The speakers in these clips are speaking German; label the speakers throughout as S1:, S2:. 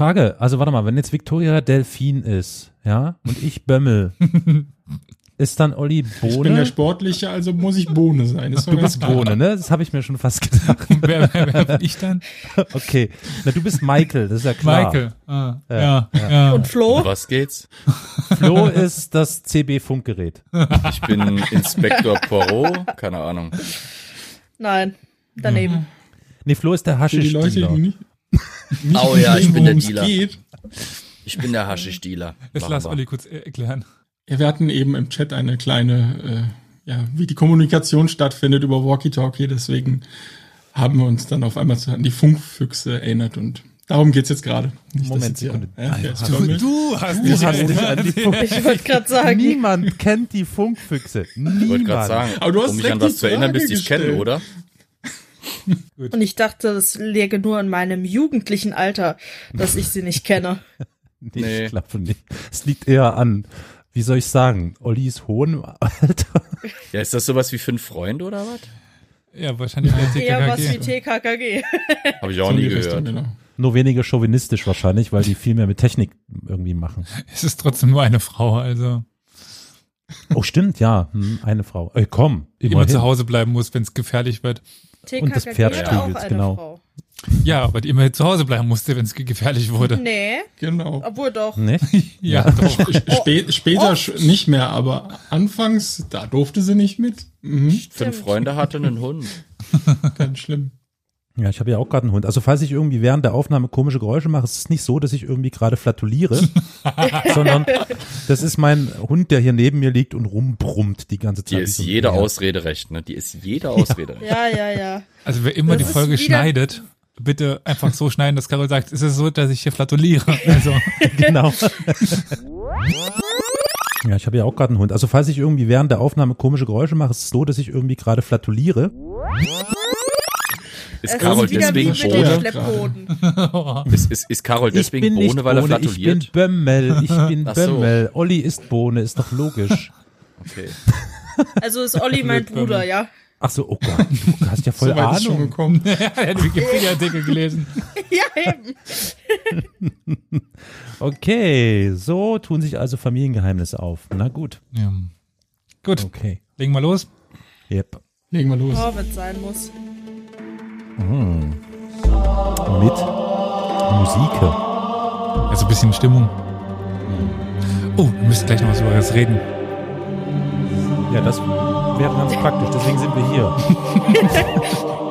S1: Frage, also warte mal, wenn jetzt Victoria Delfin ist, ja, und ich Bömmel, ist dann Olli Bohne?
S2: Ich bin der Sportliche, also muss ich Bohne sein. Ist doch
S1: du bist
S2: klar.
S1: Bohne, ne? Das habe ich mir schon fast gedacht.
S3: wer, wer, wer bin ich dann?
S1: Okay. Na, du bist Michael, das ist ja klar.
S3: Michael. Ah, ja, ja.
S4: Und Flo?
S5: Um was geht's?
S1: Flo ist das CB-Funkgerät.
S5: Ich bin Inspektor Poirot, keine Ahnung.
S4: Nein, daneben.
S1: Nee, Flo ist der
S2: Für die Leute, die nicht
S5: Oh ja, ich bin der
S2: es
S5: Dealer.
S2: geht.
S5: Ich bin der Haschisch-Dealer.
S3: Jetzt lass. Olli kurz er- erklären.
S2: Ja, wir hatten eben im Chat eine kleine, äh, ja, wie die Kommunikation stattfindet über Walkie-Talkie, deswegen haben wir uns dann auf einmal an die Funkfüchse erinnert und darum geht's jetzt gerade.
S1: Moment, Sekunde.
S2: Ja, ist
S3: Du, du hast
S1: Du
S3: dich
S1: hast dich
S3: erinnert.
S1: an die Funk
S4: Ich wollte gerade sagen,
S1: Niemand kennt die Funkfüchse.
S5: Ich wollte gerade
S1: Niemand.
S5: sagen,
S2: Aber du hast
S5: um mich an was zu erinnern, müsste ich
S2: gestellt.
S5: oder?
S4: und ich dachte, das läge nur in meinem jugendlichen Alter, dass ich sie nicht kenne.
S1: Nee,
S5: Nee.
S1: ich glaube nicht. Es liegt eher an, wie soll ich sagen, Ollis hohen Alter.
S5: Ja, ist das sowas wie fünf Freunde oder was?
S3: Ja, wahrscheinlich der
S4: Eher was wie
S3: TKKG.
S4: TKKG.
S5: Habe ich auch
S2: So
S5: nie
S2: die Richtung,
S5: gehört.
S2: genau.
S1: Nur weniger chauvinistisch wahrscheinlich, weil die viel mehr mit Technik irgendwie machen.
S3: Es ist trotzdem nur eine Frau, also
S1: Oh, stimmt, ja. Hm, eine Frau. Ey, komm.
S3: die immer zu Hause bleiben muss, wenn es gefährlich wird.
S1: Und das
S4: TKKG
S1: Pferd
S4: eine
S1: genau.
S4: Frau.
S3: Ja, aber die immer zu Hause bleiben musste, wenn es gefährlich wurde.
S4: Nee,
S2: Genau.
S4: obwohl doch.
S1: Ne?
S3: Ja, doch.
S2: Spä später sch- nicht mehr, aber anfangs, da durfte sie nicht mit. Mhm.
S5: Fünf Freunde hatte einen Hund.
S2: Ganz schlimm.
S1: Ja, ich habe ja auch gerade einen Hund. Also falls ich irgendwie während der Aufnahme komische Geräusche mache, ist es nicht so, dass ich irgendwie gerade flatuliere, sondern das ist mein Hund, der hier neben mir liegt und rumbrummt die ganze Zeit.
S5: Die ist jede. Ausrede recht, ne? Die ist jede Ausrede recht.
S4: Ja, ja, ja.
S3: Also wer immer
S4: Das
S3: die Folge schneidet, bitte einfach so schneiden, dass Carol sagt, ist es so, dass ich hier flatuliere? Also,
S1: Genau. Ja, ich habe ja auch gerade einen Hund. Also falls ich irgendwie während der Aufnahme komische Geräusche mache, ist es so, dass ich irgendwie gerade flatuliere.
S5: Ist
S4: Es
S5: Carol deswegen Bohne?
S4: Schleppboden.
S5: Ist, ist, ist Carol deswegen
S1: ich bin
S5: Bohne, weil er
S1: Bohne, ich bin
S5: flatuliert?
S1: Bömmel, ich bin
S5: Ach so.
S1: Bömmel. Olli ist Bohne, ist doch logisch.
S5: Okay.
S4: Also ist Olli mein Bruder, ja?
S1: Ach so, oh Gott, du hast ja voll
S2: so weit ist schon
S1: Ahnung.
S2: gekommen.
S3: er hat Wikipedia-Artikel gelesen.
S4: Ja, eben.
S1: Okay, so tun sich also Familiengeheimnisse auf. Na gut,
S3: Ja. Gut,
S1: okay.
S3: legen wir los.
S1: Yep.
S2: Legen wir los.
S4: Oh, wenn es sein muss.
S1: Mit Musik.
S3: Also ein bisschen Stimmung. Oh, wir müssen gleich noch was über das reden.
S1: Ja, das wäre ganz praktisch, deswegen sind wir hier.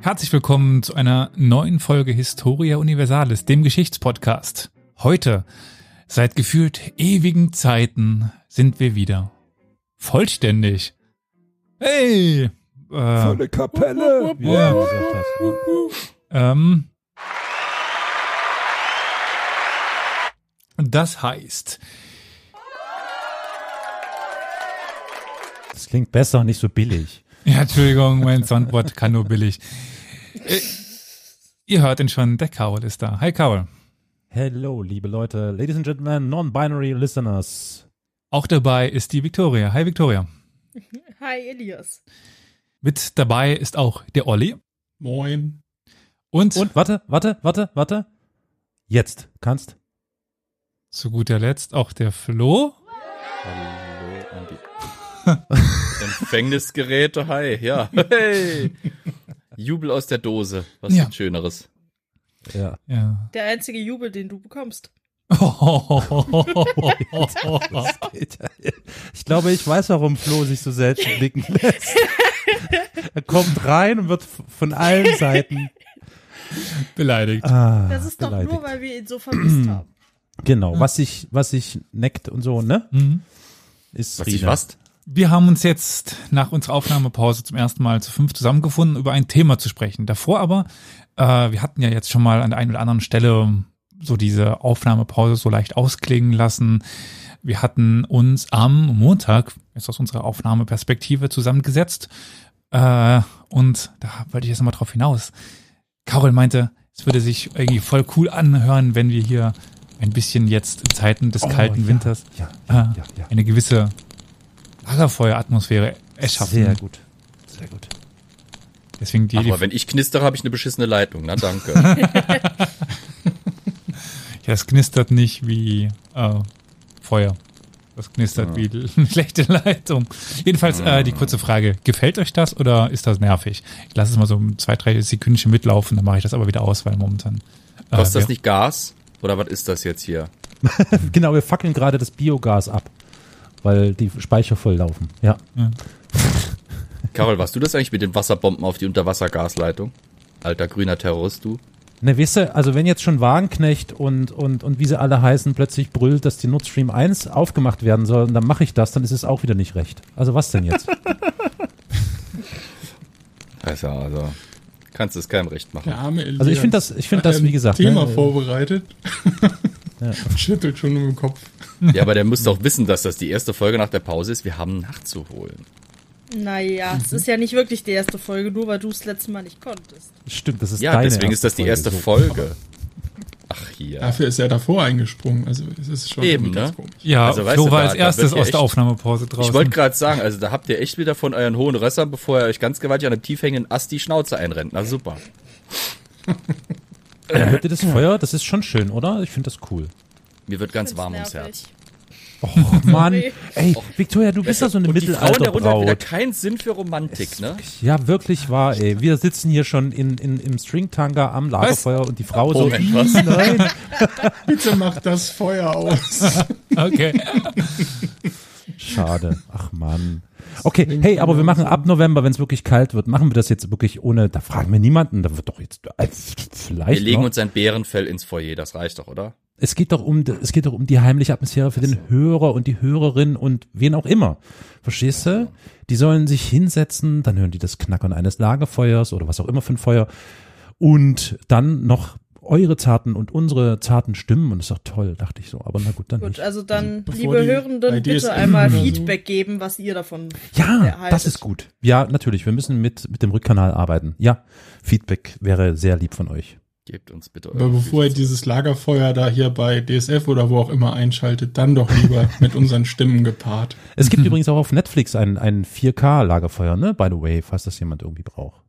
S3: Herzlich willkommen zu einer neuen Folge Historia Universalis, dem Geschichtspodcast. Heute, seit gefühlt ewigen Zeiten, sind wir wieder vollständig. Hey! Äh,
S1: Kapelle. Wie
S3: Ja. ähm, das heißt,
S1: Das klingt besser und nicht so billig.
S3: Ja, Entschuldigung, mein Soundboard kann nur billig. Äh, ihr hört ihn schon, der Carol ist da. Hi Carol.
S1: Hello, liebe Leute, Ladies and Gentlemen, non-binary listeners.
S3: Auch dabei ist die Victoria. Hi Victoria.
S4: Hi, Elias.
S3: Mit dabei ist auch der Olli
S2: Moin.
S3: und,
S1: Und warte, warte, warte, warte. Jetzt kannst.
S3: zu guter Letzt auch der Flo.
S5: Empfängnisgeräte, hi, ja. Hey. Jubel aus der Dose. Was
S3: Ja.
S5: Schöneres?
S1: Ja.
S3: Ja.
S4: Der einzige Jubel, den du bekommst.
S1: Ich glaube, ich weiß, warum Flo sich so selten blicken lässt. Er kommt rein und wird von allen Seiten.
S3: Beleidigt.
S1: Ah,
S4: Das ist doch
S1: beleidigt.
S4: nur, weil wir ihn so vermisst haben.
S1: Genau, was sich, was sich neckt und so, ne?
S3: Mhm.
S1: Ist
S5: Was
S1: Rina.
S5: ich was?
S3: Wir haben uns jetzt nach unserer Aufnahmepause zum ersten Mal zu fünf zusammengefunden, über ein Thema zu sprechen. Davor aber, äh, wir hatten ja jetzt schon mal an der einen oder anderen Stelle so diese Aufnahmepause so leicht ausklingen lassen. Wir hatten uns am Montag, jetzt aus unserer Aufnahmeperspektive, zusammengesetzt. Äh, und da wollte ich jetzt nochmal drauf hinaus. Carol meinte, es würde sich irgendwie voll cool anhören, wenn wir hier ein bisschen jetzt in Zeiten des
S1: Oh,
S3: kalten
S1: ja,
S3: Winters
S1: Ja,
S3: äh,
S1: ja, ja.
S3: eine gewisse Lagerfeueratmosphäre erschaffen.
S1: Sehr gut. Sehr gut.
S3: Deswegen die, die
S5: Aber wenn ich knistere, habe ich eine beschissene Leitung. Na danke.
S3: Ja, es knistert nicht wie äh, Feuer. Das knistert wie eine schlechte Leitung. Jedenfalls äh, die kurze Frage, gefällt euch das oder ist das nervig? Ich lasse es mal so zwei, drei Sekündchen mitlaufen, dann mache ich das aber wieder aus, weil momentan... Äh,
S5: Kostet das nicht Gas? Oder was ist das jetzt hier?
S1: Genau, wir fackeln gerade das Biogas ab, weil die Speicher voll laufen. Ja.
S5: Carol, warst du das eigentlich mit den Wasserbomben auf die Unterwassergasleitung? Alter grüner Terrorist, du?
S1: Ne, wisst ihr, also wenn jetzt schon Wagenknecht und, und, und wie sie alle heißen, plötzlich brüllt, dass die Nord Stream 1 aufgemacht werden soll, und dann mache ich das, dann ist es auch wieder nicht recht. Also was denn jetzt?
S5: Also, also kannst du es keinem recht machen.
S1: Also ich finde das, ich finde das, wie gesagt,
S2: Thema
S1: ne,
S2: vorbereitet
S1: Ja.
S2: schüttelt schon im Kopf.
S5: Ja, aber der muss doch wissen, dass das die erste Folge nach der Pause ist. Wir haben nachzuholen.
S4: Naja, es ist ja nicht wirklich die erste Folge, nur weil du es letzte Mal nicht konntest.
S1: stimmt, das ist
S5: Ja,
S1: deine
S5: deswegen ist das die erste
S1: so.
S5: Folge. Ach hier.
S2: Dafür ist er davor eingesprungen. Also es ist schon
S5: Eben, ne?
S2: komisch.
S3: Ja,
S5: Also, weißt
S3: Flo
S5: du,
S3: war
S5: da-
S3: als erstes
S5: ja
S3: aus der Aufnahmepause draußen.
S5: Ich wollte gerade sagen, also da habt ihr echt wieder von euren hohen Rössern, bevor ihr euch ganz gewaltig an einem tiefhängenden Ast die Schnauze einrennt. Na super.
S1: Ja, hört ihr das Feuer? Das ist schon schön, oder? Ich finde das cool.
S5: Mir wird ganz warm ums. Herz.
S1: Oh Mann,
S4: Sorry.
S1: ey, Victoria, du bist ja so eine
S5: Und die Frauen darunter haben wieder
S1: Mittelalterbraut.
S5: keinen Sinn für Romantik, ne?
S1: Ja, wirklich wahr, ey. Wir sitzen hier schon in, in, im Stringtanga am Lagerfeuer und die Frau so,
S5: Moment, was?
S1: nein.
S2: Bitte mach das Feuer aus.
S3: Okay.
S1: Schade. Ach Mann. Okay, hey, aber wir machen ab November, wenn es wirklich kalt wird, machen wir das jetzt wirklich ohne, da fragen wir niemanden, da wird doch jetzt, äh,
S5: Wir
S1: vielleicht
S5: legen
S1: noch.
S5: uns ein Bärenfell ins Foyer, das reicht doch, oder?
S1: Es geht doch um, es geht doch um die heimliche Atmosphäre für den Hörer und die Hörerin und wen auch immer. Verstehst du? Die sollen sich hinsetzen, dann hören die das Knackern eines Lagerfeuers oder was auch immer für ein Feuer und dann noch eure zarten und unsere zarten Stimmen und das ist doch toll, dachte ich so. Aber na gut, dann
S4: Gut,
S1: nicht.
S4: also dann,
S2: Bevor
S4: liebe Hörenden, bitte einmal
S2: oder so-
S4: Feedback geben, was ihr davon
S1: Ja,
S4: erhaltet.
S1: das ist gut. Ja, natürlich. Wir müssen mit, mit dem Rückkanal arbeiten. Ja, Feedback wäre sehr lieb von euch.
S5: Gebt uns bitte
S2: Aber
S5: eure
S2: bevor ihr dieses Lagerfeuer da hier bei DSF oder wo auch immer einschaltet, dann doch lieber mit unseren Stimmen gepaart.
S1: Es gibt übrigens auch auf Netflix ein, ein 4K-Lagerfeuer, ne? By the way, falls das jemand irgendwie braucht.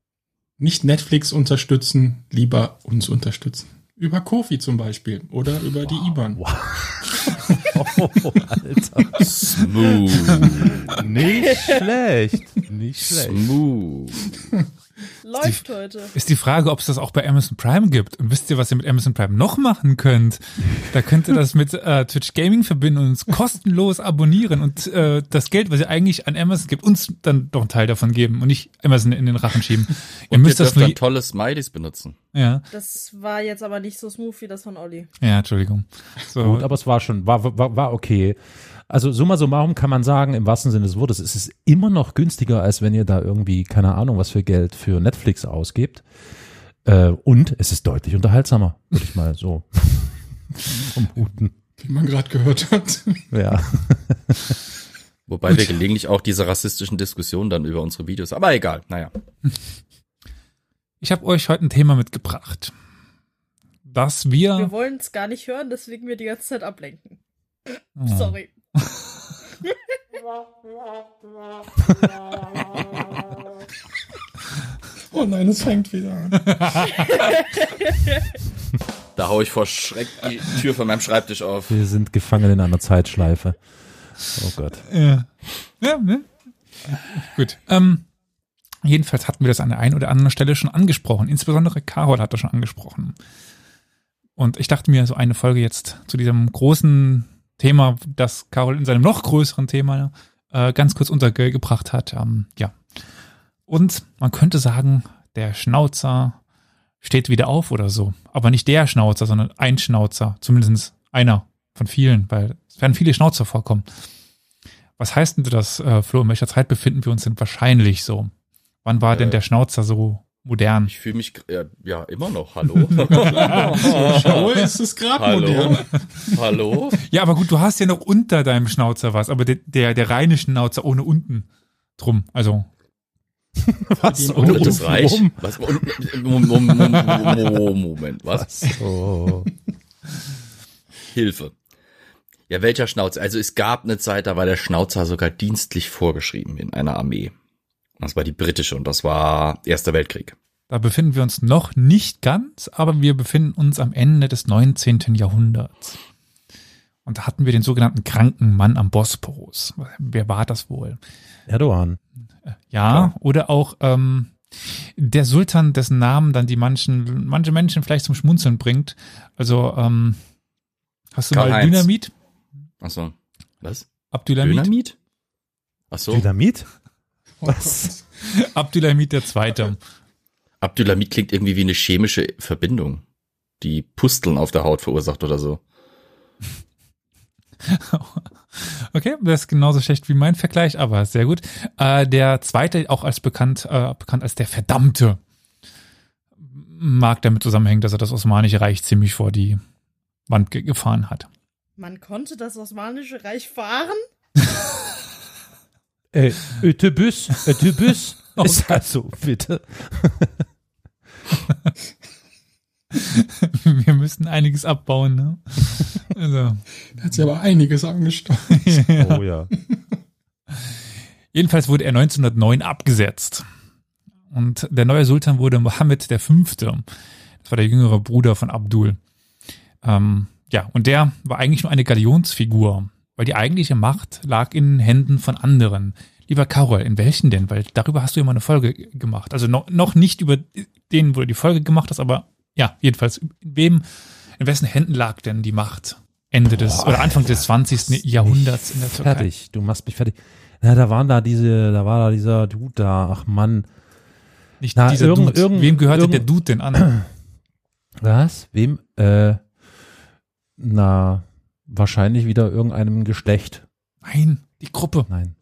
S2: Nicht Netflix unterstützen, lieber uns unterstützen. Über Kofi zum Beispiel oder über die IBAN.
S1: Oh, Alter.
S5: Smooth.
S1: Nicht schlecht. Nicht schlecht.
S5: Smooth.
S4: Läuft heute.
S3: Ist die Frage, ob es das auch bei Amazon Prime gibt. Und wisst ihr, was ihr mit Amazon Prime noch machen könnt? Da könnt ihr das mit äh, Twitch Gaming verbinden und uns kostenlos abonnieren und äh, das Geld, was ihr eigentlich an Amazon gibt, uns dann doch einen Teil davon geben und nicht Amazon in den Rachen schieben. ihr
S5: Und ihr
S3: müsst das
S5: dürft
S3: nur.
S5: dann tolle Smileys benutzen.
S3: Ja,
S4: Das war jetzt aber nicht so smooth wie das von Olli.
S3: ja, Entschuldigung. So,
S1: Gut, aber es war schon, war, war, war okay. Also summa summarum kann man sagen, im wahrsten Sinne des Wortes, es ist immer noch günstiger, als wenn ihr da irgendwie, keine Ahnung, was für Geld für Netflix ausgebt. Äh, und es ist deutlich unterhaltsamer, würde ich mal so vermuten.
S2: Wie man gerade gehört hat.
S1: Ja.
S5: Wobei wir gelegentlich auch diese rassistischen Diskussionen dann über unsere Videos, aber egal, naja.
S3: ich habe euch heute ein Thema mitgebracht, dass wir.
S4: Wir wollen es gar nicht hören, deswegen wir die ganze Zeit ablenken.
S3: Oh.
S4: Sorry.
S2: Oh nein, es fängt wieder an.
S5: Da hau ich vor Schreck die Tür von meinem Schreibtisch auf.
S1: Wir sind gefangen in einer Zeitschleife. Oh Gott.
S3: Ja. ja ne? Gut. Ähm, jedenfalls hatten wir das an der einen oder anderen Stelle schon angesprochen. Insbesondere Carol hat das schon angesprochen. Und ich dachte mir, so eine Folge jetzt zu diesem großen Thema, das Carol in seinem noch größeren Thema äh, ganz kurz untergebracht hat. Ähm, ja. Und man könnte sagen, der Schnauzer steht wieder auf oder so. Aber nicht der Schnauzer, sondern ein Schnauzer. Zumindest einer von vielen, weil es werden viele Schnauzer vorkommen. Was heißt denn das, äh, Flo? In welcher Zeit befinden wir uns denn wahrscheinlich so? Wann war denn
S5: Äh,
S3: der Schnauzer so modern?
S5: Ich fühle mich ja, ja immer noch. Hallo.
S2: Schau, ist es gerade
S5: Hallo.
S2: modern.
S5: Hallo.
S3: Ja, aber gut, du hast ja noch unter deinem Schnauzer was, aber der, der, der reine Schnauzer ohne unten drum. Also,
S1: Was?
S2: Und
S5: das? Reich. Was? Moment, was?
S1: Oh.
S5: Hilfe. Ja, welcher Schnauzer? Also es gab eine Zeit, da war der Schnauzer sogar dienstlich vorgeschrieben in einer Armee. Das war die britische und das war Erster Weltkrieg.
S3: Da befinden wir uns noch nicht ganz, aber wir befinden uns am Ende des 19. Jahrhunderts. Und da hatten wir den sogenannten kranken Mann am Bosporus. Wer war das wohl?
S1: Erdogan.
S3: Ja, Klar. oder auch ähm, der Sultan, dessen Namen dann die manchen, manche Menschen vielleicht zum Schmunzeln bringt. Also, ähm, hast du
S5: Karl
S3: mal
S5: Heinz.
S3: Dynamit?
S5: Ach so. Was?
S3: Abdülhamid?
S5: Dynamit? Ach so.
S1: Dynamit? Was?
S3: Abdülhamid der Zweite.
S5: Abdülhamid klingt irgendwie wie eine chemische Verbindung, die Pusteln auf der Haut verursacht oder so.
S3: Okay, das ist genauso schlecht wie mein Vergleich, aber sehr gut. Äh, der zweite, auch als bekannt, äh, bekannt als der Verdammte, mag damit zusammenhängen, dass er das Osmanische Reich ziemlich vor die Wand ge gefahren hat.
S4: Man konnte das Osmanische Reich fahren?
S1: Äh, Ötebüs, Ötebüs. Ist also, bitte.
S3: Wir müssen einiges abbauen, ne? Also,
S2: Da hat sie aber einiges angesteuert.
S1: Oh ja.
S3: jedenfalls wurde er 1909 abgesetzt. Und der neue Sultan wurde Mohammed V. Das war der jüngere Bruder von Abdul. Ähm, ja, und der war eigentlich nur eine Galionsfigur, weil die eigentliche Macht lag in Händen von anderen. Lieber Carol, in welchen denn? Weil darüber hast du ja mal eine Folge gemacht. Also noch, noch nicht über den, wo du die Folge gemacht hast, aber ja, jedenfalls, in wem, in wessen Händen lag denn die Macht? Ende des,
S1: Boah,
S3: oder Anfang des 20. Jahrhunderts in der Türkei.
S1: Fertig, du machst mich fertig. Na, da waren da diese, da war da dieser Dude da, ach Mann.
S3: Nicht
S1: Na,
S3: dieser
S1: irgend-
S3: Dude.
S1: irgend-
S3: Wem gehörte
S1: irgend-
S3: der Dude denn an?
S1: Was? Wem? Äh, na, wahrscheinlich wieder irgendeinem Geschlecht.
S3: Nein, die Gruppe.
S1: Nein.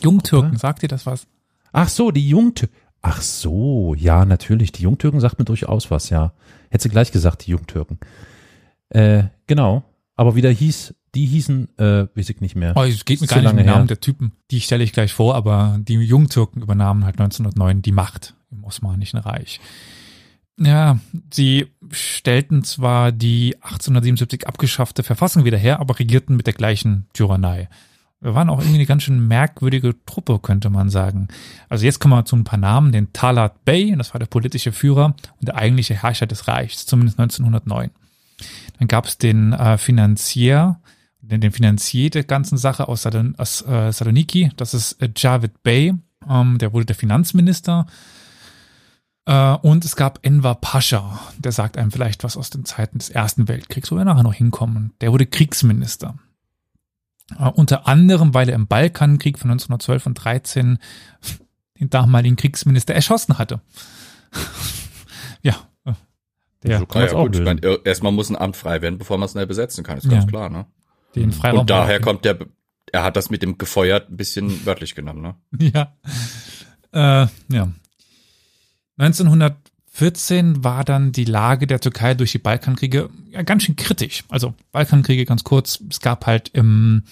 S3: Jungtürken, sagt dir das was?
S1: Ach so, die Jungtürken. Ach so, ja, natürlich. Die Jungtürken sagt mir durchaus was, ja. Hätte sie gleich gesagt, die Jungtürken. Äh, genau. Aber wie der hieß, die hießen, äh, weiß ich nicht mehr.
S3: Oh, es geht mir gar
S1: so
S3: nicht um den Namen
S1: her.
S3: der Typen. Die stelle ich gleich vor, aber die Jungtürken übernahmen halt 1909 die Macht im Osmanischen Reich. Ja, sie stellten zwar die 1877 abgeschaffte Verfassung wieder her, aber regierten mit der gleichen Tyrannei. Wir waren auch irgendwie eine ganz schön merkwürdige Truppe, könnte man sagen. Also jetzt kommen wir zu ein paar Namen. Den Talat Bey, das war der politische Führer und der eigentliche Herrscher des Reichs, zumindest 1909. Dann gab es den äh, Finanzier, den, den Finanzier der ganzen Sache aus, Salon, aus äh, Saloniki, das ist äh, Javed Bey, ähm, der wurde der Finanzminister. Äh, und es gab Enver Pascha, der sagt einem vielleicht was aus den Zeiten des Ersten Weltkriegs, wo wir nachher noch hinkommen. Der wurde Kriegsminister. Äh, unter anderem, weil er im Balkankrieg von 1912 und 13 den damaligen Kriegsminister erschossen hatte. ja. äh, Der
S1: So kann
S5: Ja, ja,
S1: auch
S5: gut, ich meine, er- erstmal muss ein Amt frei werden, bevor man es schnell besetzen kann, ist
S3: Ja.
S5: ganz klar, ne?
S3: den Freiraum.
S5: Und daher kommt der, er hat das mit dem gefeuert ein bisschen wörtlich genommen, ne?
S3: Ja. Äh, ja. 1914 war dann die Lage der Türkei durch die Balkankriege ja, ganz schön kritisch. Also Balkankriege ganz kurz. Es gab halt im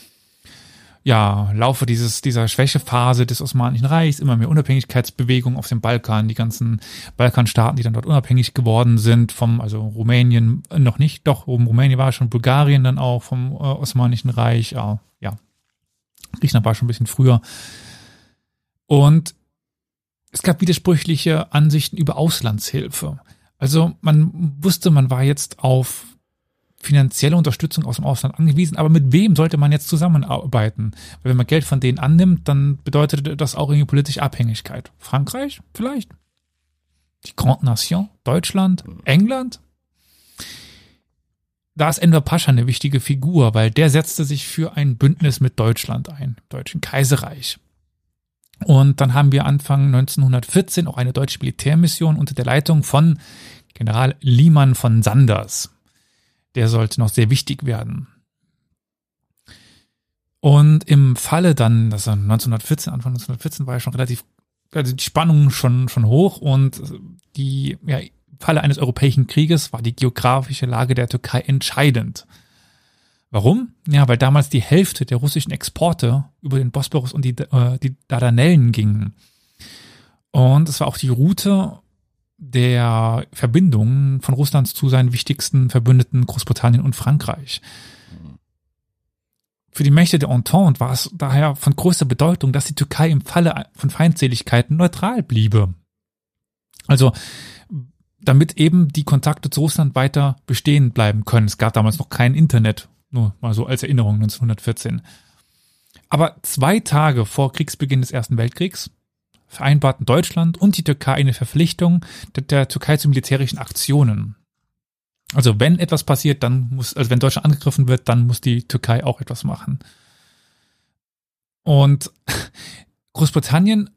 S3: ja, Laufe dieses, dieser Schwächephase des Osmanischen Reichs immer mehr Unabhängigkeitsbewegungen auf dem Balkan, die ganzen Balkanstaaten, die dann dort unabhängig geworden sind, vom, also Rumänien äh, noch nicht, doch, oben Rumänien war schon, Bulgarien dann auch vom äh, Osmanischen Reich, ja, ja. Griechenland war schon ein bisschen früher. Und es gab widersprüchliche Ansichten über Auslandshilfe. Also man wusste, man war jetzt auf finanzielle Unterstützung aus dem Ausland angewiesen, aber mit wem sollte man jetzt zusammenarbeiten? Weil wenn man Geld von denen annimmt, dann bedeutet das auch irgendwie politische Abhängigkeit. Frankreich vielleicht? Die Grande Nation? Deutschland? England? Da ist Enver Pascha eine wichtige Figur, weil der setzte sich für ein Bündnis mit Deutschland ein, im Deutschen Kaiserreich. Und dann haben wir Anfang 1914 auch eine deutsche Militärmission unter der Leitung von General Liemann von Sanders. Der sollte noch sehr wichtig werden. Und im Falle dann, das war 1914, Anfang 1914 war ja schon relativ, also die Spannung schon, schon hoch und die, ja, Falle eines europäischen Krieges war die geografische Lage der Türkei entscheidend. Warum? Ja, weil damals die Hälfte der russischen Exporte über den Bosporus und die, äh, die Dardanellen gingen. Und es war auch die Route, der Verbindungen von Russland zu seinen wichtigsten Verbündeten Großbritannien und Frankreich. Für die Mächte der Entente war es daher von größter Bedeutung, dass die Türkei im Falle von Feindseligkeiten neutral bliebe. Also damit eben die Kontakte zu Russland weiter bestehen bleiben können. Es gab damals noch kein Internet, nur mal so als Erinnerung 1914. Aber zwei Tage vor Kriegsbeginn des Ersten Weltkriegs vereinbarten Deutschland und die Türkei eine Verpflichtung der, der Türkei zu militärischen Aktionen. Also wenn etwas passiert, dann muss, also wenn Deutschland angegriffen wird, dann muss die Türkei auch etwas machen. Und Großbritannien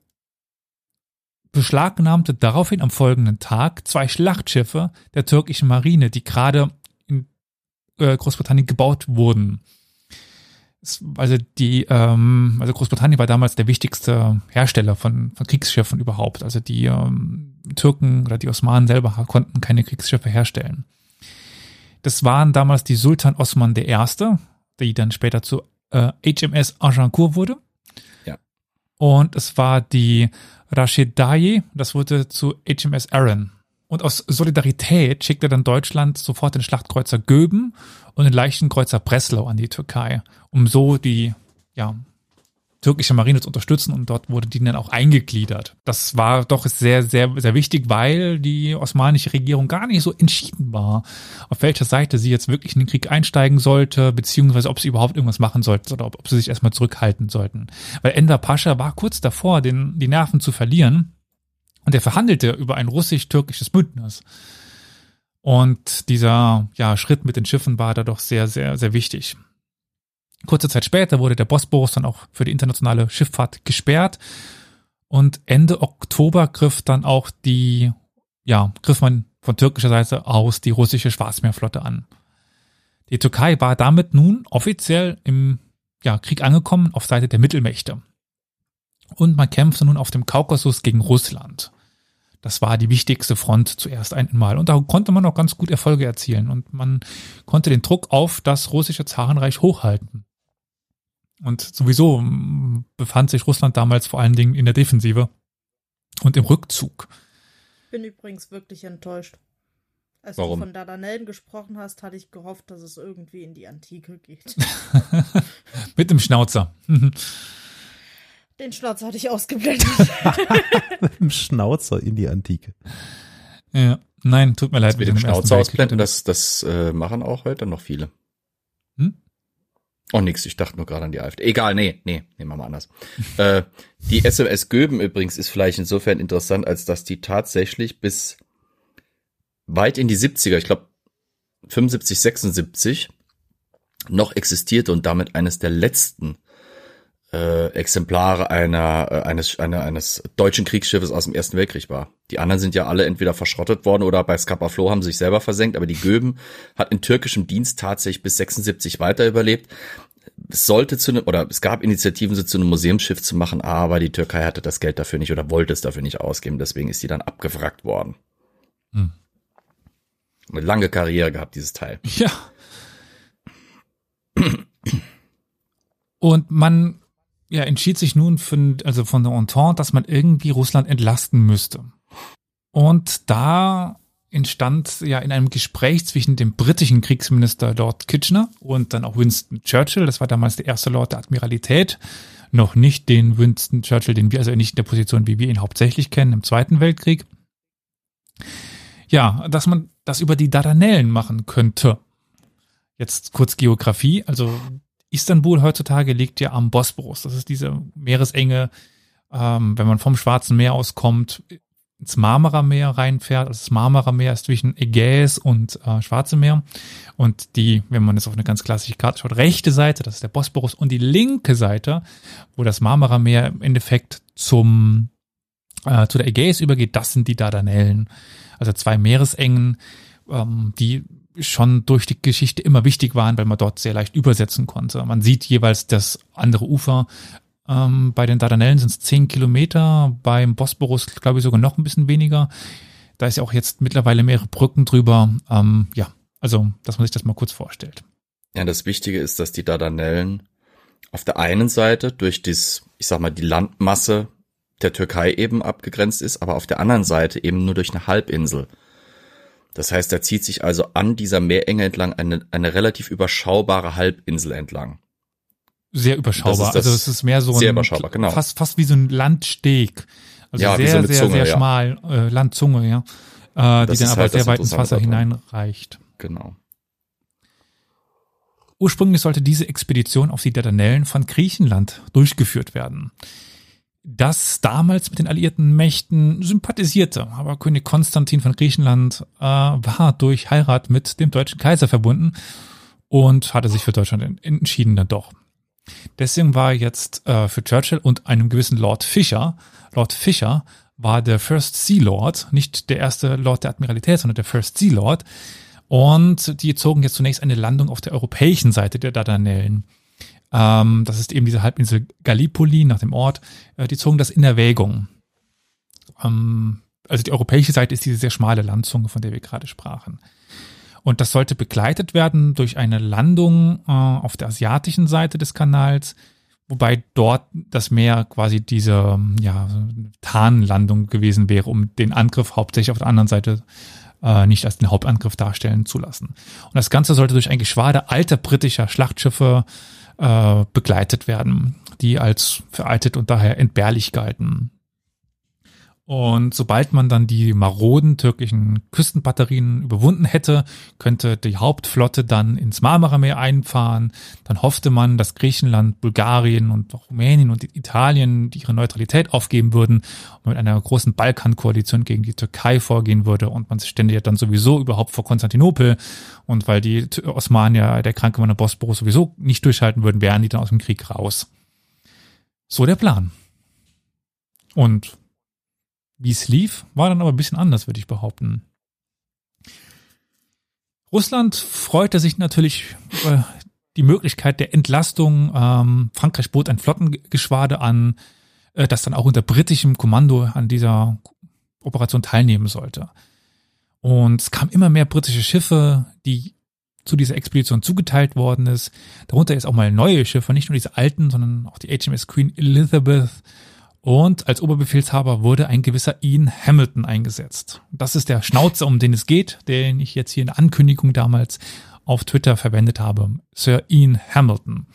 S3: beschlagnahmte daraufhin am folgenden Tag zwei Schlachtschiffe der türkischen Marine, die gerade äh, Großbritannien gebaut wurden also die, ähm, also Großbritannien war damals der wichtigste Hersteller von, von Kriegsschiffen überhaupt. Also die ähm, Türken oder die Osmanen selber konnten keine Kriegsschiffe herstellen. Das waren damals die Sultan Osman I., die dann später zu äh, HMS Agincourt wurde.
S5: Ja.
S3: Und es war die Rashid Daye, das wurde zu HMS Aaron. Und aus Solidarität schickte dann Deutschland sofort den Schlachtkreuzer Göben und den leichten Kreuzer Breslau an die Türkei, um so die ja, türkische Marine zu unterstützen und dort wurde die dann auch eingegliedert. Das war doch sehr, sehr, sehr wichtig, weil die osmanische Regierung gar nicht so entschieden war, auf welcher Seite sie jetzt wirklich in den Krieg einsteigen sollte, beziehungsweise ob sie überhaupt irgendwas machen sollten oder ob, ob sie sich erstmal zurückhalten sollten. Weil Enver Pascha war kurz davor, den, die Nerven zu verlieren und er verhandelte über ein russisch-türkisches Bündnis. Und dieser ja, Schritt mit den Schiffen war da doch sehr, sehr, sehr wichtig. Kurze Zeit später wurde der Bosporus dann auch für die internationale Schifffahrt gesperrt. Und Ende Oktober griff dann auch die, ja, griff man von türkischer Seite aus die russische Schwarzmeerflotte an. Die Türkei war damit nun offiziell im ja, Krieg angekommen auf Seite der Mittelmächte. Und man kämpfte nun auf dem Kaukasus gegen Russland. Das war die wichtigste Front zuerst einmal. Und da konnte man auch ganz gut Erfolge erzielen. Und man konnte den Druck auf das russische Zarenreich hochhalten. Und sowieso befand sich Russland damals vor allen Dingen in der Defensive und im Rückzug.
S4: Bin übrigens wirklich enttäuscht. Als
S5: Warum?
S4: du von Dardanellen gesprochen hast, hatte ich gehofft, dass es irgendwie in die Antike geht.
S3: Mit dem Schnauzer.
S4: Den Schnauzer hatte ich ausgeblendet.
S1: Mit dem Schnauzer in die Antike.
S3: Ja, nein, tut mir leid.
S5: Mit dem Schnauzer ausblenden, das, das äh, machen auch heute noch viele.
S3: Hm?
S5: Oh, nix, ich dachte nur gerade an die AfD. Egal, nee, nee, nehmen wir mal anders. äh, die SMS Göben übrigens ist vielleicht insofern interessant, als dass die tatsächlich bis weit in die 70er, ich glaube 75, 76, noch existierte und damit eines der letzten äh, Exemplare einer, äh, eines, einer, eines deutschen Kriegsschiffes aus dem Ersten Weltkrieg war. Die anderen sind ja alle entweder verschrottet worden oder bei Scapa Flow haben sie sich selber versenkt, aber die Göben hat in türkischem Dienst tatsächlich bis 76 weiter überlebt. Es sollte zu einem, oder es gab Initiativen, sie zu einem Museumsschiff zu machen, aber die Türkei hatte das Geld dafür nicht oder wollte es dafür nicht ausgeben, deswegen ist die dann abgewrackt worden. Hm. Eine lange Karriere gehabt, dieses Teil.
S3: Ja. Und man ja, entschied sich nun für, also von der Entente, dass man irgendwie Russland entlasten müsste. Und da entstand ja in einem Gespräch zwischen dem britischen Kriegsminister Lord Kitchener und dann auch Winston Churchill, das war damals der erste Lord der Admiralität, noch nicht den Winston Churchill, den wir also nicht in der Position, wie wir ihn hauptsächlich kennen, im Zweiten Weltkrieg. Ja, dass man das über die Dardanellen machen könnte. Jetzt kurz Geografie, also Istanbul heutzutage liegt ja am Bosporus. Das ist diese Meeresenge, ähm, wenn man vom Schwarzen Meer auskommt, ins Marmara-Meer reinfährt. Also das Marmara-Meer ist zwischen Ägäis und äh, Schwarze Meer. Und die, wenn man jetzt auf eine ganz klassische Karte schaut, rechte Seite, das ist der Bosporus, und die linke Seite, wo das Marmara-Meer im Endeffekt zum äh, zu der Ägäis übergeht, das sind die Dardanellen. Also zwei Meeresengen, ähm, die schon durch die Geschichte immer wichtig waren, weil man dort sehr leicht übersetzen konnte. Man sieht jeweils das andere Ufer. Ähm, bei den Dardanellen sind es zehn Kilometer, beim Bosporus glaube ich sogar noch ein bisschen weniger. Da ist ja auch jetzt mittlerweile mehrere Brücken drüber. Ähm, ja, also, dass man sich das mal kurz vorstellt.
S5: Ja, das Wichtige ist, dass die Dardanellen auf der einen Seite durch das, ich sag mal, die Landmasse der Türkei eben abgegrenzt ist, aber auf der anderen Seite eben nur durch eine Halbinsel. Das heißt, da zieht sich also an dieser Meerenge entlang eine, eine relativ überschaubare Halbinsel entlang.
S3: Sehr überschaubar.
S5: Das ist das-
S3: also es ist mehr so
S5: sehr
S3: ein,
S5: überschaubar, genau.
S3: fast, fast wie so ein Landsteg. Also
S5: Ja,
S3: sehr,
S5: so
S3: sehr,
S5: Zunge,
S3: sehr
S5: ja.
S3: schmal, äh, Landzunge, ja. Äh, die
S5: Das
S3: dann aber
S5: halt
S3: sehr
S5: das
S3: weit ins Wasser hineinreicht.
S5: Genau.
S3: Ursprünglich sollte diese Expedition auf die Dardanellen von Griechenland durchgeführt werden. Das damals mit den alliierten Mächten sympathisierte, aber König Konstantin von Griechenland äh, war durch Heirat mit dem deutschen Kaiser verbunden und hatte sich für Deutschland en- entschieden dann doch. Deswegen war jetzt äh, für Churchill und einem gewissen Lord Fisher, Lord Fisher war der First Sea Lord, nicht der erste Lord der Admiralität, sondern der First Sea Lord, und die zogen jetzt zunächst eine Landung auf der europäischen Seite der Dardanellen. Ähm, das ist eben diese Halbinsel Gallipoli nach dem Ort. Äh, die zogen das in Erwägung. Ähm, also die europäische Seite ist diese sehr schmale Landzunge, von der wir gerade sprachen. Und das sollte begleitet werden durch eine Landung äh, auf der asiatischen Seite des Kanals, wobei dort das Meer quasi diese ja, Tarnlandung gewesen wäre, um den Angriff hauptsächlich auf der anderen Seite äh, nicht als den Hauptangriff darstellen zu lassen. Und das Ganze sollte durch ein Geschwader alter britischer Schlachtschiffe äh, begleitet werden, die als veraltet und daher entbehrlich galten. Und sobald man dann die maroden türkischen Küstenbatterien überwunden hätte, könnte die Hauptflotte dann ins Marmarameer einfahren. Dann hoffte man, dass Griechenland, Bulgarien und Rumänien und Italien ihre Neutralität aufgeben würden und mit einer großen Balkankoalition gegen die Türkei vorgehen würde. Und man stände ja dann sowieso überhaupt vor Konstantinopel. Und weil die ja der kranke Mann der Bosporus sowieso nicht durchhalten würden, wären die dann aus dem Krieg raus. So der Plan. Und wie es lief, war dann aber ein bisschen anders, würde ich behaupten. Russland freute sich natürlich über die Möglichkeit der Entlastung. Ähm, Frankreich bot ein Flottengeschwader an, äh, das dann auch unter britischem Kommando an dieser Operation teilnehmen sollte. Und es kamen immer mehr britische Schiffe, die zu dieser Expedition zugeteilt worden ist. Darunter jetzt auch mal neue Schiffe, nicht nur diese alten, sondern auch die HMS Queen Elizabeth. Und als Oberbefehlshaber wurde ein gewisser Ian Hamilton eingesetzt. Das ist der Schnauzer, um den es geht, den ich jetzt hier in der Ankündigung damals auf Twitter verwendet habe. Sir Ian Hamilton.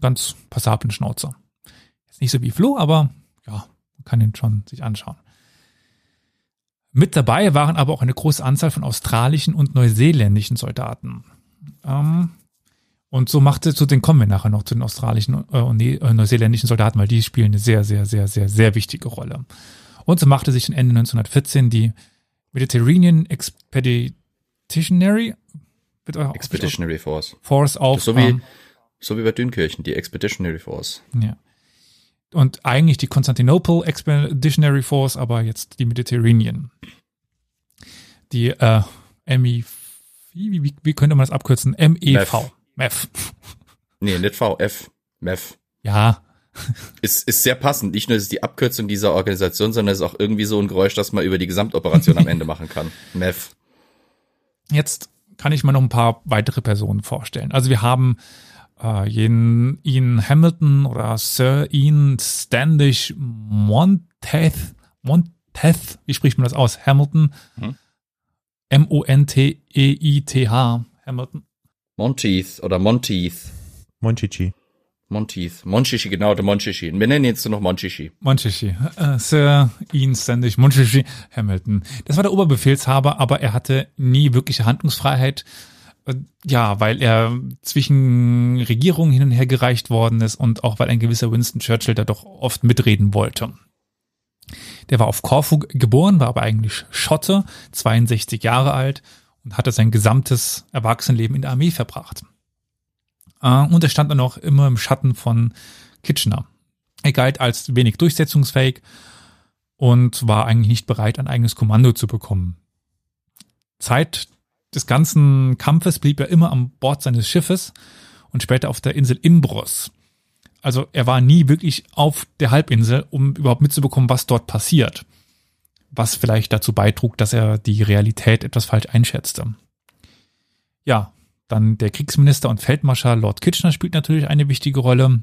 S3: Ganz passablen Schnauzer. Nicht so wie Flo, aber ja, man kann ihn schon sich anschauen. Mit dabei waren aber auch eine große Anzahl von australischen und neuseeländischen Soldaten. Ähm, und so machte zu den kommen wir nachher noch zu den australischen äh, und äh, neuseeländischen Soldaten, weil die spielen eine sehr, sehr, sehr, sehr, sehr wichtige Rolle. Und so machte sich Ende 1914 die Mediterranean Expeditionary
S5: Expeditionary Force.
S3: Force auf.
S5: So wie,
S3: ähm,
S5: so wie bei Dünkirchen, die Expeditionary Force.
S3: ja. Und eigentlich die Constantinople Expeditionary Force, aber jetzt die Mediterranean. Die äh, MI, wie, wie, wie könnte man das abkürzen? MEV. MEV.
S5: Nee, nicht VF. MEF.
S3: Ja,
S5: Ist, ist sehr passend. Nicht nur ist es die Abkürzung dieser Organisation, sondern es ist auch irgendwie so ein Geräusch, das man über die Gesamtoperation am Ende machen kann. MEF.
S3: Jetzt kann ich mal noch ein paar weitere Personen vorstellen. Also wir haben äh, jenen Ian Hamilton oder Sir Ian Standish Monteth, Monteth, wie spricht man das aus? Hamilton,
S5: Hm.
S3: M-O-N-T-E-I-T-H, Hamilton.
S5: Monteith oder Monteith.
S1: Monchichi.
S5: Monteith. Monchichi, genau, der Monchichi. Wir nennen ihn jetzt nur noch Monchichi.
S3: Monchichi, äh, Sir Ian Standish Monchichi Hamilton. Das war der Oberbefehlshaber, aber er hatte nie wirkliche Handlungsfreiheit. Äh, Ja, weil er zwischen Regierungen hin und her gereicht worden ist und auch weil ein gewisser Winston Churchill da doch oft mitreden wollte. Der war auf Korfu geboren, war aber eigentlich Schotte, 62 Jahre alt und hatte sein gesamtes Erwachsenenleben in der Armee verbracht. Äh, Und er stand dann auch immer im Schatten von Kitchener. Er galt als wenig durchsetzungsfähig und war eigentlich nicht bereit, ein eigenes Kommando zu bekommen. Zeit des ganzen Kampfes blieb er immer an Bord seines Schiffes und später auf der Insel Imbros. Also er war nie wirklich auf der Halbinsel, um überhaupt mitzubekommen, was dort passiert. Was vielleicht dazu beitrug, dass er die Realität etwas falsch einschätzte. Ja, dann der Kriegsminister und Feldmarschall Lord Kitchener spielt natürlich eine wichtige Rolle.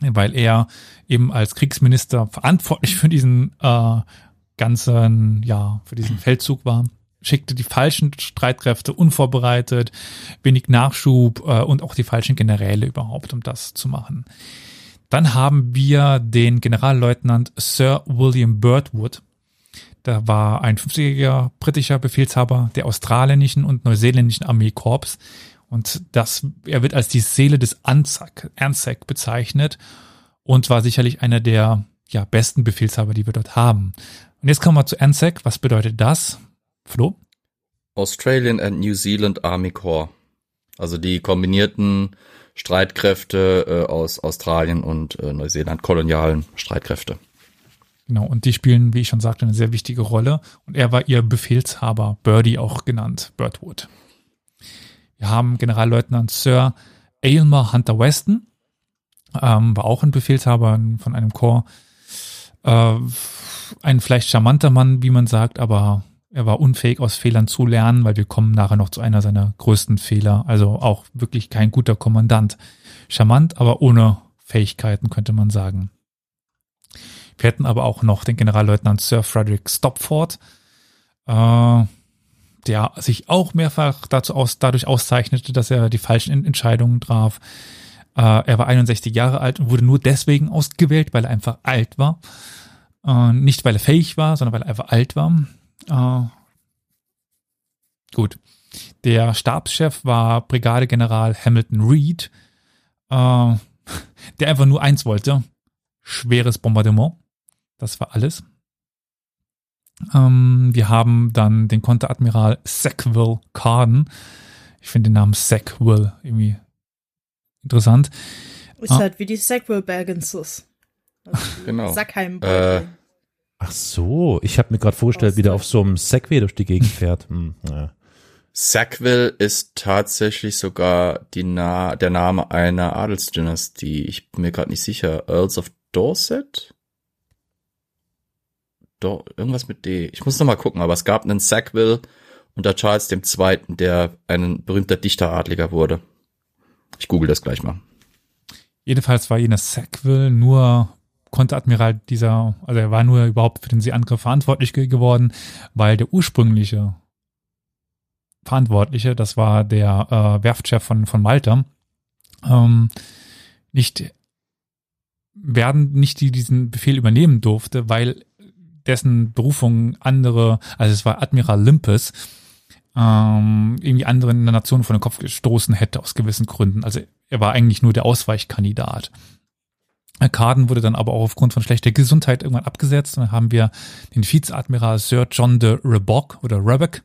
S3: weil er eben als Kriegsminister verantwortlich für diesen äh, ganzen, ja, für diesen Feldzug war schickte die falschen Streitkräfte unvorbereitet, wenig Nachschub äh, und auch die falschen Generäle überhaupt, um das zu machen. Dann haben wir den Generalleutnant Sir William Birdwood. Da war ein 50-jähriger britischer Befehlshaber der australischen und neuseeländischen Armeekorps. Und das, er wird als die Seele des ANZAC, ANZAC bezeichnet und war sicherlich einer der ja, besten Befehlshaber, die wir dort haben. Und jetzt kommen wir zu ANZAC. Was bedeutet das? Flo?
S5: Australian and New Zealand Army Corps. Also die kombinierten Streitkräfte äh, aus Australien und äh, Neuseeland, kolonialen Streitkräfte.
S3: Genau, und die spielen, wie ich schon sagte, eine sehr wichtige Rolle. Und er war ihr Befehlshaber, Birdie auch genannt, Birdwood. Wir haben Generalleutnant Sir Aylmer Hunter Weston, ähm, war auch ein Befehlshaber von einem Korps. Äh, ein vielleicht charmanter Mann, wie man sagt, aber er war unfähig, aus Fehlern zu lernen, weil wir kommen nachher noch zu einer seiner größten Fehler. Also auch wirklich kein guter Kommandant. Charmant, aber ohne Fähigkeiten, könnte man sagen. Wir hätten aber auch noch den Generalleutnant Sir Frederick Stopford, äh, der sich auch mehrfach dazu aus, dadurch auszeichnete, dass er die falschen Entscheidungen traf. Äh, er war 61 Jahre alt und wurde nur deswegen ausgewählt, weil er einfach alt war. Äh, nicht weil er fähig war, sondern weil er einfach alt war. Äh, gut. Der Stabschef war Brigadegeneral Hamilton Reed, äh, der einfach nur eins wollte. Schweres Bombardement. Das war alles. Ähm, wir haben dann den Konteradmiral Sackville Carden. Ich finde den Namen Sackville irgendwie interessant.
S4: Ist ah. halt wie die Sackville Bergenses.
S5: Also genau.
S4: Sackheim.
S5: Äh,
S1: Ach so, ich habe mir gerade vorgestellt, wie der auf so einem Segway durch die Gegend fährt. Hm, ja.
S5: Sackville ist tatsächlich sogar die Na der Name einer Adelsdynastie. Ich bin mir gerade nicht sicher. Earls of Dorset? Do irgendwas mit D. Ich muss noch mal gucken, aber es gab einen Sackville unter Charles II., der ein berühmter Dichteradliger wurde. Ich google das gleich mal.
S3: Jedenfalls war jener Sackville nur Konteradmiral dieser, also er war nur überhaupt für den Seeangriff verantwortlich geworden, weil der ursprüngliche Verantwortliche, das war der äh, Werftchef von, von Malta, ähm, nicht werden nicht die diesen Befehl übernehmen durfte, weil dessen Berufung andere, also es war Admiral Limpes, ähm, irgendwie anderen in der Nation von den Kopf gestoßen hätte aus gewissen Gründen. Also er war eigentlich nur der Ausweichkandidat. Carden wurde dann aber auch aufgrund von schlechter Gesundheit irgendwann abgesetzt. Und dann haben wir den Vizeadmiral Sir John de Rebock oder Rebeck.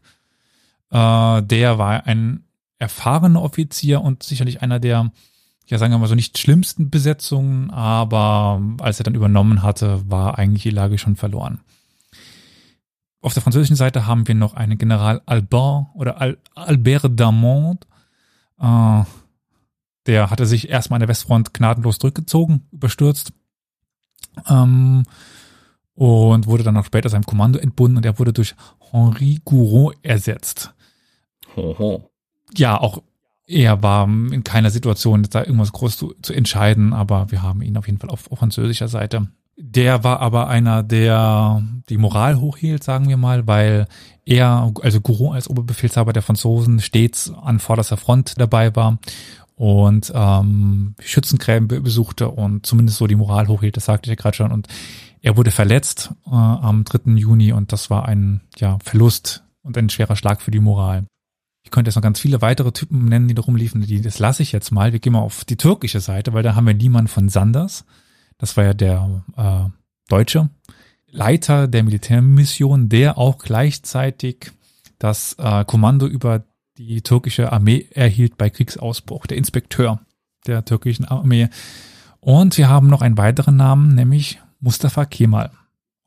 S3: Äh, der war ein erfahrener Offizier und sicherlich einer der, ja sagen wir mal so nicht schlimmsten Besetzungen, aber als er dann übernommen hatte, war eigentlich die Lage schon verloren. Auf der französischen Seite haben wir noch einen General Albert oder Al Albert Damont. Äh, der hatte sich erstmal an der Westfront gnadenlos zurückgezogen, überstürzt. Ähm, und wurde dann auch später seinem Kommando entbunden und er wurde durch Henri Gouraud ersetzt.
S5: Hoho.
S3: Ja, auch er war in keiner Situation, da irgendwas groß zu, zu entscheiden, aber wir haben ihn auf jeden Fall auf, auf französischer Seite. Der war aber einer, der die Moral hochhielt, sagen wir mal, weil er, also Gouraud als Oberbefehlshaber der Franzosen, stets an vorderster Front dabei war und ähm, Schützengräben besuchte und zumindest so die Moral hochhielt, das sagte ich ja gerade schon. Und er wurde verletzt äh, am 3. Juni und das war ein ja, Verlust und ein schwerer Schlag für die Moral. Ich könnte jetzt noch ganz viele weitere Typen nennen, die da rumliefen. Die, das lasse ich jetzt mal. Wir gehen mal auf die türkische Seite, weil da haben wir Niemann von Sanders. Das war ja der äh, Deutsche. Leiter der Militärmission, der auch gleichzeitig das äh, Kommando über die türkische Armee erhielt bei Kriegsausbruch, der Inspekteur der türkischen Armee. Und wir haben noch einen weiteren Namen, nämlich Mustafa Kemal.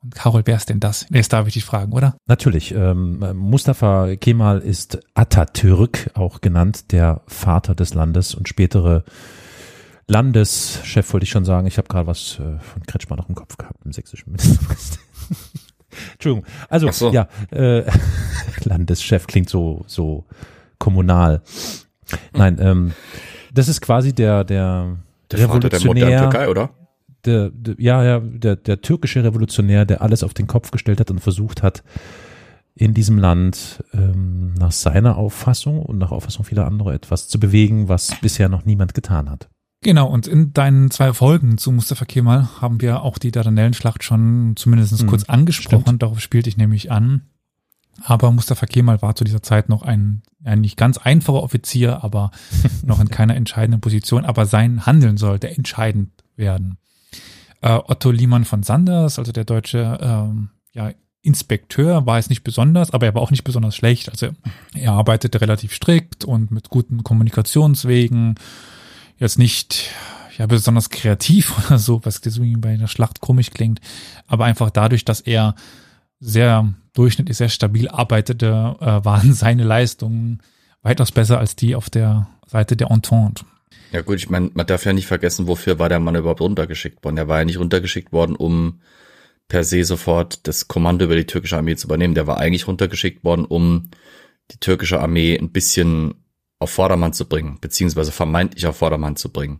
S3: Und Carol, wer ist denn das? Jetzt darf ich dich fragen, oder?
S1: Natürlich. Ähm, Mustafa Kemal ist Atatürk, auch genannt der Vater des Landes und spätere Landeschef, wollte ich schon sagen. Ich habe gerade was äh, von Kretschmann noch im Kopf gehabt, im sächsischen Ministerpräsidenten. Entschuldigung. Also, so. ja, äh, Landeschef klingt so, so kommunal. Nein, ähm, das ist quasi der, der,
S5: Der Vater der modernen Türkei, oder?
S1: Der, der, ja, ja, der, der türkische Revolutionär, der alles auf den Kopf gestellt hat und versucht hat, in diesem Land ähm, nach seiner Auffassung und nach Auffassung vieler anderer etwas zu bewegen, was bisher noch niemand getan hat.
S3: Genau, und in deinen zwei Folgen zu Mustafa Kemal haben wir auch die Dardanellenschlacht schon zumindest hm, kurz angesprochen. Stimmt. Darauf spielte ich nämlich an. Aber Mustafa Kemal war zu dieser Zeit noch ein, ein nicht ganz einfacher Offizier, aber noch in keiner entscheidenden Position. Aber sein Handeln sollte entscheidend werden. Äh, Otto Liemann von Sanders, also der deutsche ähm, ja, Inspekteur war es nicht besonders, aber er war auch nicht besonders schlecht. Also er arbeitete relativ strikt und mit guten Kommunikationswegen. Jetzt nicht ja besonders kreativ oder so, was deswegen bei einer Schlacht komisch klingt, aber einfach dadurch, dass er sehr durchschnittlich sehr stabil arbeitete, äh, waren seine Leistungen weitaus besser als die auf der Seite der Entente.
S5: Ja gut, ich meine, man darf ja nicht vergessen, wofür war der Mann überhaupt runtergeschickt worden. Er war ja nicht runtergeschickt worden, um per se sofort das Kommando über die türkische Armee zu übernehmen. Der war eigentlich runtergeschickt worden, um die türkische Armee ein bisschen auf Vordermann zu bringen, beziehungsweise vermeintlich auf Vordermann zu bringen.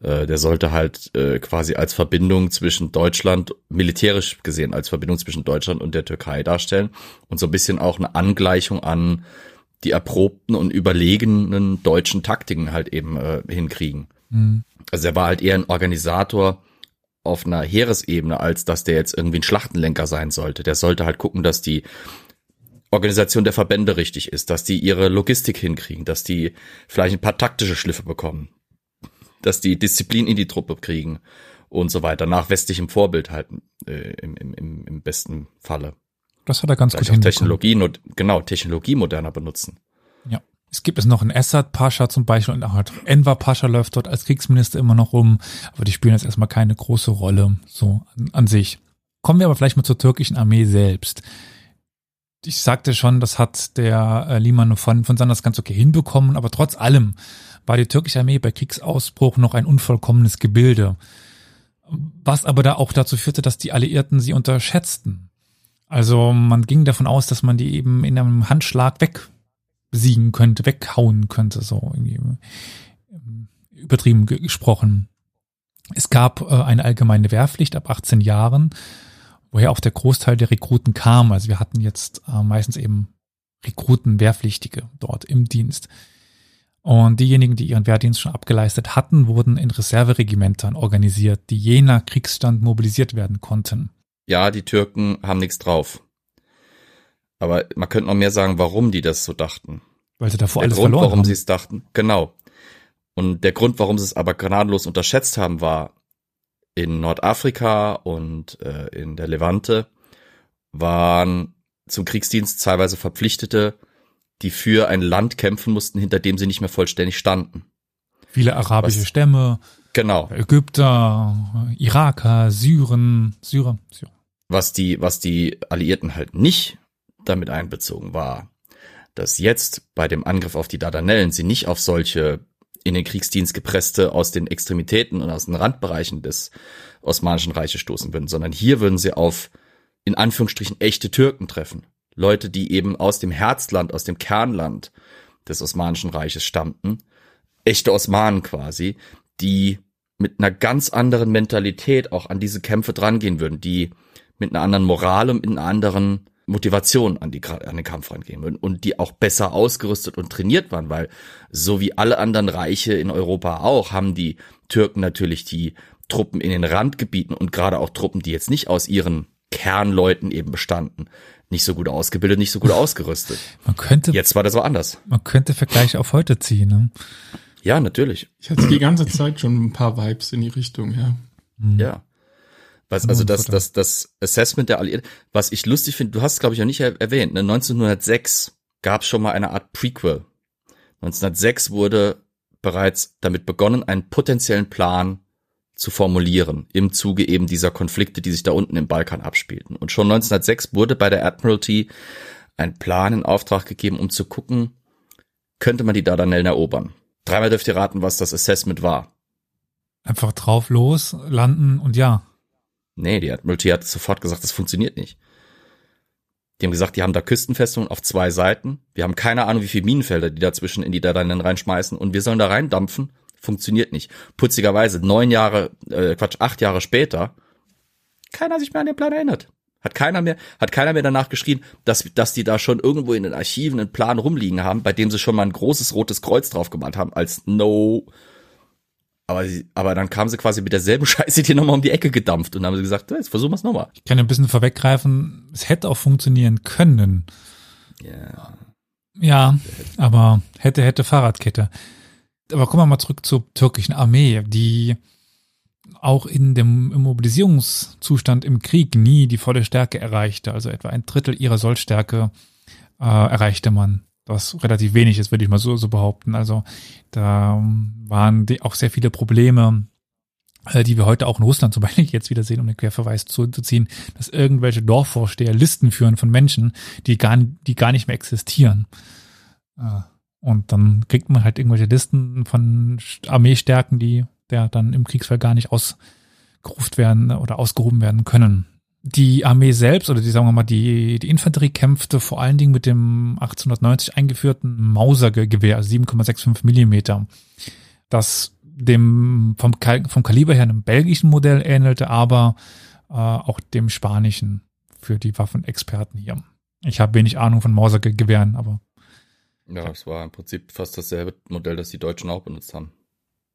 S5: Äh, der sollte halt äh, quasi als Verbindung zwischen Deutschland, militärisch gesehen, als Verbindung zwischen Deutschland und der Türkei darstellen und so ein bisschen auch eine Angleichung an die erprobten und überlegenen deutschen Taktiken halt eben äh, hinkriegen. Mhm. Also er war halt eher ein Organisator, auf einer Heeresebene, als dass der jetzt irgendwie ein Schlachtenlenker sein sollte. Der sollte halt gucken, dass die Organisation der Verbände richtig ist, dass die ihre Logistik hinkriegen, dass die vielleicht ein paar taktische Schliffe bekommen, dass die Disziplin in die Truppe kriegen und so weiter, nach westlichem Vorbild halt äh, im, im, im besten Falle.
S3: Das hat er ganz
S5: vielleicht
S3: gut
S5: Technologie, genau, Technologie moderner benutzen.
S3: Es gibt es noch einen Essad Pascha zum Beispiel und auch Enver Pascha läuft dort als Kriegsminister immer noch rum, aber die spielen jetzt erstmal keine große Rolle so an, an sich. Kommen wir aber vielleicht mal zur türkischen Armee selbst. Ich sagte schon, das hat der äh, Liman von, von Sanders ganz okay hinbekommen, aber trotz allem war die türkische Armee bei Kriegsausbruch noch ein unvollkommenes Gebilde. Was aber da auch dazu führte, dass die Alliierten sie unterschätzten. Also man ging davon aus, dass man die eben in einem Handschlag weg besiegen könnte, weghauen könnte, so irgendwie ähm, übertrieben gesprochen. Es gab äh, eine allgemeine Wehrpflicht ab 18 Jahren, woher auch der Großteil der Rekruten kam. Also wir hatten jetzt äh, meistens eben Rekruten, Wehrpflichtige dort im Dienst. Und diejenigen, die ihren Wehrdienst schon abgeleistet hatten, wurden in Reserveregimentern organisiert, die je nach Kriegsstand mobilisiert werden konnten.
S5: Ja, die Türken haben nichts drauf. Aber man könnte noch mehr sagen, warum die das so dachten.
S3: Weil sie davor
S5: der
S3: alles
S5: Grund,
S3: verloren
S5: warum
S3: haben.
S5: sie es dachten, genau. Und der Grund, warum sie es aber gnadenlos unterschätzt haben, war in Nordafrika und äh, in der Levante waren zum Kriegsdienst teilweise Verpflichtete, die für ein Land kämpfen mussten, hinter dem sie nicht mehr vollständig standen.
S3: Viele arabische Was, Stämme.
S5: Genau.
S3: Ägypter, Iraker, Syren, Syrer, Syrer.
S5: Was die, was die Alliierten halt nicht damit einbezogen war, dass jetzt bei dem Angriff auf die Dardanellen sie nicht auf solche in den Kriegsdienst gepresste aus den Extremitäten und aus den Randbereichen des Osmanischen Reiches stoßen würden, sondern hier würden sie auf in Anführungsstrichen echte Türken treffen. Leute, die eben aus dem Herzland, aus dem Kernland des Osmanischen Reiches stammten, echte Osmanen quasi, die mit einer ganz anderen Mentalität auch an diese Kämpfe drangehen würden, die mit einer anderen Moral und mit einer anderen Motivation an, die, an den Kampf rangehen würden und die auch besser ausgerüstet und trainiert waren, weil so wie alle anderen Reiche in Europa auch, haben die Türken natürlich die Truppen in den Randgebieten und gerade auch Truppen, die jetzt nicht aus ihren Kernleuten eben bestanden, nicht so gut ausgebildet, nicht so gut ausgerüstet.
S3: Man könnte
S5: jetzt war das so anders.
S3: Man könnte Vergleiche auf heute ziehen, ne?
S5: Ja, natürlich.
S2: Ich hatte die ganze Zeit schon ein paar Vibes in die Richtung, ja.
S5: Mhm. Ja. Was, also das, das, das Assessment der Alliierten, was ich lustig finde, du hast es glaube ich auch nicht erwähnt, ne? 1906 gab es schon mal eine Art Prequel. 1906 wurde bereits damit begonnen, einen potenziellen Plan zu formulieren im Zuge eben dieser Konflikte, die sich da unten im Balkan abspielten. Und schon 1906 wurde bei der Admiralty ein Plan in Auftrag gegeben, um zu gucken, könnte man die Dardanellen erobern. Dreimal dürft ihr raten, was das Assessment war.
S3: Einfach drauf los, landen und ja.
S5: Nee, die Admiralty hat sofort gesagt, das funktioniert nicht. Die haben gesagt, die haben da Küstenfestungen auf zwei Seiten. Wir haben keine Ahnung, wie viele Minenfelder die dazwischen in die Dardanellen reinschmeißen und wir sollen da reindampfen, funktioniert nicht. Putzigerweise neun Jahre, äh, Quatsch, acht Jahre später, keiner sich mehr an den Plan erinnert. Hat keiner mehr, hat keiner mehr danach geschrien, dass, dass die da schon irgendwo in den Archiven einen Plan rumliegen haben, bei dem sie schon mal ein großes rotes Kreuz drauf gemalt haben, als No. Aber, sie, aber dann kamen sie quasi mit derselben Scheiße die nochmal um die Ecke gedampft und haben sie gesagt, jetzt versuchen wir es nochmal.
S3: Ich kann ein bisschen vorweggreifen, es hätte auch funktionieren können.
S5: Ja.
S3: Ja, aber hätte, hätte Fahrradkette. Aber kommen wir mal zurück zur türkischen Armee, die auch in dem Immobilisierungszustand im Krieg nie die volle Stärke erreichte. Also etwa ein Drittel ihrer Sollstärke äh, erreichte man. Was relativ wenig ist, würde ich mal so, so behaupten. Also da waren die auch sehr viele Probleme, äh, die wir heute auch in Russland zum Beispiel jetzt wieder sehen, um den Querverweis zu, zu ziehen, dass irgendwelche Dorfvorsteher Listen führen von Menschen, die gar, die gar nicht mehr existieren. Äh, und dann kriegt man halt irgendwelche Listen von Armeestärken, die der dann im Kriegsfall gar nicht ausgerufen werden oder ausgehoben werden können. Die Armee selbst oder die sagen wir mal die die Infanterie kämpfte vor allen Dingen mit dem 1890 eingeführten Mauser-Gewehr, also 7,65 Millimeter, das dem vom, vom Kaliber her einem belgischen Modell ähnelte, aber äh, auch dem spanischen für die Waffenexperten hier. Ich habe wenig Ahnung von Mauser-Gewehren, aber
S5: ja, es war im Prinzip fast dasselbe Modell, das die Deutschen auch benutzt haben.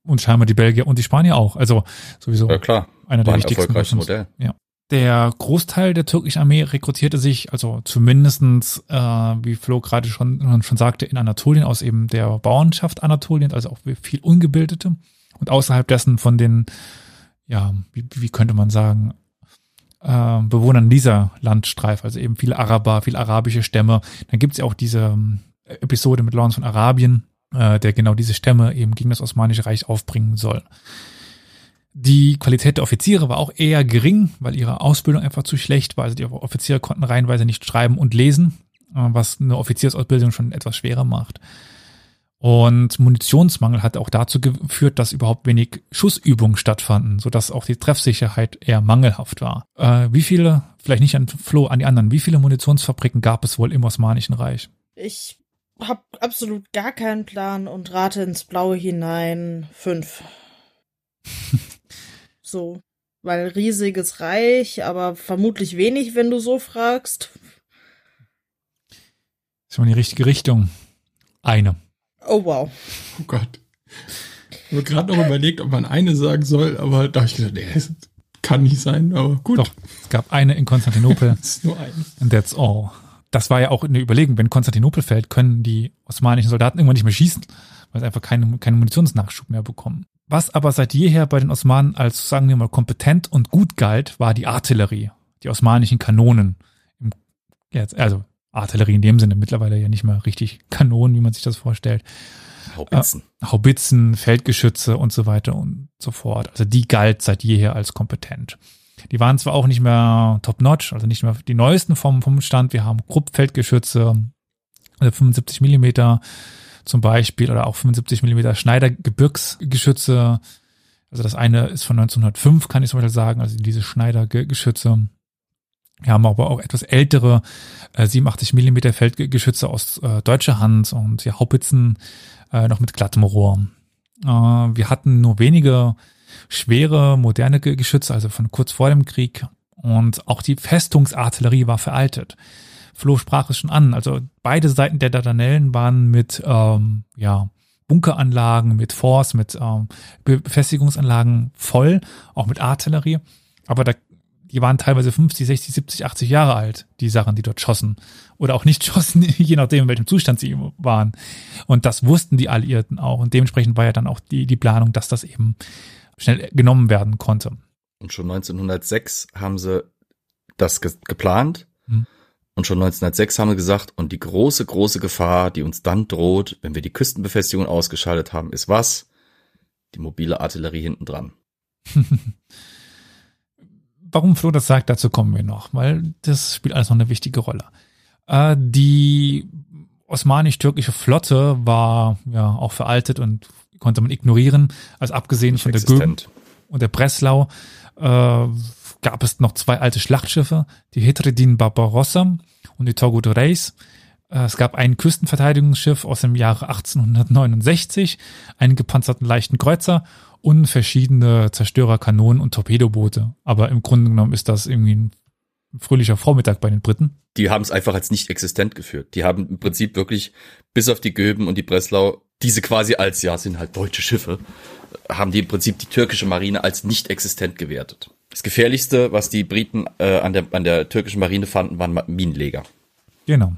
S3: Und scheinbar die Belgier und die Spanier auch. Also sowieso
S5: ja, klar.
S3: einer der
S5: War ein
S3: wichtigsten.
S5: erfolgreiches. Modell.
S3: Ja. Der Großteil der türkischen Armee rekrutierte sich, also zumindestens, äh, wie Flo gerade schon, schon sagte, in Anatolien aus eben der Bauernschaft Anatoliens, also auch viel Ungebildete. Und außerhalb dessen von den, ja, wie, wie könnte man sagen, äh, Bewohnern dieser Landstreif, also eben viele Araber, viele arabische Stämme. Dann gibt's ja auch diese ähm, Episode mit Lawrence von Arabien, äh, der genau diese Stämme eben gegen das Osmanische Reich aufbringen soll. Die Qualität der Offiziere war auch eher gering, weil ihre Ausbildung einfach zu schlecht war. Also die Offiziere konnten reihenweise nicht schreiben und lesen, äh, was eine Offiziersausbildung schon etwas schwerer macht. Und Munitionsmangel hat auch dazu geführt, dass überhaupt wenig Schussübungen stattfanden, sodass auch die Treffsicherheit eher mangelhaft war. Äh, wie viele, vielleicht nicht an Flo, an die anderen, wie viele Munitionsfabriken gab es wohl im Osmanischen Reich?
S4: Ich habe absolut gar keinen Plan und rate ins Blaue hinein fünf. so, weil riesiges Reich, aber vermutlich wenig, wenn du so fragst.
S3: ist mal in die richtige Richtung. Eine.
S4: Oh wow.
S2: Oh Gott. Ich habe gerade noch überlegt, ob man eine sagen soll, aber da habe ich gedacht, nee, das kann nicht sein, aber gut.
S3: Doch, es gab eine in Konstantinopel.
S2: Es ist nur eine.
S3: And that's all. Das war ja auch eine Überlegung, wenn Konstantinopel fällt, können die osmanischen Soldaten irgendwann nicht mehr schießen, weil sie einfach keinen keine Munitionsnachschub mehr bekommen. Was aber seit jeher bei den Osmanen als, sagen wir mal, kompetent und gut galt, war die Artillerie, die osmanischen Kanonen. Also Artillerie in dem Sinne, mittlerweile ja nicht mehr richtig Kanonen, wie man sich das vorstellt.
S5: Haubitzen.
S3: Äh, Haubitzen, Feldgeschütze und so weiter und so fort. Also die galt seit jeher als kompetent. Die waren zwar auch nicht mehr top-notch, also nicht mehr die neuesten vom, vom Stand. Wir haben Krupp-Feldgeschütze, also 75 Millimeter zum Beispiel, oder auch 75 Millimeter Schneider-Gebirgsgeschütze. Also das eine ist von 1905, kann ich zum Beispiel sagen, also diese Schneider-Geschütze. Wir haben aber auch etwas ältere äh, 87 Millimeter Feldgeschütze aus äh, deutscher Hand und ja, Haubitzen äh, noch mit glattem Rohr. Äh, wir hatten nur wenige schwere, moderne Ge- Geschütze, also von kurz vor dem Krieg. Und auch die Festungsartillerie war veraltet. Flo sprach es schon an. Also beide Seiten der Dardanellen waren mit ähm, ja, Bunkeranlagen, mit Forts, mit ähm, Befestigungsanlagen voll, auch mit Artillerie. Aber da, die waren teilweise 50, 60, 70, 80 Jahre alt, die Sachen, die dort schossen. Oder auch nicht schossen, je nachdem, in welchem Zustand sie waren. Und das wussten die Alliierten auch. Und dementsprechend war ja dann auch die, die Planung, dass das eben schnell genommen werden konnte.
S5: Und schon 1906 haben sie das ge geplant. Und schon 1906 haben sie gesagt, und die große, große Gefahr, die uns dann droht, wenn wir die Küstenbefestigung ausgeschaltet haben, ist was? Die mobile Artillerie hinten dran.
S3: Warum Flo das sagt, dazu kommen wir noch, weil das spielt alles noch eine wichtige Rolle. Äh, die osmanisch-türkische Flotte war ja auch veraltet und konnte man ignorieren. Also abgesehen von der Göben
S5: Existent.
S3: und der Breslau äh, gab es noch zwei alte Schlachtschiffe, die Hedredin Barbarossa und die de Reis. Äh, es gab ein Küstenverteidigungsschiff aus dem Jahre 1869, einen gepanzerten leichten Kreuzer und verschiedene Zerstörerkanonen und Torpedoboote. Aber im Grunde genommen ist das irgendwie ein fröhlicher Vormittag bei den Briten.
S5: Die haben es einfach als nicht existent geführt. Die haben im Prinzip wirklich bis auf die Göben und die Breslau diese quasi als, ja, sind halt deutsche Schiffe, haben die im Prinzip die türkische Marine als nicht existent gewertet. Das gefährlichste, was die Briten äh, an, der, an der türkischen Marine fanden, waren Minenleger.
S3: Genau.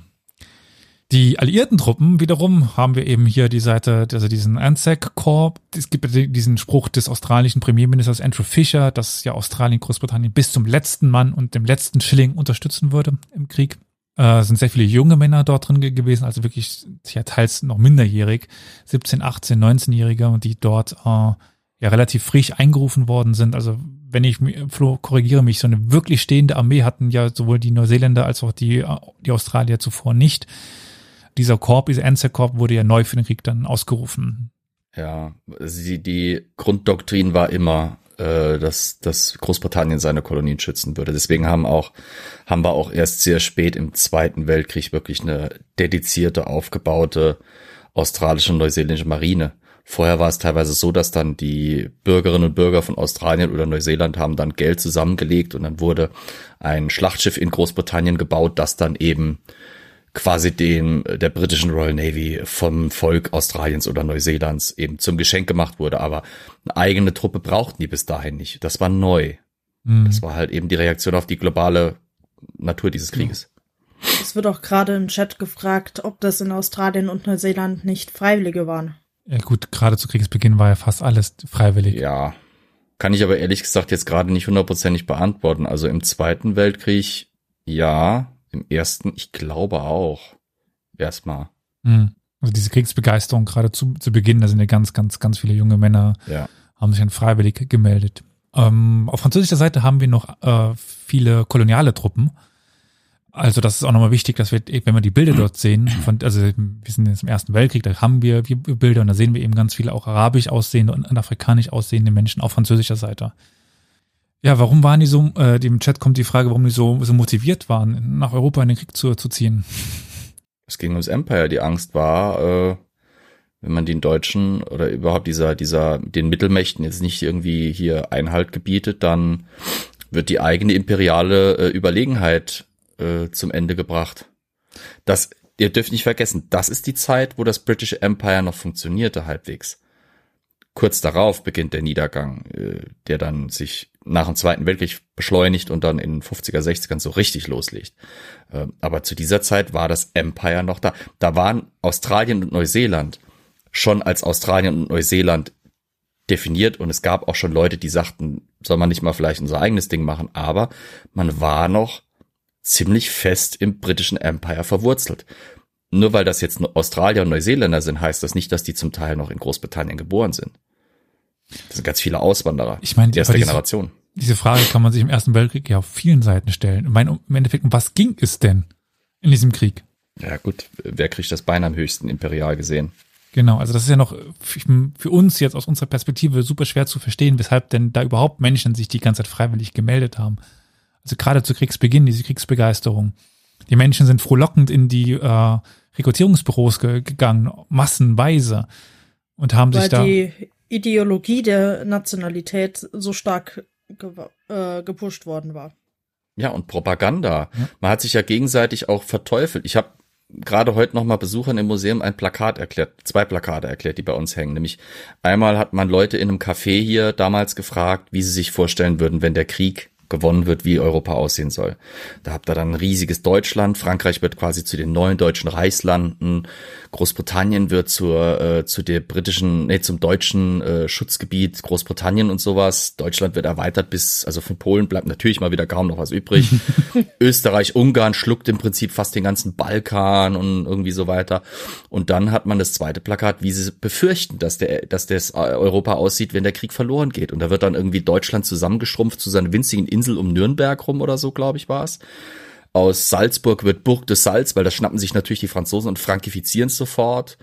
S3: Die alliierten Truppen wiederum haben wir eben hier die Seite, also diesen ANZAC Corps. Es gibt diesen Spruch des australischen Premierministers Andrew Fisher, dass ja Australien Großbritannien bis zum letzten Mann und dem letzten Schilling unterstützen würde im Krieg. Äh, sind sehr viele junge Männer dort drin gewesen, also wirklich ja teils noch minderjährig, 17, 18, 19-Jährige, die dort äh, ja relativ frisch eingerufen worden sind. Also wenn ich Flo, korrigiere mich, so eine wirklich stehende Armee hatten ja sowohl die Neuseeländer als auch die, die Australier zuvor nicht dieser Korb, dieser Enzer-Korb wurde ja neu für den Krieg dann ausgerufen.
S5: Ja, sie, die Grunddoktrin war immer, äh, dass, dass Großbritannien seine Kolonien schützen würde. Deswegen haben auch, haben wir auch erst sehr spät im Zweiten Weltkrieg wirklich eine dedizierte, aufgebaute australische und neuseeländische Marine. Vorher war es teilweise so, dass dann die Bürgerinnen und Bürger von Australien oder Neuseeland haben dann Geld zusammengelegt und dann wurde ein Schlachtschiff in Großbritannien gebaut, das dann eben quasi dem der britischen Royal Navy vom Volk Australiens oder Neuseelands eben zum Geschenk gemacht wurde. Aber eine eigene Truppe brauchten die bis dahin nicht. Das war neu. Mhm. Das war halt eben die Reaktion auf die globale Natur dieses Krieges.
S4: Es wird auch gerade im Chat gefragt, ob das in Australien und Neuseeland nicht Freiwillige waren.
S3: Ja gut, gerade zu Kriegsbeginn war ja fast alles freiwillig.
S5: Ja, kann ich aber ehrlich gesagt jetzt gerade nicht hundertprozentig beantworten. Also im Zweiten Weltkrieg, ja, im ersten, ich glaube auch. Erstmal.
S3: Mhm. Also diese Kriegsbegeisterung gerade zu, zu Beginn, da sind ja ganz, ganz, ganz viele junge Männer,
S5: ja.
S3: haben sich dann freiwillig gemeldet. Ähm, auf französischer Seite haben wir noch äh, viele koloniale Truppen. Also das ist auch nochmal wichtig, dass wir, wenn wir die Bilder dort sehen, von, also wir sind jetzt im Ersten Weltkrieg, da haben wir Bilder und da sehen wir eben ganz viele auch arabisch aussehende und afrikanisch aussehende Menschen auf französischer Seite. Ja, warum waren die so, äh, dem Chat kommt die Frage, warum die so, so motiviert waren, nach Europa in den Krieg zu, zu ziehen.
S5: Es ging ums Empire. Die Angst war, äh, wenn man den Deutschen oder überhaupt dieser, dieser, den Mittelmächten jetzt nicht irgendwie hier Einhalt gebietet, dann wird die eigene imperiale äh, Überlegenheit äh, zum Ende gebracht. Das, ihr dürft nicht vergessen, das ist die Zeit, wo das British Empire noch funktionierte halbwegs. Kurz darauf beginnt der Niedergang, äh, der dann sich nach dem Zweiten Weltkrieg beschleunigt und dann in den 50er, 60ern so richtig loslegt. Ähm, aber zu dieser Zeit war das Empire noch da. Da waren Australien und Neuseeland schon als Australien und Neuseeland definiert und es gab auch schon Leute, die sagten, soll man nicht mal vielleicht unser eigenes Ding machen, aber man war noch ziemlich fest im britischen Empire verwurzelt. Nur weil das jetzt Australier und Neuseeländer sind, heißt das nicht, dass die zum Teil noch in Großbritannien geboren sind. Das sind ganz viele Auswanderer.
S3: Ich meine,
S5: die erste diese, Generation.
S3: Diese Frage kann man sich im Ersten Weltkrieg ja auf vielen Seiten stellen. Ich meine, im Endeffekt, um was ging es denn in diesem Krieg?
S5: Ja gut, wer kriegt das Bein am höchsten imperial gesehen?
S3: Genau, also das ist ja noch für uns jetzt aus unserer Perspektive super schwer zu verstehen, weshalb denn da überhaupt Menschen sich die ganze Zeit freiwillig gemeldet haben. Also gerade zu Kriegsbeginn, diese Kriegsbegeisterung. Die Menschen sind frohlockend in die äh, Rekrutierungsbüros ge gegangen, massenweise und haben
S4: Weil
S3: sich da.
S4: Die Ideologie der Nationalität so stark ge äh, gepusht worden war.
S5: Ja, und Propaganda. Ja. Man hat sich ja gegenseitig auch verteufelt. Ich habe gerade heute noch mal Besuchern im Museum ein Plakat erklärt, zwei Plakate erklärt, die bei uns hängen. Nämlich einmal hat man Leute in einem Café hier damals gefragt, wie sie sich vorstellen würden, wenn der Krieg gewonnen wird, wie Europa aussehen soll. Da habt ihr dann ein riesiges Deutschland, Frankreich wird quasi zu den neuen deutschen Reichslanden, Großbritannien wird zur äh, zu der britischen, nee, zum deutschen äh, Schutzgebiet Großbritannien und sowas. Deutschland wird erweitert bis, also von Polen bleibt natürlich mal wieder kaum noch was übrig. Österreich, Ungarn schluckt im Prinzip fast den ganzen Balkan und irgendwie so weiter. Und dann hat man das zweite Plakat, wie sie befürchten, dass der, dass das Europa aussieht, wenn der Krieg verloren geht. Und da wird dann irgendwie Deutschland zusammengeschrumpft zu seiner winzigen Insel um Nürnberg rum oder so, glaube ich, war es. Aus Salzburg wird Burg de Salz, weil das schnappen sich natürlich die Franzosen und frankifizieren es sofort.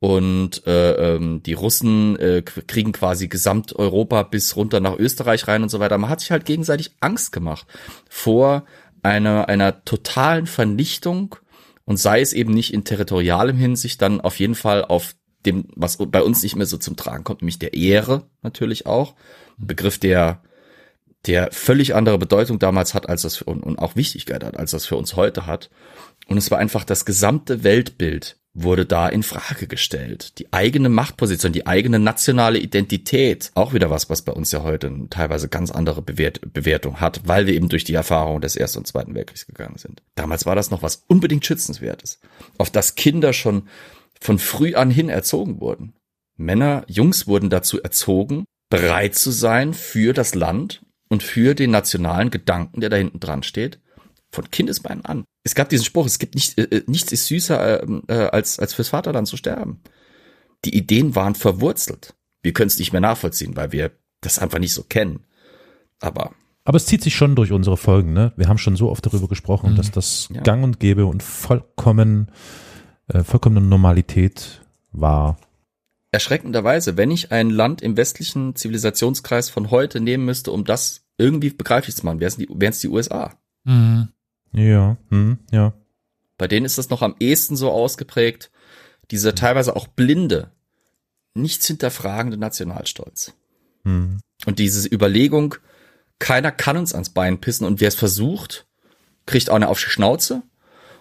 S5: Und äh, ähm, die Russen äh, kriegen quasi Gesamteuropa bis runter nach Österreich rein und so weiter. Man hat sich halt gegenseitig Angst gemacht vor einer, einer totalen Vernichtung und sei es eben nicht in territorialem Hinsicht, dann auf jeden Fall auf dem, was bei uns nicht mehr so zum Tragen kommt, nämlich der Ehre natürlich auch. Ein Begriff, der, der völlig andere Bedeutung damals hat, als das und, und auch Wichtigkeit hat, als das für uns heute hat. Und es war einfach das gesamte Weltbild wurde da in Frage gestellt. Die eigene Machtposition, die eigene nationale Identität, auch wieder was, was bei uns ja heute teilweise ganz andere Bewert Bewertung hat, weil wir eben durch die Erfahrung des Ersten und Zweiten Weltkriegs gegangen sind. Damals war das noch was unbedingt schützenswertes, auf das Kinder schon von früh an hin erzogen wurden. Männer, Jungs wurden dazu erzogen, bereit zu sein für das Land und für den nationalen Gedanken, der da hinten dran steht, von Kindesbeinen an. Es gab diesen Spruch, es gibt nicht, äh, äh nichts ist süßer, äh, äh, als, als fürs Vaterland zu sterben. Die Ideen waren verwurzelt. Wir können es nicht mehr nachvollziehen, weil wir das einfach nicht so kennen. Aber
S1: aber es zieht sich schon durch unsere Folgen, ne? Wir haben schon so oft darüber gesprochen, mhm. dass das ja. gang und gäbe und vollkommen äh, vollkommene Normalität war.
S5: Erschreckenderweise, wenn ich ein Land im westlichen Zivilisationskreis von heute nehmen müsste, um das irgendwie begreiflich zu machen, wären es die, die USA.
S1: Mhm. Ja, hm, ja.
S5: Bei denen ist das noch am ehesten so ausgeprägt, dieser teilweise auch blinde, nichts hinterfragende Nationalstolz. Mhm. Und diese Überlegung, keiner kann uns ans Bein pissen und wer es versucht, kriegt auch eine auf die Schnauze.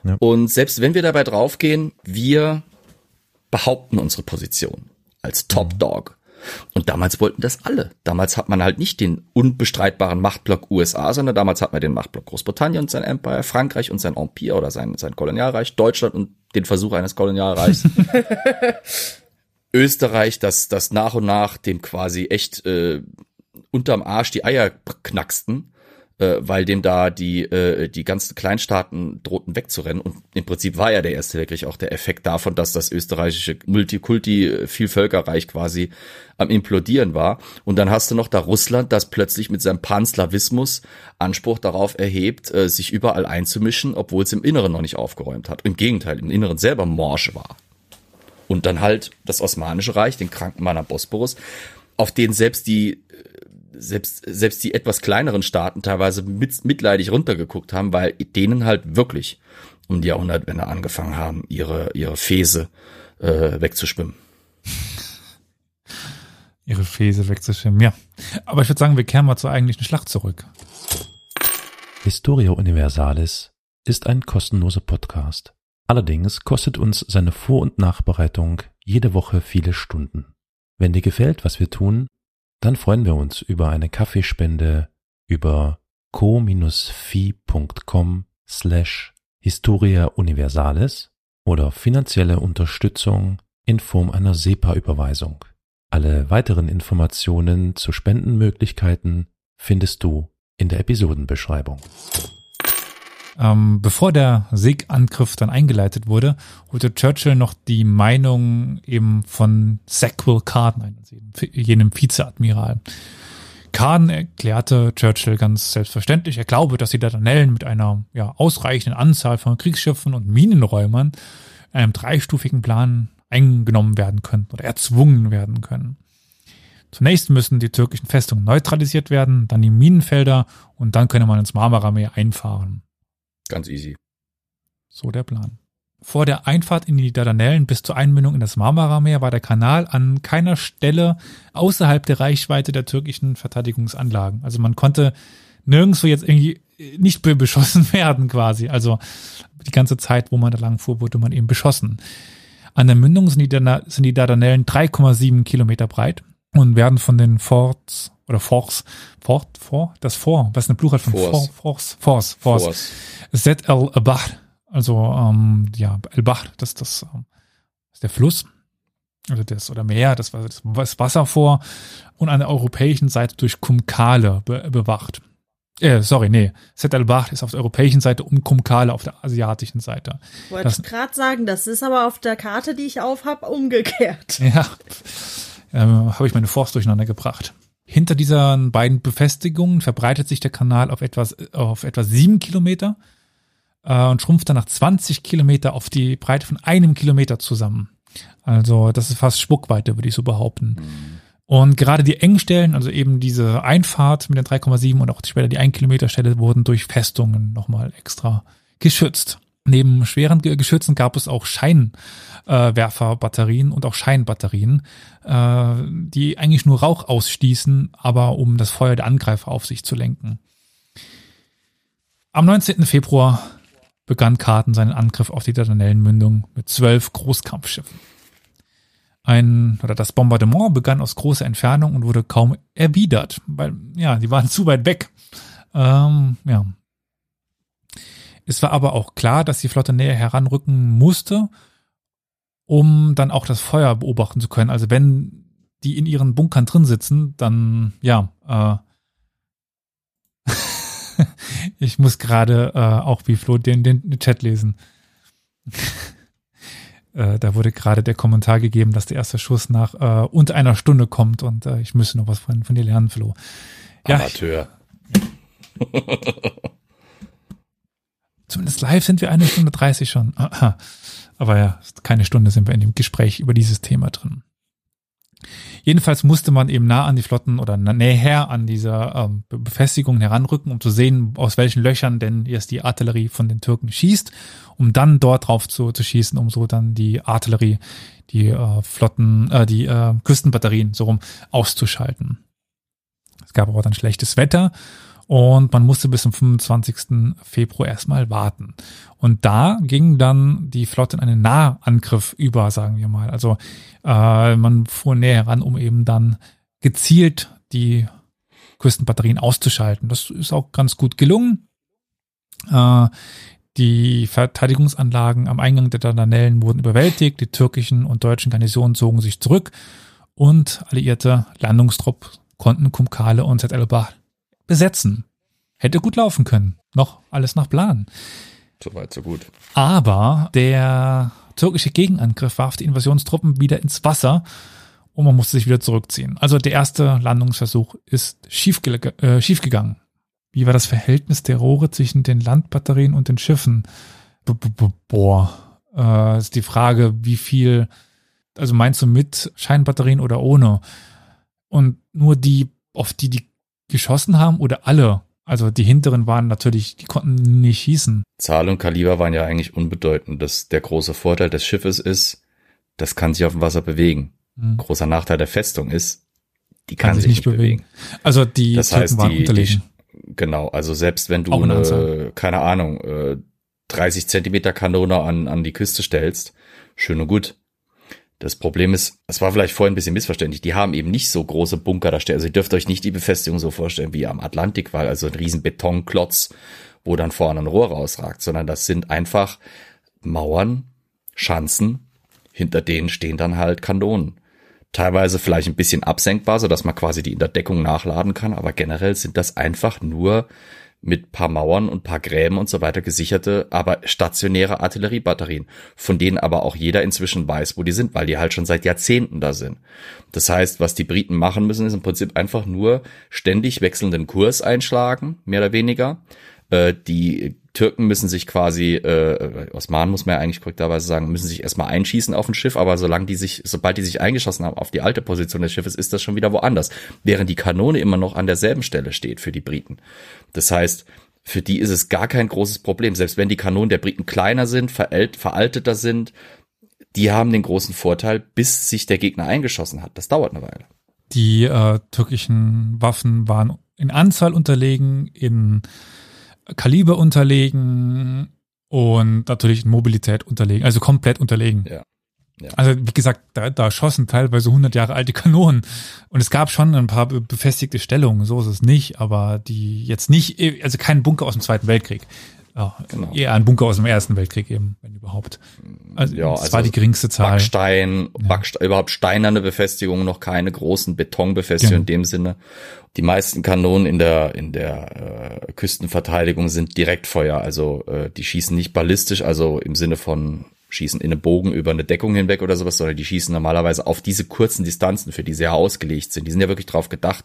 S5: Ja. Und selbst wenn wir dabei draufgehen, wir behaupten unsere Position als Top Dog. Und damals wollten das alle. Damals hat man halt nicht den unbestreitbaren Machtblock USA, sondern damals hat man den Machtblock Großbritannien und sein Empire, Frankreich und sein Empire oder sein, sein Kolonialreich, Deutschland und den Versuch eines Kolonialreichs. Österreich, das, das nach und nach dem quasi echt äh, unterm Arsch die Eier knacksten äh, weil dem da die, äh, die ganzen Kleinstaaten drohten wegzurennen. Und im Prinzip war ja der Erste Weltkrieg auch der Effekt davon, dass das österreichische Multikulti-Vielvölkerreich quasi am implodieren war. Und dann hast du noch da Russland, das plötzlich mit seinem Panslawismus Anspruch darauf erhebt, äh, sich überall einzumischen, obwohl es im Inneren noch nicht aufgeräumt hat. Im Gegenteil, im Inneren selber morsch war. Und dann halt das Osmanische Reich, den kranken Mann am Bosporus, auf den selbst die selbst, selbst die etwas kleineren Staaten teilweise mit, mitleidig runtergeguckt haben, weil denen halt wirklich um die Jahrhundertwende angefangen haben, ihre, ihre Fäse äh, wegzuschwimmen.
S3: Ihre Fäse wegzuschwimmen, ja. Aber ich würde sagen, wir kehren mal zur eigentlichen Schlacht zurück.
S1: Historia Universalis ist ein kostenloser Podcast. Allerdings kostet uns seine Vor- und Nachbereitung jede Woche viele Stunden. Wenn dir gefällt, was wir tun, dann freuen wir uns über eine Kaffeespende über co-fi.com slash Historia Universalis oder finanzielle Unterstützung in Form einer SEPA-Überweisung. Alle weiteren Informationen zu Spendenmöglichkeiten findest du in der Episodenbeschreibung.
S3: Ähm, bevor der Siegangriff dann eingeleitet wurde, holte Churchill noch die Meinung eben von Sackville Carden ein, also jenem Vizeadmiral. Carden erklärte Churchill ganz selbstverständlich, er glaube, dass die Dardanellen mit einer ja, ausreichenden Anzahl von Kriegsschiffen und Minenräumern einem dreistufigen Plan eingenommen werden können oder erzwungen werden können. Zunächst müssen die türkischen Festungen neutralisiert werden, dann die Minenfelder und dann könne man ins Marmara-Meer einfahren.
S5: Ganz easy.
S3: So der Plan. Vor der Einfahrt in die Dardanellen bis zur Einmündung in das Marmara-Meer war der Kanal an keiner Stelle außerhalb der Reichweite der türkischen Verteidigungsanlagen. Also man konnte nirgendwo jetzt irgendwie nicht beschossen werden quasi. Also die ganze Zeit, wo man da lang fuhr, wurde man eben beschossen. An der Mündung sind die, sind die Dardanellen 3,7 Kilometer breit und werden von den Forts oder Force, Fort, Fort, das Fort, was ist eine Plural von Force, Force, Force, Force, Force. Zet el Bahr, also ähm, ja, El Bahr, das, das ähm, ist der Fluss, also das oder Meer, das war das Wasser vor. Und an der europäischen Seite durch Kumkale be bewacht. Äh, sorry, nee. Set al-Bahr ist auf der europäischen Seite und Kumkale auf der asiatischen Seite.
S4: Wollte ich gerade sagen, das ist aber auf der Karte, die ich auf habe, umgekehrt.
S3: Ja, ähm, habe ich meine Forst durcheinander gebracht. Hinter diesen beiden Befestigungen verbreitet sich der Kanal auf etwas, auf etwa sieben Kilometer äh, und schrumpft dann nach 20 Kilometer auf die Breite von einem Kilometer zusammen. Also das ist fast Spuckweite, würde ich so behaupten. Und gerade die Engstellen, also eben diese Einfahrt mit den 3,7 und auch später die 1 Kilometer Stelle wurden durch Festungen nochmal extra geschützt. Neben schweren Geschützen gab es auch Scheinwerferbatterien äh, und auch Scheinbatterien, äh, die eigentlich nur Rauch ausstießen, aber um das Feuer der Angreifer auf sich zu lenken. Am 19. Februar begann Karten seinen Angriff auf die Dardanellenmündung mit zwölf Großkampfschiffen. Ein, oder das Bombardement begann aus großer Entfernung und wurde kaum erwidert, weil, ja, die waren zu weit weg. Ähm, ja, es war aber auch klar, dass die Flotte näher heranrücken musste, um dann auch das Feuer beobachten zu können. Also wenn die in ihren Bunkern drin sitzen, dann ja, äh, ich muss gerade äh, auch wie Flo den, den Chat lesen. äh, da wurde gerade der Kommentar gegeben, dass der erste Schuss nach äh, unter einer Stunde kommt und äh, ich müsste noch was von, von dir lernen, Flo.
S5: Ja, Amateur.
S3: Zumindest live sind wir eine Stunde dreißig schon. Aber ja, keine Stunde sind wir in dem Gespräch über dieses Thema drin. Jedenfalls musste man eben nah an die Flotten oder näher an dieser ähm, Befestigung heranrücken, um zu sehen, aus welchen Löchern denn jetzt die Artillerie von den Türken schießt, um dann dort drauf zu, zu schießen, um so dann die Artillerie, die äh, Flotten, äh, die äh, Küstenbatterien so rum auszuschalten. Es gab aber dann schlechtes Wetter und man musste bis zum 25. Februar erstmal warten. Und da ging dann die Flotte in einen Nahangriff über, sagen wir mal. Also äh, man fuhr näher heran, um eben dann gezielt die Küstenbatterien auszuschalten. Das ist auch ganz gut gelungen. Äh, die Verteidigungsanlagen am Eingang der Dardanellen wurden überwältigt, die türkischen und deutschen Garnisonen zogen sich zurück und alliierte Landungstrupp konnten Kumkale und el-Bahr besetzen. Hätte gut laufen können. Noch alles nach Plan.
S5: Soweit, so gut.
S3: Aber der türkische Gegenangriff warf die Invasionstruppen wieder ins Wasser und man musste sich wieder zurückziehen. Also der erste Landungsversuch ist schiefge äh, schiefgegangen. Wie war das Verhältnis der Rohre zwischen den Landbatterien und den Schiffen? B -b -b Boah, äh, ist die Frage, wie viel, also meinst du mit Scheinbatterien oder ohne? Und nur die, auf die die geschossen haben oder alle? Also die hinteren waren natürlich, die konnten nicht schießen.
S5: Zahl und Kaliber waren ja eigentlich unbedeutend. Das, der große Vorteil des Schiffes ist, das kann sich auf dem Wasser bewegen. Mhm. Großer Nachteil der Festung ist, die kann, kann sich nicht bewegen. bewegen.
S3: Also die
S5: das Türken heißt, waren die, unterlegen. Die, genau, also selbst wenn du eine, keine Ahnung, 30 äh, Zentimeter Kanone an, an die Küste stellst, schön und gut. Das Problem ist, es war vielleicht vorhin ein bisschen missverständlich, die haben eben nicht so große Bunker da stehen. Also ihr dürft euch nicht die Befestigung so vorstellen wie am Atlantikwall, also ein riesen Betonklotz, wo dann vorne ein Rohr rausragt, sondern das sind einfach Mauern, Schanzen, hinter denen stehen dann halt Kanonen. Teilweise vielleicht ein bisschen absenkbar, so dass man quasi die in der Deckung nachladen kann, aber generell sind das einfach nur mit paar Mauern und paar Gräben und so weiter gesicherte, aber stationäre Artilleriebatterien, von denen aber auch jeder inzwischen weiß, wo die sind, weil die halt schon seit Jahrzehnten da sind. Das heißt, was die Briten machen müssen, ist im Prinzip einfach nur ständig wechselnden Kurs einschlagen, mehr oder weniger. Äh, die Türken müssen sich quasi, äh, Osmanen muss man ja eigentlich korrekterweise sagen, müssen sich erstmal einschießen auf ein Schiff, aber solange die sich, sobald die sich eingeschossen haben auf die alte Position des Schiffes, ist das schon wieder woanders. Während die Kanone immer noch an derselben Stelle steht für die Briten. Das heißt, für die ist es gar kein großes Problem. Selbst wenn die Kanonen der Briten kleiner sind, veralteter sind, die haben den großen Vorteil, bis sich der Gegner eingeschossen hat. Das dauert eine Weile.
S3: Die äh, türkischen Waffen waren in Anzahl unterlegen, in Kaliber unterlegen und natürlich Mobilität unterlegen, also komplett unterlegen. Ja. Ja. Also wie gesagt, da, da schossen teilweise 100 Jahre alte Kanonen und es gab schon ein paar befestigte Stellungen, so ist es nicht, aber die jetzt nicht, also kein Bunker aus dem Zweiten Weltkrieg. Ja, genau. Eher ein Bunker aus dem Ersten Weltkrieg eben, wenn überhaupt. Also, ja, das also war die geringste Zahl.
S5: Backstein, ja. Backstein, überhaupt steinerne Befestigungen, noch keine großen Betonbefestigungen genau. in dem Sinne. Die meisten Kanonen in der in der äh, Küstenverteidigung sind Direktfeuer, also äh, die schießen nicht ballistisch, also im Sinne von schießen in einem Bogen über eine Deckung hinweg oder sowas, sondern die schießen normalerweise auf diese kurzen Distanzen, für die sie ja ausgelegt sind. Die sind ja wirklich drauf gedacht,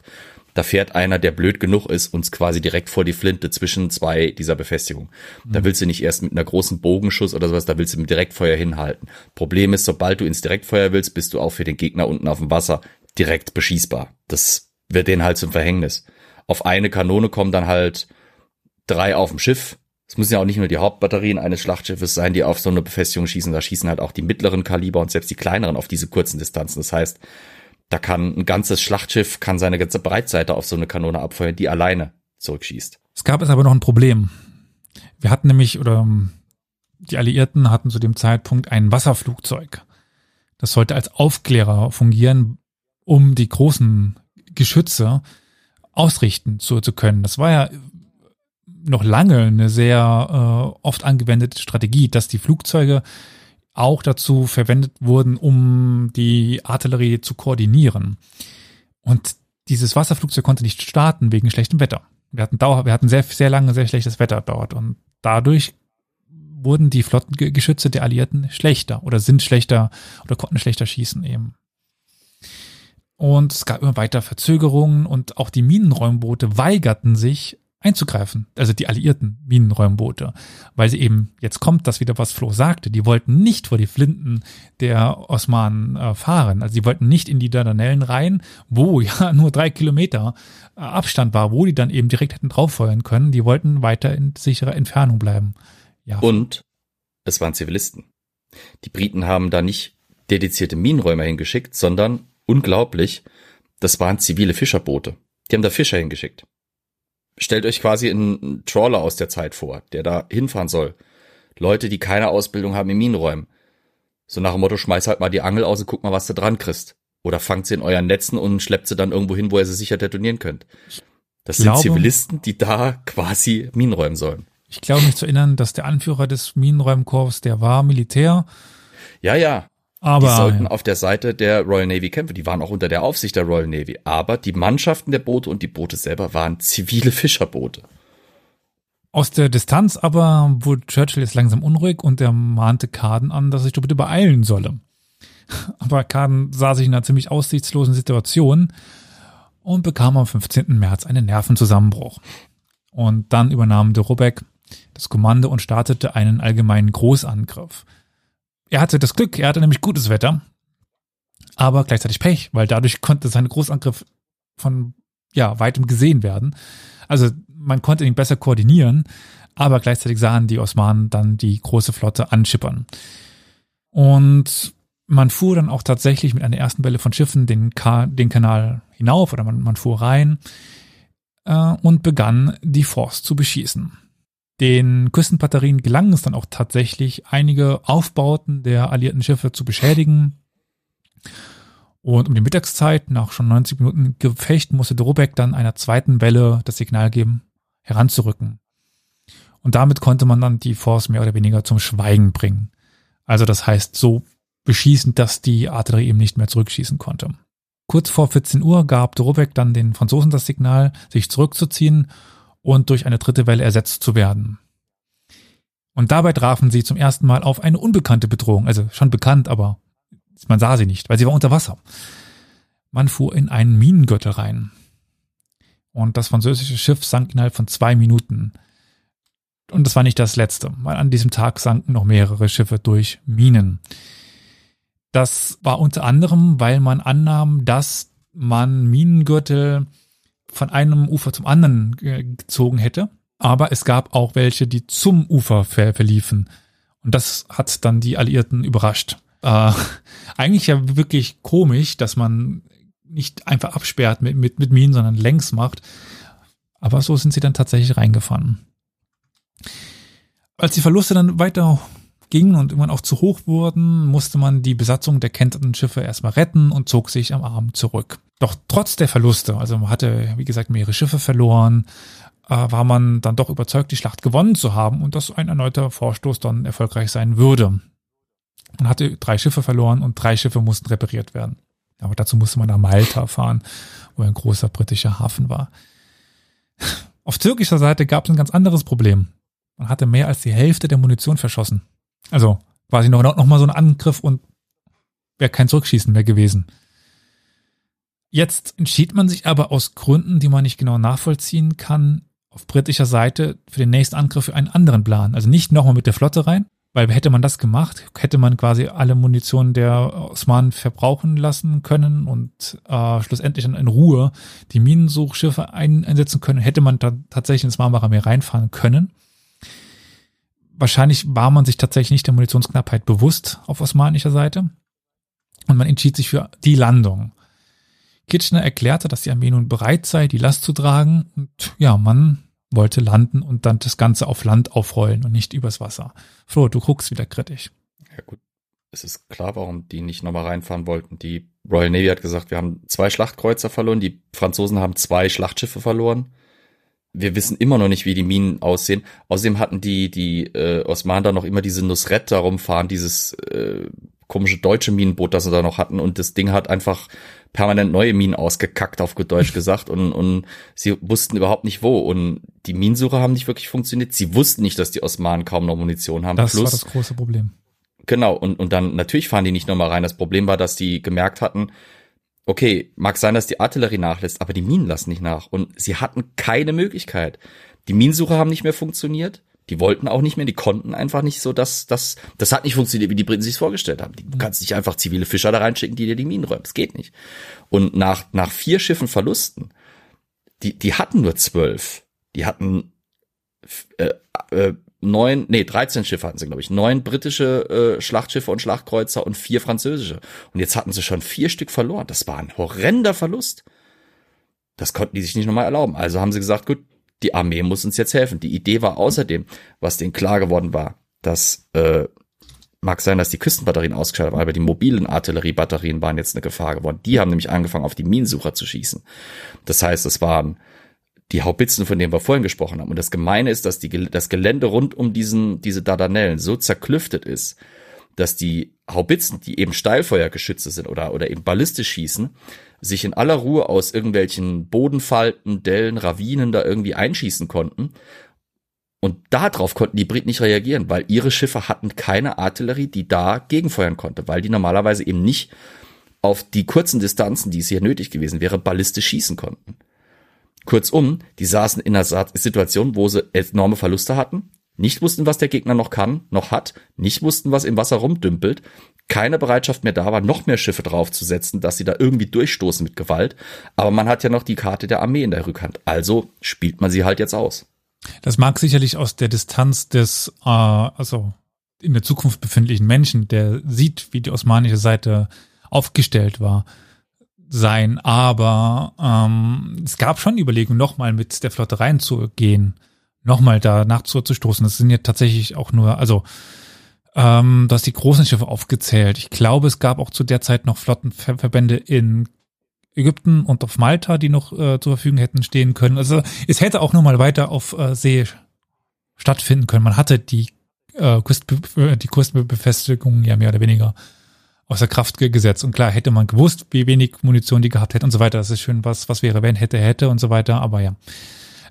S5: da fährt einer, der blöd genug ist, uns quasi direkt vor die Flinte zwischen zwei dieser Befestigungen. Da mhm. willst du nicht erst mit einer großen Bogenschuss oder sowas, da willst du mit Direktfeuer hinhalten. Problem ist, sobald du ins Direktfeuer willst, bist du auch für den Gegner unten auf dem Wasser direkt beschießbar. Das wird denen halt zum Verhängnis. Auf eine Kanone kommen dann halt drei auf dem Schiff, Es müssen ja auch nicht nur die Hauptbatterien eines Schlachtschiffes sein, die auf so eine Befestigung schießen. Da schießen halt auch die mittleren Kaliber und selbst die kleineren auf diese kurzen Distanzen. Das heißt, da kann ein ganzes Schlachtschiff kann seine ganze Breitseite auf so eine Kanone abfeuern, die alleine zurückschießt.
S3: Es gab es aber noch ein Problem. Wir hatten nämlich, oder die Alliierten hatten zu dem Zeitpunkt ein Wasserflugzeug. Das sollte als Aufklärer fungieren, um die großen Geschütze ausrichten zu, zu können. Das war ja noch lange eine sehr äh, oft angewendete Strategie, dass die Flugzeuge auch dazu verwendet wurden, um die Artillerie zu koordinieren. Und dieses Wasserflugzeug konnte nicht starten wegen schlechtem Wetter. Wir hatten Dauer, wir hatten sehr, sehr lange sehr schlechtes Wetter dort und dadurch wurden die Flottengeschütze der Alliierten schlechter oder sind schlechter oder konnten schlechter schießen eben. Und es gab immer weiter Verzögerungen und auch die Minenräumboote weigerten sich einzugreifen, also die alliierten Minenräumboote, weil sie eben, jetzt kommt das wieder, was Flo sagte, die wollten nicht vor die Flinten der Osmanen äh, fahren, also sie wollten nicht in die Dardanellen rein, wo ja nur drei Kilometer äh, Abstand war, wo die dann eben direkt hätten drauffeuern können, die wollten weiter in sicherer Entfernung bleiben.
S5: Ja. Und es waren Zivilisten. Die Briten haben da nicht dedizierte Minenräumer hingeschickt, sondern unglaublich, das waren zivile Fischerboote. Die haben da Fischer hingeschickt. Stellt euch quasi einen Trawler aus der Zeit vor, der da hinfahren soll. Leute, die keine Ausbildung haben in Minenräumen. So nach dem Motto, schmeiß halt mal die Angel aus und guck mal, was du dran kriegst. Oder fangt sie in euren Netzen und schleppt sie dann irgendwo hin, wo ihr sie sicher detonieren könnt. Das sind Zivilisten, die da quasi Minenräumen sollen.
S3: Ich glaube mich zu erinnern, dass der Anführer des Minenräumkorps, der war Militär.
S5: Ja, ja. Aber die sollten ja. auf der Seite der Royal Navy kämpfen. Die waren auch unter der Aufsicht der Royal Navy. Aber die Mannschaften der Boote und die Boote selber waren zivile Fischerboote.
S3: Aus der Distanz aber wurde Churchill jetzt langsam unruhig und er mahnte Carden an, dass sich doch bitte beeilen solle. Aber Carden sah sich in einer ziemlich aussichtslosen Situation und bekam am 15. März einen Nervenzusammenbruch. Und dann übernahm de Rubeck das Kommando und startete einen allgemeinen Großangriff. Er hatte das Glück, er hatte nämlich gutes Wetter, aber gleichzeitig Pech, weil dadurch konnte sein Großangriff von ja, weitem gesehen werden. Also man konnte ihn besser koordinieren, aber gleichzeitig sahen die Osmanen dann die große Flotte anschippern. Und man fuhr dann auch tatsächlich mit einer ersten Welle von Schiffen den, Ka den Kanal hinauf oder man, man fuhr rein äh, und begann die Force zu beschießen. Den Küstenbatterien gelang es dann auch tatsächlich, einige Aufbauten der alliierten Schiffe zu beschädigen. Und um die Mittagszeit, nach schon 90 Minuten Gefecht, musste Drobeck dann einer zweiten Welle das Signal geben, heranzurücken. Und damit konnte man dann die Force mehr oder weniger zum Schweigen bringen. Also das heißt, so beschießen, dass die Artillerie eben nicht mehr zurückschießen konnte. Kurz vor 14 Uhr gab Drobeck dann den Franzosen das Signal, sich zurückzuziehen und durch eine dritte Welle ersetzt zu werden. Und dabei trafen sie zum ersten Mal auf eine unbekannte Bedrohung, also schon bekannt, aber man sah sie nicht, weil sie war unter Wasser. Man fuhr in einen Minengürtel rein. Und das französische Schiff sank innerhalb von zwei Minuten. Und das war nicht das letzte, weil an diesem Tag sanken noch mehrere Schiffe durch Minen. Das war unter anderem, weil man annahm, dass man Minengürtel von einem Ufer zum anderen gezogen hätte. Aber es gab auch welche, die zum Ufer ver verliefen. Und das hat dann die Alliierten überrascht. Äh, eigentlich ja wirklich komisch, dass man nicht einfach absperrt mit, mit, mit Minen, sondern längs macht. Aber so sind sie dann tatsächlich reingefahren. Als die Verluste dann weiter gingen und irgendwann auch zu hoch wurden, musste man die Besatzung der kenterten Schiffe erstmal retten und zog sich am Abend zurück. Doch trotz der Verluste, also man hatte, wie gesagt, mehrere Schiffe verloren, äh, war man dann doch überzeugt, die Schlacht gewonnen zu haben und dass ein erneuter Vorstoß dann erfolgreich sein würde. Man hatte drei Schiffe verloren und drei Schiffe mussten repariert werden. Aber dazu musste man nach Malta fahren, wo ein großer britischer Hafen war. Auf türkischer Seite gab es ein ganz anderes Problem. Man hatte mehr als die Hälfte der Munition verschossen. Also quasi noch, noch mal so ein Angriff und wäre kein Zurückschießen mehr gewesen. Jetzt entschied man sich aber aus Gründen, die man nicht genau nachvollziehen kann, auf britischer Seite für den nächsten Angriff für einen anderen Plan. Also nicht nochmal mit der Flotte rein, weil hätte man das gemacht, hätte man quasi alle Munition der Osmanen verbrauchen lassen können und äh, schlussendlich dann in Ruhe die Minensuchschiffe ein einsetzen können, hätte man dann tatsächlich ins Marmara Meer reinfahren können. Wahrscheinlich war man sich tatsächlich nicht der Munitionsknappheit bewusst auf osmanischer Seite und man entschied sich für die Landung. Kitchener erklärte, dass die Armee nun bereit sei, die Last zu tragen und ja, man wollte landen und dann das Ganze auf Land aufrollen und nicht übers Wasser. Flo, du guckst wieder kritisch.
S5: Ja gut, es ist klar, warum die nicht nochmal reinfahren wollten. Die Royal Navy hat gesagt, wir haben zwei Schlachtkreuzer verloren, die Franzosen haben zwei Schlachtschiffe verloren. Wir wissen immer noch nicht, wie die Minen aussehen. Außerdem hatten die, die äh, Osmanen da noch immer diese Nusret da rumfahren, dieses äh, komische deutsche Minenboot, das sie da noch hatten. Und das Ding hat einfach permanent neue Minen ausgekackt, auf gut Deutsch gesagt, und, und sie wussten überhaupt nicht wo. Und die Minensuche haben nicht wirklich funktioniert. Sie wussten nicht, dass die Osmanen kaum noch Munition haben.
S3: Das Plus, war das große Problem.
S5: Genau, und, und dann natürlich fahren die nicht nochmal rein. Das Problem war, dass die gemerkt hatten, okay, mag sein, dass die Artillerie nachlässt, aber die Minen lassen nicht nach. Und sie hatten keine Möglichkeit. Die Minensuche haben nicht mehr funktioniert. Die wollten auch nicht mehr, die konnten einfach nicht so, dass das, das hat nicht funktioniert, wie die Briten sich vorgestellt haben. Du kannst nicht einfach zivile Fischer da reinschicken, die dir die Minen räumen. Das geht nicht. Und nach, nach vier Schiffen Verlusten, die, die hatten nur zwölf. Die hatten äh, äh, neun, nee, 13 Schiffe hatten sie, glaube ich. Neun britische äh, Schlachtschiffe und Schlachtkreuzer und vier französische. Und jetzt hatten sie schon vier Stück verloren. Das war ein horrender Verlust. Das konnten die sich nicht nochmal erlauben. Also haben sie gesagt, gut, die Armee muss uns jetzt helfen. Die Idee war außerdem, was denen klar geworden war, dass äh, mag sein, dass die Küstenbatterien ausgeschaltet waren, aber die mobilen Artilleriebatterien waren jetzt eine Gefahr geworden. Die haben nämlich angefangen, auf die Minensucher zu schießen. Das heißt, es waren die Haubitzen, von denen wir vorhin gesprochen haben. Und das Gemeine ist, dass die, das Gelände rund um diesen, diese Dardanellen so zerklüftet ist, dass die Haubitzen, die eben Steilfeuergeschütze sind oder, oder eben ballistisch schießen, sich in aller Ruhe aus irgendwelchen Bodenfalten, Dellen, Ravinen da irgendwie einschießen konnten. Und darauf konnten die Briten nicht reagieren, weil ihre Schiffe hatten keine Artillerie, die da gegenfeuern konnte, weil die normalerweise eben nicht auf die kurzen Distanzen, die es hier nötig gewesen wäre, ballistisch schießen konnten. Kurzum, die saßen in einer Situation, wo sie enorme Verluste hatten, nicht wussten, was der Gegner noch kann, noch hat, nicht wussten, was im Wasser rumdümpelt, keine Bereitschaft mehr da war, noch mehr Schiffe draufzusetzen, dass sie da irgendwie durchstoßen mit Gewalt. Aber man hat ja noch die Karte der Armee in der Rückhand. Also spielt man sie halt jetzt aus.
S3: Das mag sicherlich aus der Distanz des, äh, also in der Zukunft befindlichen Menschen, der sieht, wie die osmanische Seite aufgestellt war, sein, aber ähm, es gab schon Überlegungen, nochmal mit der Flotte reinzugehen, nochmal da nachzustoßen. Das sind ja tatsächlich auch nur, also ähm, du hast die großen Schiffe aufgezählt. Ich glaube, es gab auch zu der Zeit noch Flottenverbände in Ägypten und auf Malta, die noch äh, zur Verfügung hätten stehen können. Also es hätte auch nochmal weiter auf äh, See stattfinden können. Man hatte die, äh, Küste, die Küstenbefestigung ja mehr oder weniger außer Kraft gesetzt. Und klar, hätte man gewusst, wie wenig Munition die gehabt hätte und so weiter. Das ist schön, was, was wäre, wenn, hätte, hätte und so weiter. Aber ja.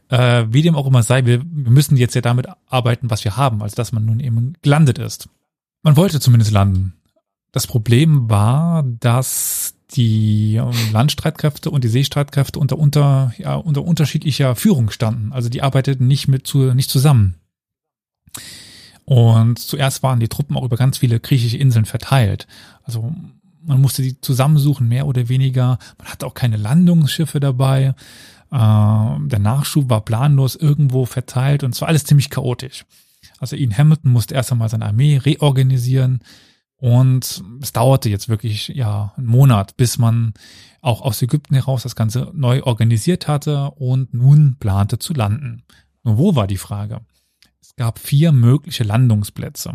S3: Äh, wie dem auch immer sei, wir, wir müssen jetzt ja damit arbeiten, was wir haben, als dass man nun eben gelandet ist. Man wollte zumindest landen. Das Problem war, dass die ähm, Landstreitkräfte und die Seestreitkräfte unter, unter, ja, unter unterschiedlicher Führung standen. Also die arbeiteten nicht mit zu, nicht zusammen. Und zuerst waren die Truppen auch über ganz viele griechische Inseln verteilt. Also man musste die zusammensuchen, mehr oder weniger. Man hatte auch keine Landungsschiffe dabei. Äh, der Nachschub war planlos irgendwo verteilt und es war alles ziemlich chaotisch. Also Ian Hamilton musste erst einmal seine Armee reorganisieren und es dauerte jetzt wirklich ja einen Monat, bis man auch aus Ägypten heraus das Ganze neu organisiert hatte und nun plante zu landen. Nur wo war die Frage? Es gab vier mögliche Landungsplätze.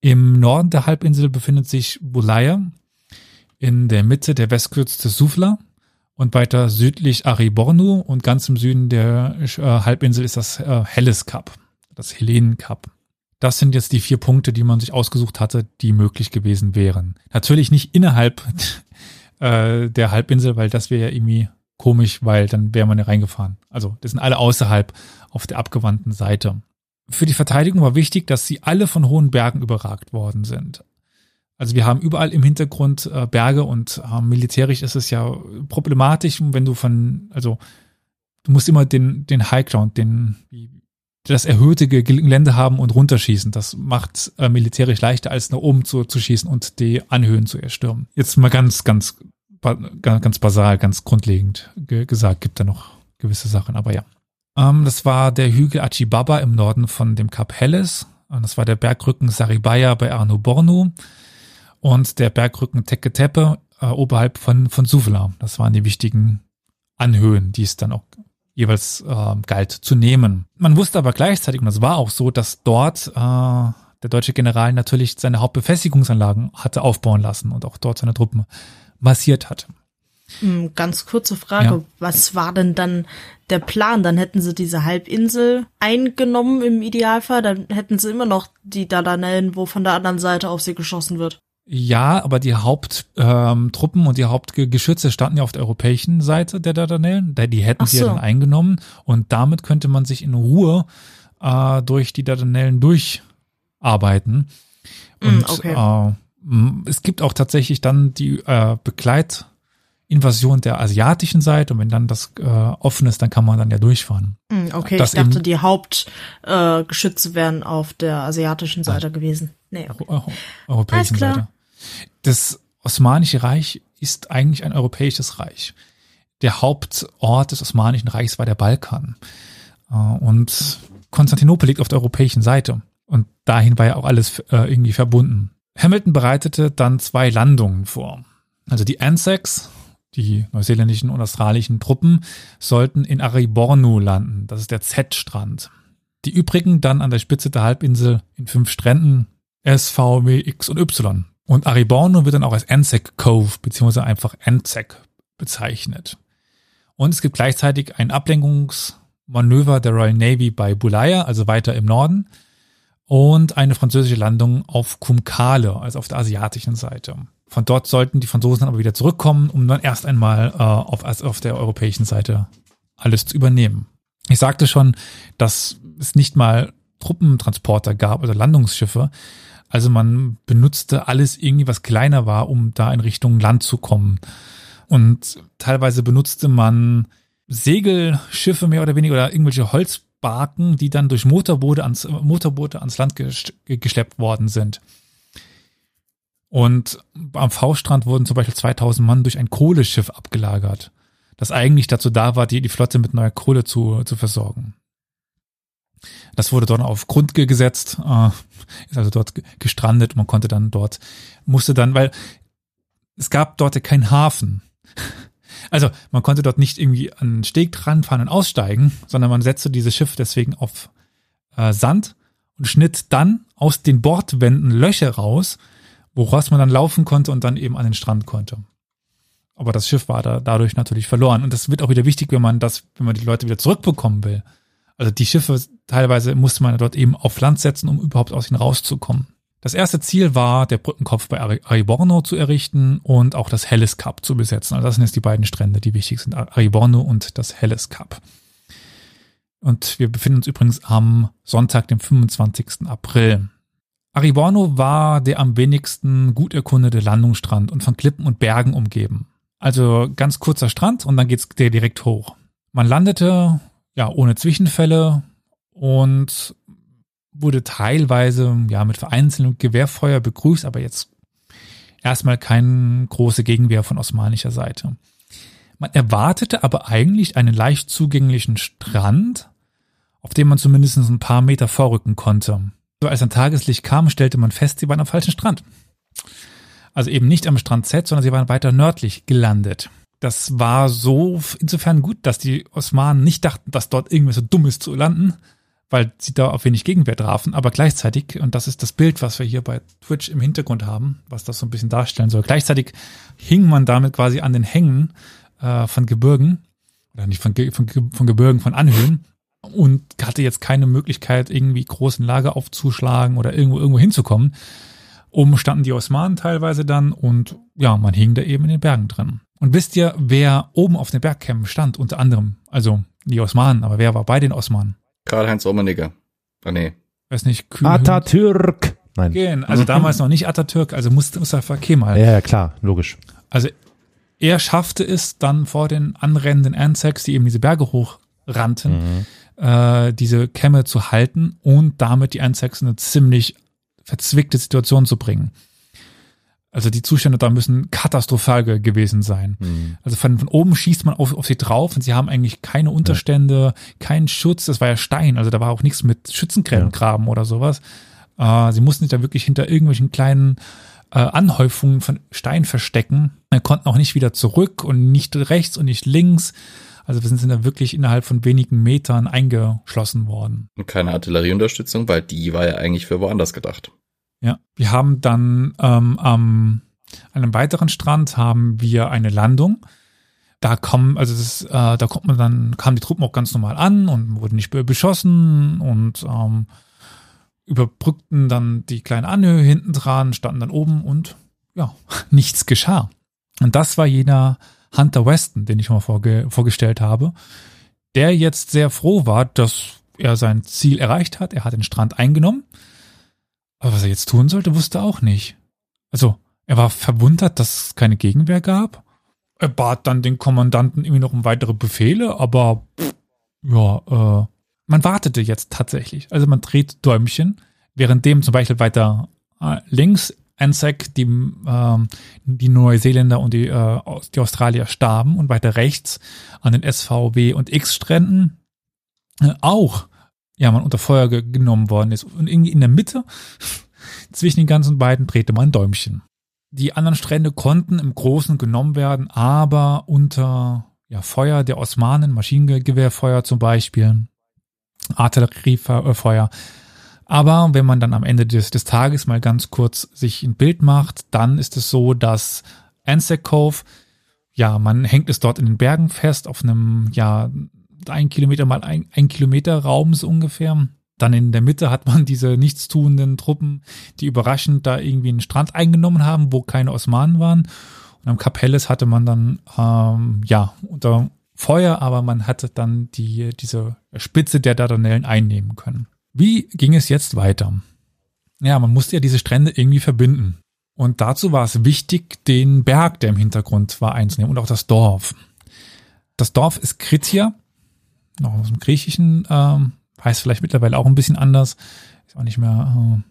S3: Im Norden der Halbinsel befindet sich Bulaya, in der Mitte der Westküste Sufla und weiter südlich Aribornu und ganz im Süden der äh, Halbinsel ist das äh, Helles Kap, das Hellenen Kap. Das sind jetzt die vier Punkte, die man sich ausgesucht hatte, die möglich gewesen wären. Natürlich nicht innerhalb äh, der Halbinsel, weil das wäre ja irgendwie komisch, weil dann wäre man ja reingefahren. Also das sind alle außerhalb auf der abgewandten Seite. Für die Verteidigung war wichtig, dass sie alle von hohen Bergen überragt worden sind. Also wir haben überall im Hintergrund äh, Berge und äh, militärisch ist es ja problematisch, wenn du von, also du musst immer den, den High Ground, den, das erhöhte Gelände haben und runterschießen. Das macht äh, militärisch leichter, als nach oben zu, zu schießen und die Anhöhen zu erstürmen. Jetzt mal ganz, ganz, ganz basal, ganz grundlegend ge gesagt, gibt da noch gewisse Sachen, aber ja. Ähm, das war der Hügel Achibaba im Norden von dem Kap Helles. Das war der Bergrücken Saribaya bei Arno Bornu und der Bergrücken Teketepe äh, oberhalb von, von Suvla. Das waren die wichtigen Anhöhen, die es dann auch jeweils äh, galt zu nehmen. Man wusste aber gleichzeitig, und das war auch so, dass dort äh, der deutsche General natürlich seine Hauptbefestigungsanlagen hatte aufbauen lassen und auch dort seine Truppen massiert hatte.
S4: Hm, ganz kurze Frage, ja. was war denn dann der Plan? Dann hätten sie diese Halbinsel eingenommen im Idealfall, dann hätten sie immer noch die Dardanellen, wo von der anderen Seite auf sie geschossen wird.
S3: Ja, aber die Haupttruppen ähm, und die Hauptgeschütze standen ja auf der europäischen Seite der Dardanellen. Die hätten so. sie ja dann eingenommen und damit könnte man sich in Ruhe äh, durch die Dardanellen durcharbeiten. Mm, und mm, okay. äh, es gibt auch tatsächlich dann die äh, Begleitinvasion der asiatischen Seite und wenn dann das äh, offen ist, dann kann man dann ja durchfahren.
S4: Mm, okay, das ich dachte, die Hauptgeschütze äh, wären auf der asiatischen Seite gewesen. Nee, okay.
S3: Europäischen Seite. Das Osmanische Reich ist eigentlich ein europäisches Reich. Der Hauptort des Osmanischen Reichs war der Balkan. Äh, und Konstantinopel liegt auf der europäischen Seite. Und dahin war ja auch alles äh, irgendwie verbunden. Hamilton bereitete dann zwei Landungen vor. Also die Anzacs, die neuseeländischen und australischen Truppen, sollten in Aribornu landen. Das ist der Z-Strand. Die übrigen dann an der Spitze der Halbinsel in fünf Stränden S, V, W, X und Y. Und Ariborno wird dann auch als Anzac Cove beziehungsweise einfach Anzac bezeichnet. Und es gibt gleichzeitig ein Ablenkungsmanöver der Royal Navy bei Bulaya, also weiter im Norden, und eine französische Landung auf Kumkale, also auf der asiatischen Seite. Von dort sollten die Franzosen dann aber wieder zurückkommen, um dann erst einmal äh, auf, auf der europäischen Seite alles zu übernehmen. Ich sagte schon, dass es nicht mal Truppentransporter gab, also Landungsschiffe, also man benutzte alles irgendwie, was kleiner war, um da in Richtung Land zu kommen. Und teilweise benutzte man Segelschiffe mehr oder weniger oder irgendwelche Holzbarken, die dann durch Motorboote ans, Motorboote ans Land geschleppt worden sind. Und am V-Strand wurden zum Beispiel 2000 Mann durch ein Kohleschiff abgelagert, das eigentlich dazu da war, die, die Flotte mit neuer Kohle zu, zu versorgen. Das wurde dort auf Grund gesetzt, äh, ist also dort gestrandet. Man konnte dann dort, musste dann, weil es gab dort keinen Hafen. Also man konnte dort nicht irgendwie an den Steg dran fahren und aussteigen, sondern man setzte dieses Schiff deswegen auf äh, Sand und schnitt dann aus den Bordwänden Löcher raus, woraus man dann laufen konnte und dann eben an den Strand konnte. Aber das Schiff war da dadurch natürlich verloren. Und das wird auch wieder wichtig, wenn man das, wenn man die Leute wieder zurückbekommen will. Also die Schiffe teilweise musste man dort eben auf Land setzen, um überhaupt aus ihnen rauszukommen. Das erste Ziel war, der Brückenkopf bei Ariborno zu errichten und auch das Helles Cup zu besetzen. Also das sind jetzt die beiden Strände, die wichtig sind. Ariborno und das Helles Cup. Und wir befinden uns übrigens am Sonntag, dem 25. April. Ariborno war der am wenigsten gut erkundete Landungsstrand und von Klippen und Bergen umgeben. Also ganz kurzer Strand und dann geht's der direkt hoch. Man landete ja, ohne Zwischenfälle und wurde teilweise ja mit vereinzeltem Gewehrfeuer begrüßt, aber jetzt erstmal keine große Gegenwehr von osmanischer Seite. Man erwartete aber eigentlich einen leicht zugänglichen Strand, auf dem man zumindest ein paar Meter vorrücken konnte. So als ein Tageslicht kam, stellte man fest, sie waren am falschen Strand. Also eben nicht am Strand Z, sondern sie waren weiter nördlich gelandet das war so insofern gut, dass die Osmanen nicht dachten, dass dort irgendwas so dumm ist zu landen, weil sie da auf wenig Gegenwehr trafen, aber gleichzeitig, und das ist das Bild, was wir hier bei Twitch im Hintergrund haben, was das so ein bisschen darstellen soll, gleichzeitig hing man damit quasi an den Hängen äh, von Gebirgen, oder nicht von, von, von Gebirgen, von Anhöhen, und hatte jetzt keine Möglichkeit, irgendwie großen Lager aufzuschlagen oder irgendwo irgendwo hinzukommen. Oben standen die Osmanen teilweise dann und ja, man hing da eben in den Bergen drin. Und wisst ihr, wer oben auf den Bergkämmen stand, unter anderem? Also die Osmanen, aber wer war bei den Osmanen?
S5: Karl-Heinz Rummenigge. Ah, nee.
S3: Weiß nicht,
S1: Kühl Atatürk.
S3: Nein. Gehen. Also damals noch nicht Atatürk, also Mustafa Kemal.
S1: Ja, ja, klar, logisch.
S3: Also er schaffte es dann vor den anrennenden Anzacs, die eben diese Berge hochrannten, mhm. Äh, diese Kämme zu halten und damit die Anzacs in eine ziemlich verzwickte Situation zu bringen. Also die Zustände da müssen katastrophal ge gewesen sein.
S1: Mhm.
S3: Also von, von oben schießt man auf, auf sie drauf und sie haben eigentlich keine Unterstände, keinen Schutz. Das war ja Stein, also da war auch nichts mit Schützengräben oder sowas. Äh, sie mussten sich da wirklich hinter irgendwelchen kleinen äh, Anhäufungen von Stein verstecken. Wir konnten auch nicht wieder zurück und nicht rechts und nicht links. Also wir sind da wirklich innerhalb von wenigen Metern eingeschlossen worden.
S5: Und keine Artillerieunterstützung, weil die war ja eigentlich für woanders gedacht.
S3: Ja, wir haben dann ähm, am an einem weiteren Strand haben wir eine Landung. Da kommen, also das, äh, da kommt man dann, kamen die Truppen auch ganz normal an und wurden nicht be- beschossen und ähm, überbrückten dann die kleine Anhöhe hinten dran, standen dann oben und ja, nichts geschah. Und das war jener Hunter Weston, den ich mal vorge vorgestellt habe, der jetzt sehr froh war, dass er sein Ziel erreicht hat. Er hat den Strand eingenommen. Aber was er jetzt tun sollte, wusste er auch nicht. Also, er war verwundert, dass es keine Gegenwehr gab. Er bat dann den Kommandanten irgendwie noch um weitere Befehle, aber pff, ja, äh, man wartete jetzt tatsächlich. Also man dreht Däumchen, währenddem zum Beispiel weiter äh, links Anzac, die, ähm, die Neuseeländer und die, äh, die Australier starben und weiter rechts an den SVW und X-Stränden äh, auch ja, man unter Feuer ge genommen worden ist. Und irgendwie in der Mitte zwischen den ganzen beiden drehte man ein Däumchen. Die anderen Strände konnten im Großen genommen werden, aber unter ja, Feuer der Osmanen, Maschinengewehrfeuer zum Beispiel, Artilleriefeuer. Aber wenn man dann am Ende des, des Tages mal ganz kurz sich ein Bild macht, dann ist es so, dass Anzac Cove, ja, man hängt es dort in den Bergen fest auf einem, ja, ein Kilometer mal ein, ein Kilometer Raum so ungefähr. Dann in der Mitte hat man diese nichtstuenden Truppen, die überraschend da irgendwie einen Strand eingenommen haben, wo keine Osmanen waren. Und am Kap Helles hatte man dann ähm, ja unter Feuer, aber man hatte dann die diese Spitze der Dardanellen einnehmen können. Wie ging es jetzt weiter? Ja, man musste ja diese Strände irgendwie verbinden. Und dazu war es wichtig, den Berg, der im Hintergrund war, einzunehmen und auch das Dorf. Das Dorf ist Kritia, noch aus dem Griechischen, ähm, heißt vielleicht mittlerweile auch ein bisschen anders. Ist auch nicht mehr äh,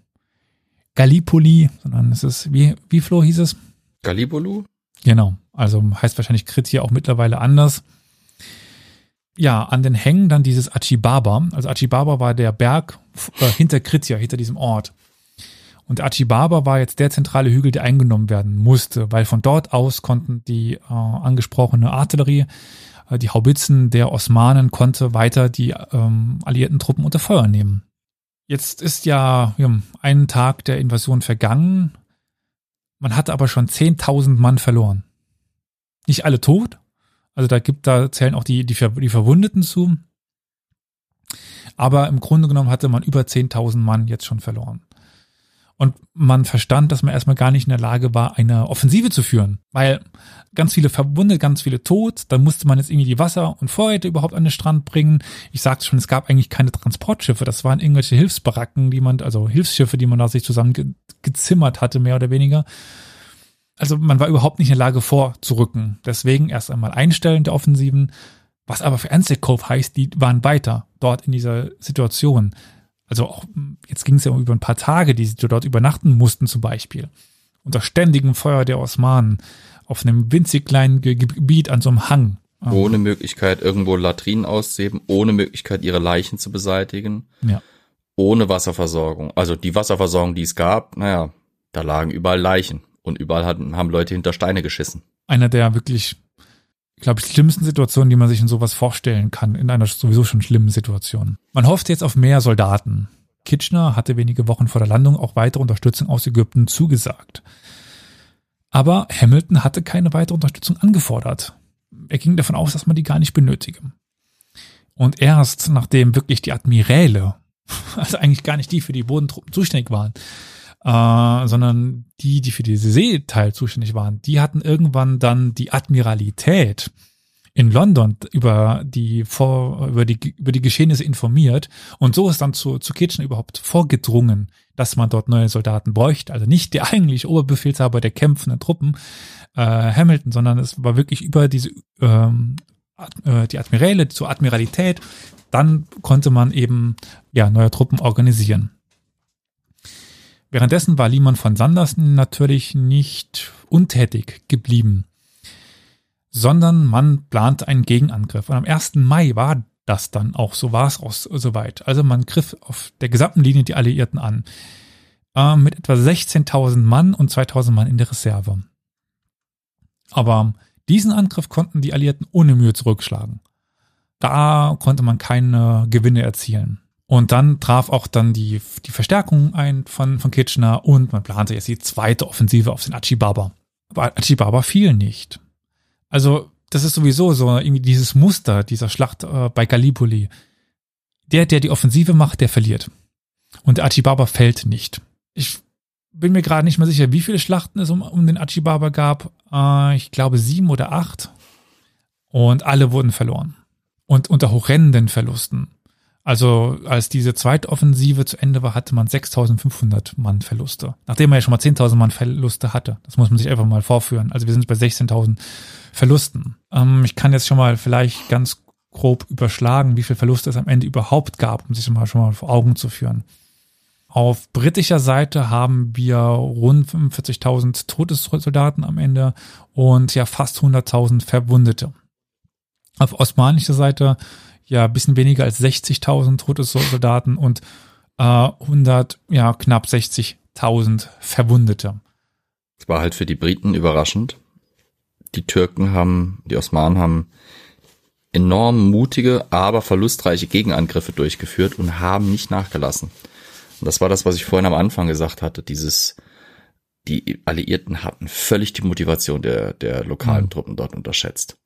S3: Gallipoli, sondern es ist, wie, wie Flo hieß es?
S5: Galibolu?
S3: Genau, also heißt wahrscheinlich Kritia auch mittlerweile anders. Ja, an den Hängen dann dieses Achibaba. Also Achibaba war der Berg äh, hinter Kritia, hinter diesem Ort. Und Achibaba war jetzt der zentrale Hügel, der eingenommen werden musste, weil von dort aus konnten die äh, angesprochene Artillerie, äh, die Haubitzen der Osmanen konnte weiter die ähm, alliierten Truppen unter Feuer nehmen. Jetzt ist ja, ja ein Tag der Invasion vergangen. Man hatte aber schon 10.000 Mann verloren. Nicht alle tot. Also da gibt, da zählen auch die, die, die Verwundeten zu. Aber im Grunde genommen hatte man über 10.000 Mann jetzt schon verloren. Und man verstand, dass man erstmal gar nicht in der Lage war, eine Offensive zu führen. Weil ganz viele verwundet, ganz viele tot. Dann musste man jetzt irgendwie die Wasser und Vorräte überhaupt an den Strand bringen. Ich sagte schon, es gab eigentlich keine Transportschiffe. Das waren irgendwelche Hilfsbaracken, die man, also Hilfsschiffe, die man da sich zusammen ge gezimmert hatte, mehr oder weniger. Also man war überhaupt nicht in der Lage vorzurücken. Deswegen erst einmal einstellen der Offensiven. Was aber für Cove heißt, die waren weiter dort in dieser Situation. Also auch, jetzt ging es ja über ein paar Tage, die sie dort übernachten mussten zum Beispiel. Unter ständigem Feuer der Osmanen auf einem winzig kleinen Ge Gebiet an so einem Hang.
S5: Ohne Möglichkeit, irgendwo Latrinen auszuheben, ohne Möglichkeit, ihre Leichen zu beseitigen.
S3: Ja.
S5: Ohne Wasserversorgung. Also die Wasserversorgung, die es gab, naja, da lagen überall Leichen. Und überall hatten, haben Leute hinter Steine geschissen.
S3: Einer der wirklich, ich glaube, schlimmsten Situationen, die man sich in sowas vorstellen kann, in einer sowieso schon schlimmen Situation. Man hofft jetzt auf mehr Soldaten. Kitchener hatte wenige Wochen vor der Landung auch weitere Unterstützung aus Ägypten zugesagt. Aber Hamilton hatte keine weitere Unterstützung angefordert. Er ging davon aus, dass man die gar nicht benötige. Und erst nachdem wirklich die Admiräle, also eigentlich gar nicht die für die Bodentruppen zuständig waren, äh, sondern die, die für diese Seeteil zuständig waren, die hatten irgendwann dann die Admiralität in London über die vor, über die über die Geschehnisse informiert. Und so ist dann zu zu Kitchener überhaupt vorgedrungen, dass man dort neue Soldaten bräuchte, also nicht der eigentlich Oberbefehlshaber der kämpfenden Truppen äh, Hamilton, sondern es war wirklich über diese ähm, äh, die Admiräle zur Admiralität, dann konnte man eben ja neue Truppen organisieren. Währenddessen war Liman von Sanderson natürlich nicht untätig geblieben, sondern man plante einen Gegenangriff. Und am 1. Mai war das dann auch, so war es auch soweit. Also man griff auf der gesamten Linie die Alliierten an, äh, mit etwa 16.000 Mann und 2.000 Mann in der Reserve. Aber diesen Angriff konnten die Alliierten ohne Mühe zurückschlagen. Da konnte man keine Gewinne erzielen. Und dann traf auch dann die, die Verstärkung ein von, von Kitchener und man plante jetzt die zweite Offensive auf den Achibaba. Aber Achibaba fiel nicht. Also, das ist sowieso so irgendwie dieses Muster dieser Schlacht äh, bei Gallipoli. Der, der die Offensive macht, der verliert. Und der Achibaba fällt nicht. Ich bin mir gerade nicht mehr sicher, wie viele Schlachten es um, um den Achibaba gab. Äh, ich glaube sieben oder acht. Und alle wurden verloren. Und unter horrenden Verlusten. Also als diese zweite Offensive zu Ende war, hatte man 6.500 Mann Verluste. Nachdem man ja schon mal 10.000 Mann Verluste hatte. Das muss man sich einfach mal vorführen. Also wir sind bei 16.000 Verlusten. Ähm, ich kann jetzt schon mal vielleicht ganz grob überschlagen, wie viel Verluste es am Ende überhaupt gab, um sich mal schon mal vor Augen zu führen. Auf britischer Seite haben wir rund 45.000 Todessoldaten am Ende und ja fast 100.000 Verwundete. Auf osmanischer Seite ja bisschen weniger als 60.000 tote Soldaten und äh, 100, ja knapp 60.000 Verwundete.
S5: Es war halt für die Briten überraschend. Die Türken haben, die Osmanen haben enorm mutige, aber verlustreiche Gegenangriffe durchgeführt und haben nicht nachgelassen. Und das war das, was ich vorhin am Anfang gesagt hatte, dieses, die Alliierten hatten völlig die Motivation der, der lokalen mhm. Truppen dort unterschätzt.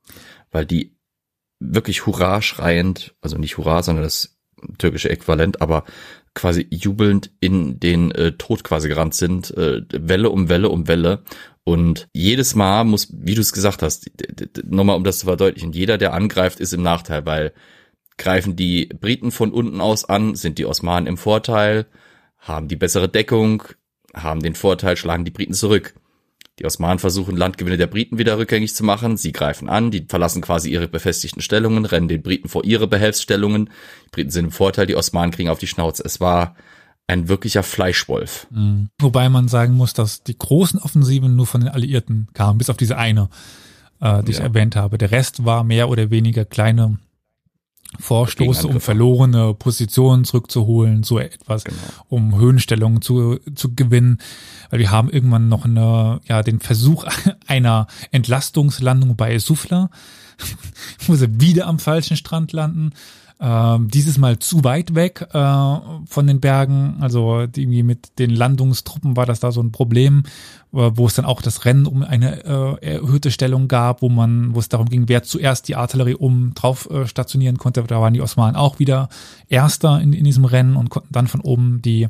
S5: Weil die wirklich Hurra schreiend, also nicht Hurra, sondern das türkische Äquivalent, aber quasi jubelnd in den äh, Tod quasi gerannt sind, äh, Welle um Welle um Welle. Und jedes Mal muss, wie du es gesagt hast, nochmal um das zu verdeutlichen, jeder, der angreift, ist im Nachteil, weil greifen die Briten von unten aus an, sind die Osmanen im Vorteil, haben die bessere Deckung, haben den Vorteil, schlagen die Briten zurück. Die Osmanen versuchen, Landgewinne der Briten wieder rückgängig zu machen. Sie greifen an, die verlassen quasi ihre befestigten Stellungen, rennen den Briten vor ihre Behelfsstellungen. Die Briten sind im Vorteil, die Osmanen kriegen auf die Schnauze. Es war ein wirklicher Fleischwolf.
S3: Mhm. Wobei man sagen muss, dass die großen Offensiven nur von den Alliierten kamen, bis auf diese eine, äh, die ja. ich erwähnt habe. Der Rest war mehr oder weniger kleine Vorstoße, um verlorene Positionen zurückzuholen, so etwas, genau. um Höhenstellungen zu, zu gewinnen. Weil wir haben irgendwann noch eine, ja, den Versuch einer Entlastungslandung bei Sufla, wo sie wieder am falschen Strand landen ähm, dieses Mal zu weit weg äh, von den Bergen. Also irgendwie mit den Landungstruppen war das da so ein Problem, äh, wo es dann auch das Rennen um eine äh, erhöhte Stellung gab, wo man, wo es darum ging, wer zuerst die Artillerie um drauf äh, stationieren konnte. Da waren die Osmanen auch wieder Erster in, in diesem Rennen und konnten dann von oben die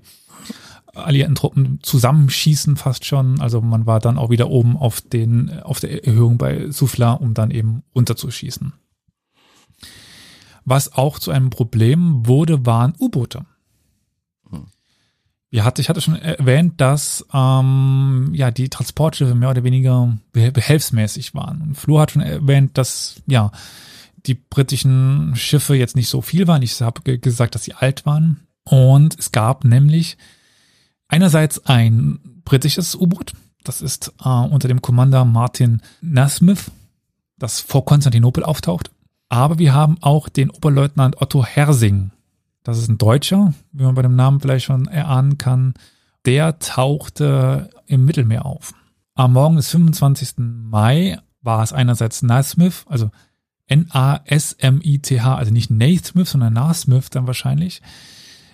S3: alliierten Truppen zusammenschießen fast schon. Also man war dann auch wieder oben auf den, auf der Erhöhung bei Sufla, um dann eben runterzuschießen. Was auch zu einem Problem wurde, waren U-Boote. Hm. Ja, hatte, ich hatte schon erwähnt, dass ähm, ja die Transportschiffe mehr oder weniger behelfsmäßig waren. Und Flo hat schon erwähnt, dass ja die britischen Schiffe jetzt nicht so viel waren. Ich habe gesagt, dass sie alt waren. Und es gab nämlich einerseits ein britisches U-Boot, das ist äh, unter dem Commander Martin Nasmith, das vor Konstantinopel auftaucht. Aber wir haben auch den Oberleutnant Otto Hersing. Das ist ein Deutscher, wie man bei dem Namen vielleicht schon erahnen kann. Der tauchte im Mittelmeer auf. Am Morgen des 25. Mai war es einerseits Nasmith, also N-A-S-M-I-T-H, also nicht Naismith, sondern Nasmith dann wahrscheinlich.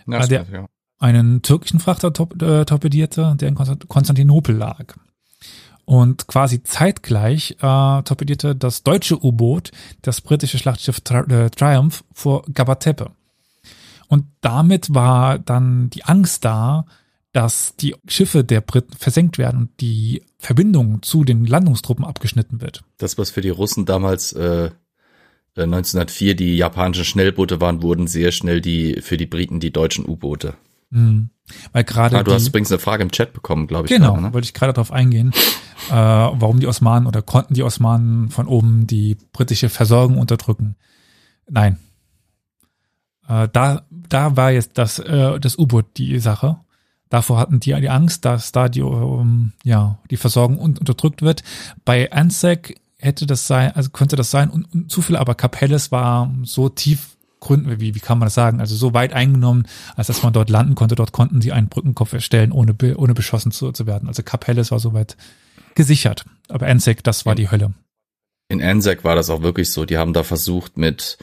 S3: Nasmith, der ja. einen türkischen Frachter äh, torpedierte, der in Konstantinopel lag. Und quasi zeitgleich äh, torpedierte das deutsche U-Boot das britische Schlachtschiff Tri äh, Triumph vor Gabatepe. Und damit war dann die Angst da, dass die Schiffe der Briten versenkt werden und die Verbindung zu den Landungstruppen abgeschnitten wird.
S5: Das, was für die Russen damals äh, 1904 äh, die japanischen Schnellboote waren, wurden sehr schnell die für die Briten die deutschen U-Boote.
S3: Mhm. Weil gerade
S5: ah, du hast übrigens eine Frage im Chat bekommen, glaube ich.
S3: Genau, gerade, ne? wollte ich gerade darauf eingehen, äh, warum die Osmanen oder konnten die Osmanen von oben die britische Versorgung unterdrücken? Nein. Äh, da, da war jetzt das, äh, das U-Boot die Sache. Davor hatten die die Angst, dass da die, um, ja, die Versorgung un unterdrückt wird. Bei Anzac hätte das sein, also könnte das sein und, und zu viel, aber Capelles war so tief Gründen, wie, wie kann man das sagen, also so weit eingenommen, als dass man dort landen konnte. Dort konnten sie einen Brückenkopf erstellen, ohne, ohne beschossen zu, zu werden. Also Capelles war soweit gesichert. Aber Anzac, das war die Hölle.
S5: In Anzac war das auch wirklich so. Die haben da versucht, mit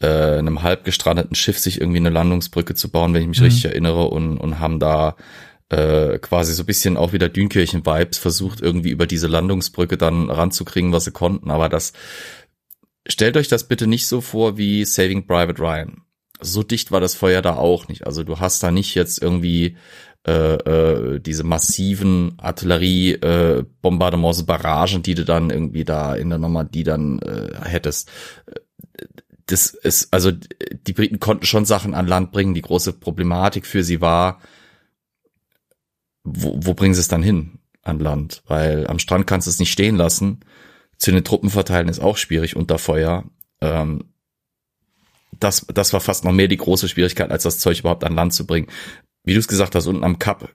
S5: äh, einem halb gestrandeten Schiff sich irgendwie eine Landungsbrücke zu bauen, wenn ich mich mhm. richtig erinnere, und, und haben da äh, quasi so bisschen auch wieder Dünkirchen-Vibes versucht, irgendwie über diese Landungsbrücke dann ranzukriegen, was sie konnten. Aber das stellt euch das bitte nicht so vor wie Saving Private Ryan. So dicht war das Feuer da auch nicht. Also du hast da nicht jetzt irgendwie äh, äh, diese massiven Artillerie-Bombardements, äh, Barragen, die du dann irgendwie da in der Normandie dann äh, hättest. Das ist, also die Briten konnten schon Sachen an Land bringen. Die große Problematik für sie war, wo, wo bringen sie es dann hin an Land? Weil am Strand kannst du es nicht stehen lassen. Zu den Truppen verteilen ist auch schwierig unter Feuer. Ähm, das, das war fast noch mehr die große Schwierigkeit, als das Zeug überhaupt an Land zu bringen. Wie du es gesagt hast, unten am Kap,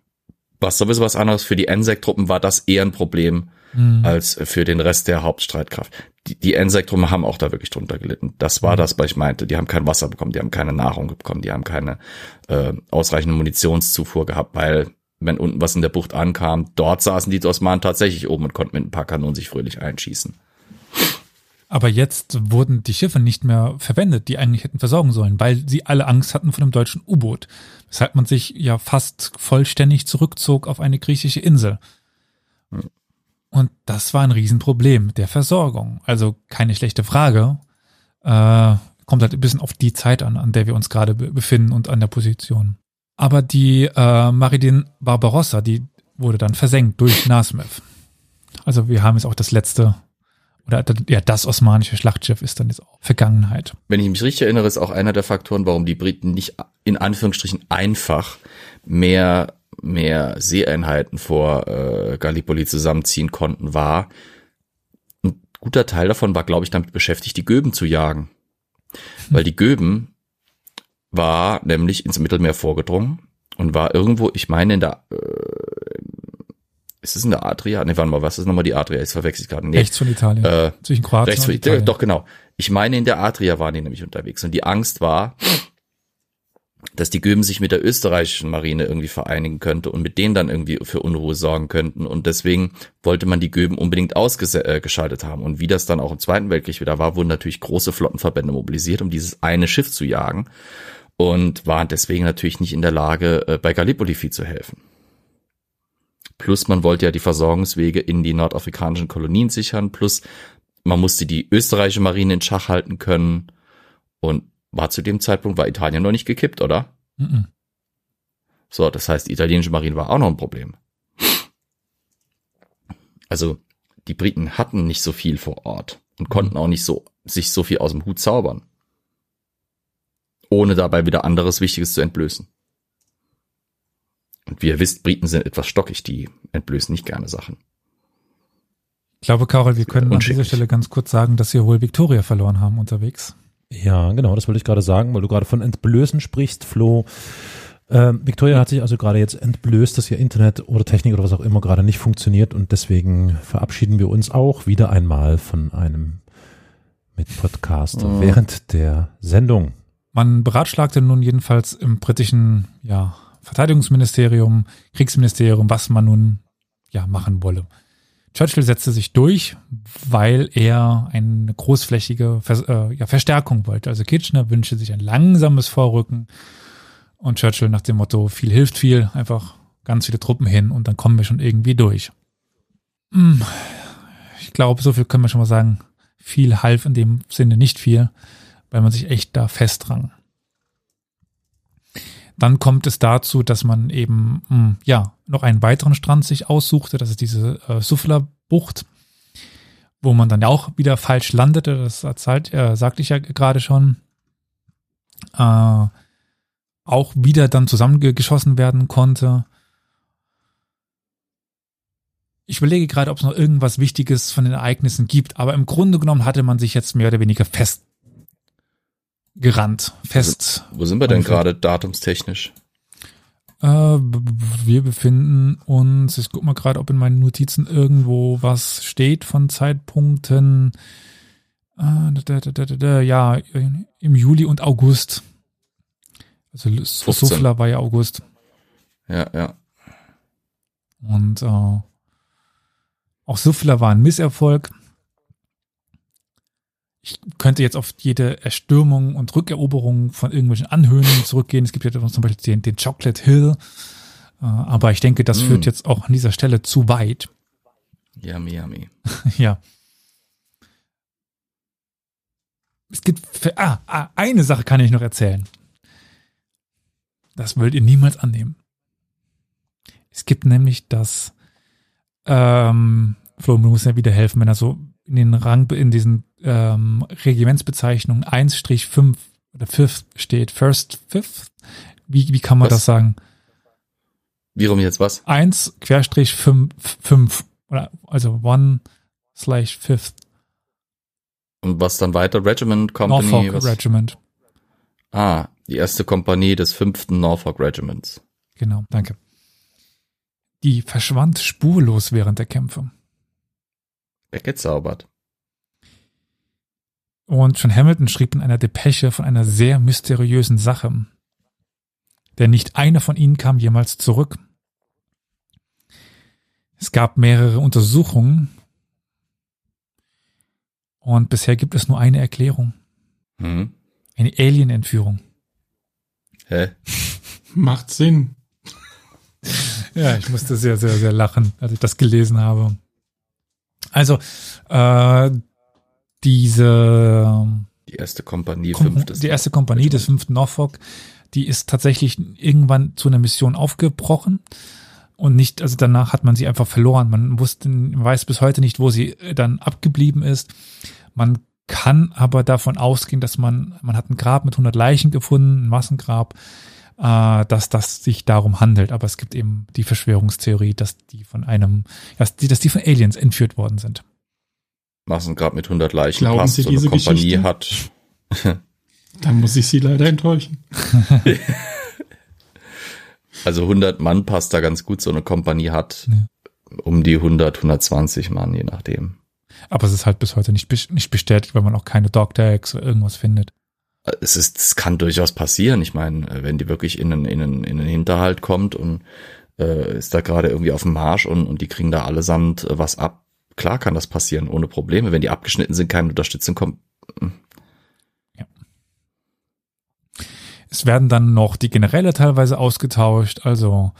S5: was sowieso was anderes. Für die NSEC-Truppen war das eher ein Problem mhm. als für den Rest der Hauptstreitkraft. Die, die NSEC-Truppen haben auch da wirklich drunter gelitten. Das war mhm. das, was ich meinte. Die haben kein Wasser bekommen, die haben keine Nahrung bekommen, die haben keine äh, ausreichende Munitionszufuhr gehabt, weil wenn unten was in der Bucht ankam, dort saßen die Osmanen tatsächlich oben und konnten mit ein paar Kanonen sich fröhlich einschießen.
S3: Aber jetzt wurden die Schiffe nicht mehr verwendet, die eigentlich hätten versorgen sollen, weil sie alle Angst hatten vor dem deutschen U-Boot. Weshalb man sich ja fast vollständig zurückzog auf eine griechische Insel. Und das war ein Riesenproblem der Versorgung. Also keine schlechte Frage. Äh, kommt halt ein bisschen auf die Zeit an, an der wir uns gerade befinden und an der Position. Aber die äh, Maridin Barbarossa, die wurde dann versenkt durch Nasmith. Also wir haben jetzt auch das letzte oder ja, das osmanische Schlachtschiff ist dann jetzt auch Vergangenheit.
S5: Wenn ich mich richtig erinnere, ist auch einer der Faktoren, warum die Briten nicht in Anführungsstrichen einfach mehr mehr Seeeinheiten vor äh, Gallipoli zusammenziehen konnten, war ein guter Teil davon war, glaube ich, damit beschäftigt, die Göben zu jagen. Weil die Göben war nämlich ins Mittelmeer vorgedrungen und war irgendwo, ich meine in der, äh, ist es in der Adria? Ne, warte mal, was ist nochmal die Adria? Jetzt verwechsel ich gerade. Nee.
S3: Rechts von Italien. Äh, Zwischen Kroatien
S5: rechts von, Italien. Doch, genau. Ich meine, in der Adria waren die nämlich unterwegs und die Angst war, dass die Göben sich mit der österreichischen Marine irgendwie vereinigen könnte und mit denen dann irgendwie für Unruhe sorgen könnten. Und deswegen wollte man die Göben unbedingt ausgeschaltet äh, haben. Und wie das dann auch im Zweiten Weltkrieg wieder war, wurden natürlich große Flottenverbände mobilisiert, um dieses eine Schiff zu jagen und waren deswegen natürlich nicht in der Lage, äh, bei Gallipoli viel zu helfen. Plus man wollte ja die Versorgungswege in die nordafrikanischen Kolonien sichern, plus man musste die österreichische Marine in Schach halten können und war zu dem Zeitpunkt, war Italien noch nicht gekippt, oder? Mhm. So, das heißt, die italienische Marine war auch noch ein Problem. Also, die Briten hatten nicht so viel vor Ort und konnten auch nicht so, sich so viel aus dem Hut zaubern ohne dabei wieder anderes Wichtiges zu entblößen. Und wie ihr wisst, Briten sind etwas stockig, die entblößen nicht gerne Sachen.
S3: Ich glaube, Karol, wir können an dieser Stelle ganz kurz sagen, dass wir wohl Victoria verloren haben unterwegs.
S1: Ja, genau, das wollte ich gerade sagen, weil du gerade von Entblößen sprichst, Flo. Ähm, Victoria hat sich also gerade jetzt entblößt, dass ihr Internet oder Technik oder was auch immer gerade nicht funktioniert und deswegen verabschieden wir uns auch wieder einmal von einem mit Podcast oh. während der Sendung.
S3: Man beratschlagte nun jedenfalls im britischen ja, Verteidigungsministerium, Kriegsministerium, was man nun ja machen wolle. Churchill setzte sich durch, weil er eine großflächige Vers äh, ja, Verstärkung wollte. Also Kitchener wünschte sich ein langsames Vorrücken und Churchill nach dem Motto, viel hilft viel, einfach ganz viele Truppen hin und dann kommen wir schon irgendwie durch. Hm, ich glaube, so viel können wir schon mal sagen. Viel half in dem Sinne nicht viel weil man sich echt da festdrang. Dann kommt es dazu, dass man eben mh, hm, ja noch einen weiteren Strand sich aussuchte. Das ist diese äh, Suffler-Bucht, wo man dann auch wieder falsch landete. Das erzählt, äh, sagte ich ja gerade schon. Äh, auch wieder dann zusammengeschossen werden konnte. Ich überlege gerade, ob es noch irgendwas Wichtiges von den Ereignissen gibt, aber im Grunde genommen hatte man sich jetzt mehr oder weniger fest gerannt, fest.
S5: Wo sind wir denn gerade datumstechnisch?
S3: Äh, wir befinden uns, ich guck mal gerade, ob in meinen Notizen irgendwo was steht von Zeitpunkten. Äh, ja, im Juli und August. Also Sufla war ja August.
S5: Ja, ja.
S3: Und äh, auch Sufla war ein Misserfolg. Ich könnte jetzt auf jede Erstürmung und Rückeroberung von irgendwelchen Anhöhen zurückgehen. Es gibt ja zum Beispiel den, den Chocolate Hill. Äh, aber ich denke, das mm. führt jetzt auch an dieser Stelle zu weit.
S5: Yummy, yummy.
S3: ja. Es gibt, für, ah, ah, eine Sache kann ich noch erzählen. Das wollt ihr niemals annehmen. Es gibt nämlich das, ähm, Flo, du musst ja wieder helfen, wenn er so in den Rang, in diesen ähm, Regimentsbezeichnungen 1-5 oder 5 steht. First, Fifth? Wie, wie kann man was? das sagen?
S5: Wie rum jetzt was?
S3: 1 Querstrich 5, 5 oder also 1 slash 5.
S5: Und was dann weiter? Regiment Company?
S3: Norfolk
S5: was?
S3: Regiment.
S5: Ah, die erste Kompanie des fünften Norfolk Regiments.
S3: Genau, danke. Die verschwand spurlos während der Kämpfe.
S5: Weggezaubert.
S3: Und John Hamilton schrieb in einer Depesche von einer sehr mysteriösen Sache. Denn nicht einer von ihnen kam jemals zurück. Es gab mehrere Untersuchungen. Und bisher gibt es nur eine Erklärung.
S5: Hm.
S3: Eine Alien-Entführung.
S5: Hä?
S2: Macht Sinn.
S3: ja, ich musste sehr, sehr, sehr lachen, als ich das gelesen habe. Also, äh, diese
S5: die erste Kompanie,
S3: Kom fünftes die erste Kompanie des fünften Norfolk, die ist tatsächlich irgendwann zu einer Mission aufgebrochen und nicht, also danach hat man sie einfach verloren. Man wusste, weiß bis heute nicht, wo sie dann abgeblieben ist. Man kann aber davon ausgehen, dass man, man hat ein Grab mit 100 Leichen gefunden, ein Massengrab, äh, dass das sich darum handelt. Aber es gibt eben die Verschwörungstheorie, dass die von einem, dass die, dass die von Aliens entführt worden sind.
S5: Massengrab mit 100 Leichen
S2: Glauben
S5: passt,
S2: Sie
S5: so eine Kompanie
S2: Geschichte?
S5: hat.
S2: Dann muss ich Sie leider enttäuschen.
S5: also 100 Mann passt da ganz gut, so eine Kompanie hat ja. um die 100, 120 Mann, je nachdem.
S3: Aber es ist halt bis heute nicht, nicht bestätigt, weil man auch keine Dog Tags oder irgendwas findet.
S5: Es ist, es kann durchaus passieren. Ich meine, wenn die wirklich in einen, in einen, in einen Hinterhalt kommt und äh, ist da gerade irgendwie auf dem Marsch und, und die kriegen da allesamt äh, was ab, klar kann das passieren, ohne Probleme. Wenn die abgeschnitten sind, keine Unterstützung kommt. Hm.
S3: Ja. Es werden dann noch die Generäle teilweise ausgetauscht, also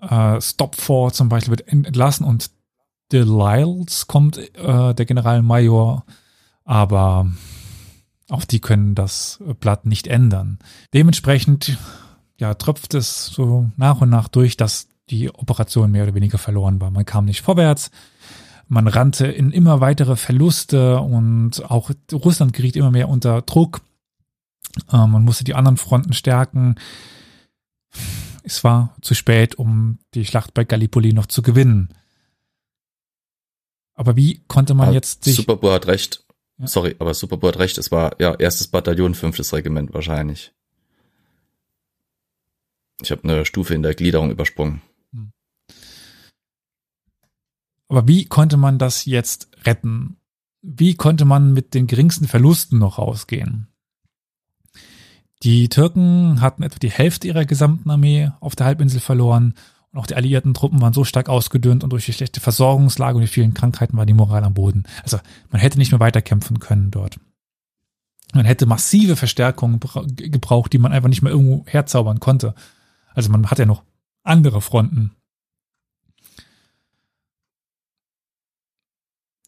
S3: äh, Stopford zum Beispiel wird entlassen und Delisles kommt äh, der Generalmajor, aber auch die können das Blatt nicht ändern. Dementsprechend ja, tröpft es so nach und nach durch, dass die Operation mehr oder weniger verloren war. Man kam nicht vorwärts, man rannte in immer weitere Verluste und auch Russland geriet immer mehr unter Druck. Äh, man musste die anderen Fronten stärken. Es war zu spät, um die Schlacht bei Gallipoli noch zu gewinnen. Aber wie konnte man
S5: aber
S3: jetzt sich.
S5: Superbo hat recht. Ja. Sorry, aber Superbo hat recht. Es war ja erstes Bataillon, fünftes Regiment wahrscheinlich. Ich habe eine Stufe in der Gliederung übersprungen.
S3: Aber wie konnte man das jetzt retten? Wie konnte man mit den geringsten Verlusten noch rausgehen? Die Türken hatten etwa die Hälfte ihrer gesamten Armee auf der Halbinsel verloren und auch die alliierten Truppen waren so stark ausgedünnt und durch die schlechte Versorgungslage und die vielen Krankheiten war die Moral am Boden. Also man hätte nicht mehr weiterkämpfen können dort. Man hätte massive Verstärkungen gebraucht, die man einfach nicht mehr irgendwo herzaubern konnte. Also man hat ja noch andere Fronten.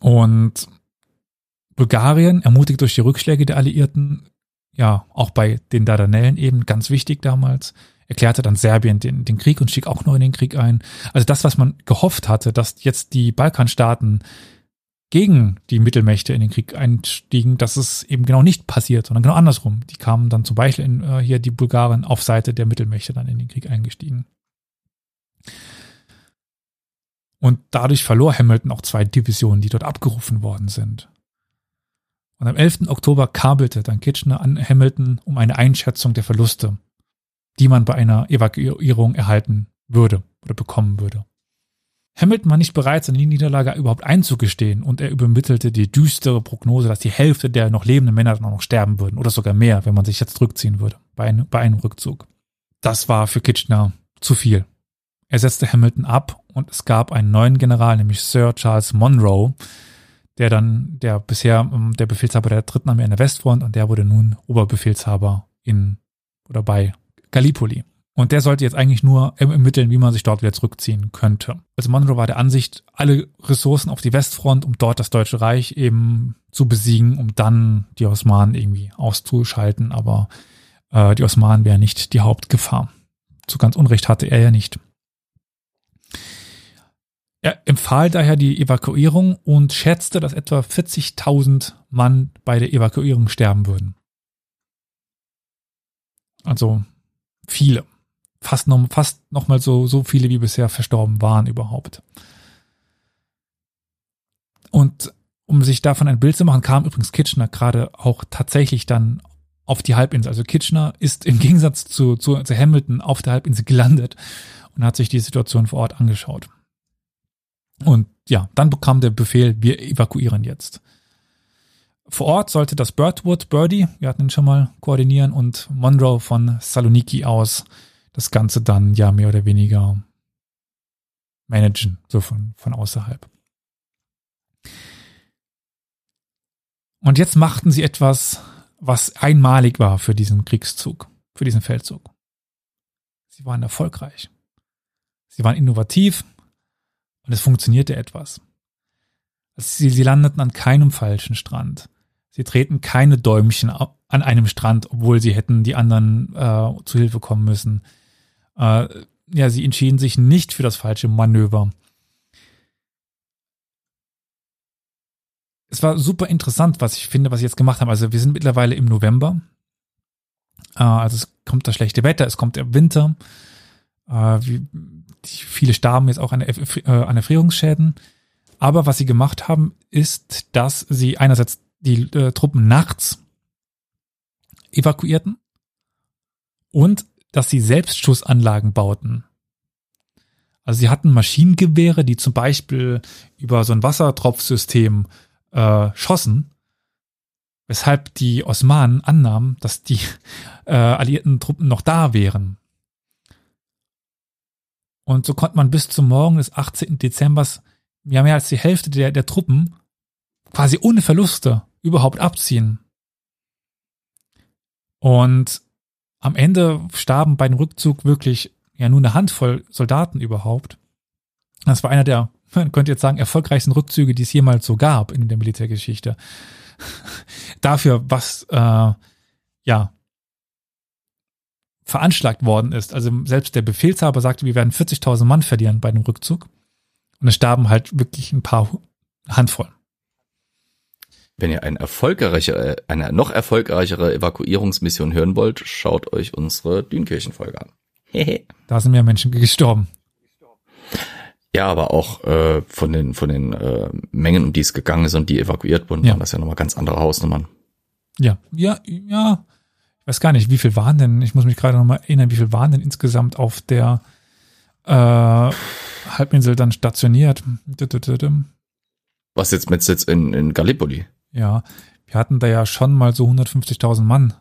S3: Und Bulgarien, ermutigt durch die Rückschläge der Alliierten, ja, auch bei den Dardanellen eben ganz wichtig damals, erklärte dann Serbien den, den Krieg und stieg auch noch in den Krieg ein. Also das, was man gehofft hatte, dass jetzt die Balkanstaaten gegen die Mittelmächte in den Krieg einstiegen, dass es eben genau nicht passiert, sondern genau andersrum. Die kamen dann zum Beispiel in, äh, hier die Bulgaren auf Seite der Mittelmächte dann in den Krieg eingestiegen. Und dadurch verlor Hamilton auch zwei Divisionen, die dort abgerufen worden sind. Und am 11. Oktober kabelte dann Kitchener an Hamilton um eine Einschätzung der Verluste die man bei einer Evakuierung erhalten würde oder bekommen würde. Hamilton war nicht bereit, seine Niederlage überhaupt einzugestehen und er übermittelte die düstere Prognose, dass die Hälfte der noch lebenden Männer dann auch noch sterben würden oder sogar mehr, wenn man sich jetzt zurückziehen würde bei, ein, bei einem Rückzug. Das war für Kitchener zu viel. Er setzte Hamilton ab und es gab einen neuen General, nämlich Sir Charles Monroe, der dann der bisher ähm, der Befehlshaber der dritten Armee an der Westfront und der wurde nun Oberbefehlshaber in oder bei Gallipoli. Und der sollte jetzt eigentlich nur ermitteln, wie man sich dort wieder zurückziehen könnte. Also Monroe war der Ansicht, alle Ressourcen auf die Westfront, um dort das Deutsche Reich eben zu besiegen, um dann die Osmanen irgendwie auszuschalten. Aber äh, die Osmanen wären nicht die Hauptgefahr. Zu ganz Unrecht hatte er ja nicht. Er empfahl daher die Evakuierung und schätzte, dass etwa 40.000 Mann bei der Evakuierung sterben würden. Also viele. Fast noch, fast noch mal so, so viele wie bisher verstorben waren überhaupt. Und um sich davon ein Bild zu machen, kam übrigens Kitchener gerade auch tatsächlich dann auf die Halbinsel. Also Kitchener ist im Gegensatz zu, zu, zu Hamilton auf der Halbinsel gelandet und hat sich die Situation vor Ort angeschaut. Und ja, dann bekam der Befehl, wir evakuieren jetzt. Vor Ort sollte das Birdwood, Birdie, wir hatten ihn schon mal, koordinieren und Monroe von Saloniki aus das Ganze dann ja mehr oder weniger managen, so von, von außerhalb. Und jetzt machten sie etwas, was einmalig war für diesen Kriegszug, für diesen Feldzug. Sie waren erfolgreich. Sie waren innovativ und es funktionierte etwas. Sie, sie landeten an keinem falschen Strand. Sie treten keine Däumchen an einem Strand, obwohl sie hätten die anderen äh, zu Hilfe kommen müssen. Äh, ja, sie entschieden sich nicht für das falsche Manöver. Es war super interessant, was ich finde, was sie jetzt gemacht haben. Also wir sind mittlerweile im November. Äh, also es kommt das schlechte Wetter, es kommt der Winter. Äh, wie, viele starben jetzt auch an, äh, an Erfrierungsschäden. Aber was sie gemacht haben, ist, dass sie einerseits die äh, Truppen nachts evakuierten und dass sie Selbstschussanlagen bauten. Also sie hatten Maschinengewehre, die zum Beispiel über so ein Wassertropfsystem äh, schossen, weshalb die Osmanen annahmen, dass die äh, alliierten Truppen noch da wären. Und so konnte man bis zum Morgen des 18. Dezembers ja mehr als die Hälfte der, der Truppen quasi ohne Verluste überhaupt abziehen. Und am Ende starben bei dem Rückzug wirklich ja nur eine Handvoll Soldaten überhaupt. Das war einer der, man könnte jetzt sagen, erfolgreichsten Rückzüge, die es jemals so gab in der Militärgeschichte. Dafür, was äh, ja veranschlagt worden ist. Also selbst der Befehlshaber sagte, wir werden 40.000 Mann verlieren bei dem Rückzug. Und es starben halt wirklich ein paar Handvoll.
S5: Wenn ihr ein erfolgreicher, eine noch erfolgreichere Evakuierungsmission hören wollt, schaut euch unsere Dünkirchen-Folge an.
S3: da sind mehr Menschen gestorben.
S5: Ja, aber auch äh, von den von den äh, Mengen, um die es gegangen ist und die evakuiert wurden,
S3: Ja.
S5: waren das ja nochmal ganz andere Hausnummern.
S3: Ja, ja, ja. Ich weiß gar nicht, wie viel waren denn, ich muss mich gerade nochmal erinnern, wie viel waren denn insgesamt auf der äh, Halbinsel dann stationiert?
S5: Was jetzt mit Sitz in, in Gallipoli?
S3: Ja, wir hatten da ja schon mal so 150.000 Mann.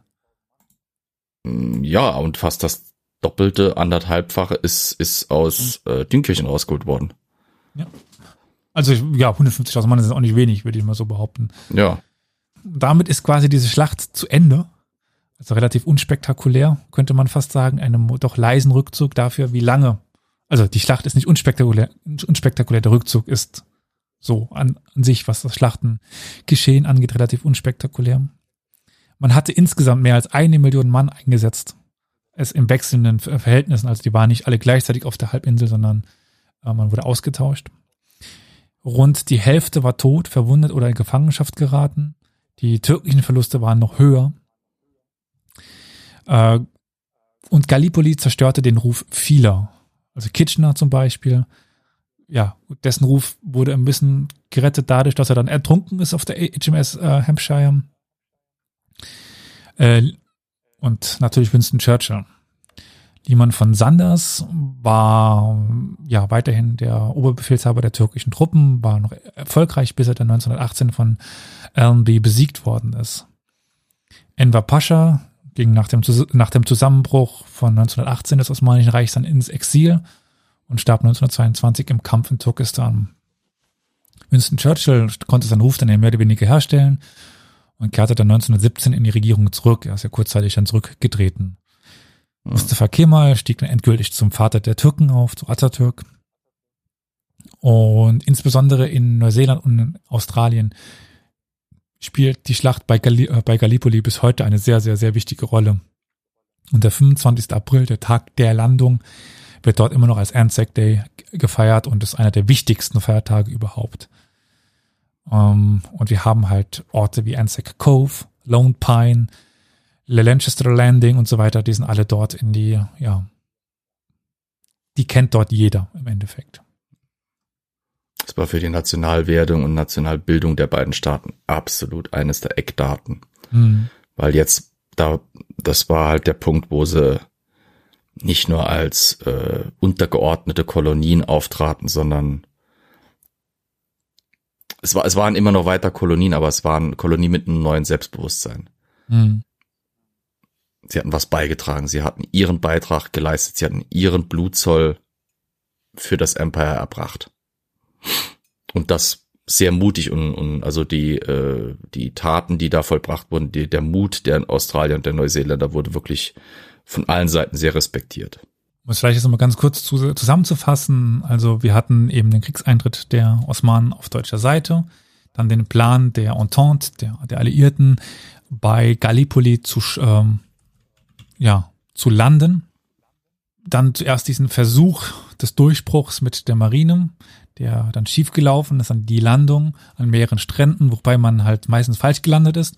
S5: Mm, Ja, und fast das doppelte, anderthalbfache ist, ist aus äh, Dünkirchen rausgeholt worden.
S3: Also ja, 150.000 Mann ist auch nicht wenig, würde ich mal so behaupten.
S5: Ja.
S3: Damit ist quasi diese Schlacht zu Ende. Also relativ unspektakulär, könnte man fast sagen. Einem doch leisen Rückzug dafür, wie lange. Also die Schlacht ist nicht unspektakulär. Unspektakulär, der Rückzug ist so an, an sich, was das Schlachtengeschehen angeht, relativ unspektakulär. Man hatte insgesamt mehr als eine Million Mann eingesetzt. Es in wechselnden Ver- Verhältnissen. Also die waren nicht alle gleichzeitig auf der Halbinsel, sondern äh, man wurde ausgetauscht. Rund die Hälfte war tot, verwundet oder in Gefangenschaft geraten. Die türkischen Verluste waren noch höher. Äh, und Gallipoli zerstörte den Ruf vieler. Also Kitchener zum Beispiel. Ja, dessen Ruf wurde ein bisschen gerettet dadurch, dass er dann ertrunken ist auf der HMS äh, Hampshire. Äh, und natürlich Winston Churchill. Liemann von Sanders war ja weiterhin der Oberbefehlshaber der türkischen Truppen, war noch erfolgreich, bis er dann 1918 von Allenby besiegt worden ist. Enver Pascha ging nach dem, nach dem Zusammenbruch von 1918 des Osmanischen Reichs dann ins Exil und starb 1922 im Kampf in Turkestan. Winston Churchill konnte seinen Ruf dann mehr oder weniger herstellen und kehrte dann 1917 in die Regierung zurück. Er ist ja kurzzeitig dann zurückgetreten. Ja. Mustafa Kemal stieg dann endgültig zum Vater der Türken auf, zu Atatürk. Und insbesondere in Neuseeland und in Australien spielt die Schlacht bei, Galli äh, bei Gallipoli bis heute eine sehr, sehr, sehr wichtige Rolle. Und der 25. April, der Tag der Landung, wird dort immer noch als Anzac Day gefeiert und ist einer der wichtigsten Feiertage überhaupt. Um, ähm, und wir haben halt Orte wie Anzac Cove, Lone Pine, Le Lancaster Landing und so weiter, die sind alle dort in die, ja, die kennt dort jeder im Endeffekt.
S5: Das war für die Nationalwerdung und Nationalbildung der beiden Staaten absolut eines der Eckdaten. Mhm. Weil jetzt, da, das war halt der Punkt, wo sie nicht nur als äh, untergeordnete Kolonien auftraten, sondern es, war, es waren immer noch weiter Kolonien, aber es waren Kolonien mit einem neuen Selbstbewusstsein. Mhm. Sie hatten was beigetragen, sie hatten ihren Beitrag geleistet, sie hatten ihren Blutzoll für das Empire erbracht. Und das sehr mutig und, und also die, äh, die Taten, die da vollbracht wurden, die, der Mut der Australier und der Neuseeländer wurde wirklich von allen Seiten sehr respektiert.
S3: Um es vielleicht jetzt nochmal ganz kurz zu, zusammenzufassen, also wir hatten eben den Kriegseintritt der Osmanen auf deutscher Seite, dann den Plan der Entente, der, der Alliierten, bei Gallipoli zu, ähm, ja, zu landen. Dann zuerst diesen Versuch des Durchbruchs mit der Marine, der dann schiefgelaufen ist, dann die Landung an mehreren Stränden, wobei man halt meistens falsch gelandet ist.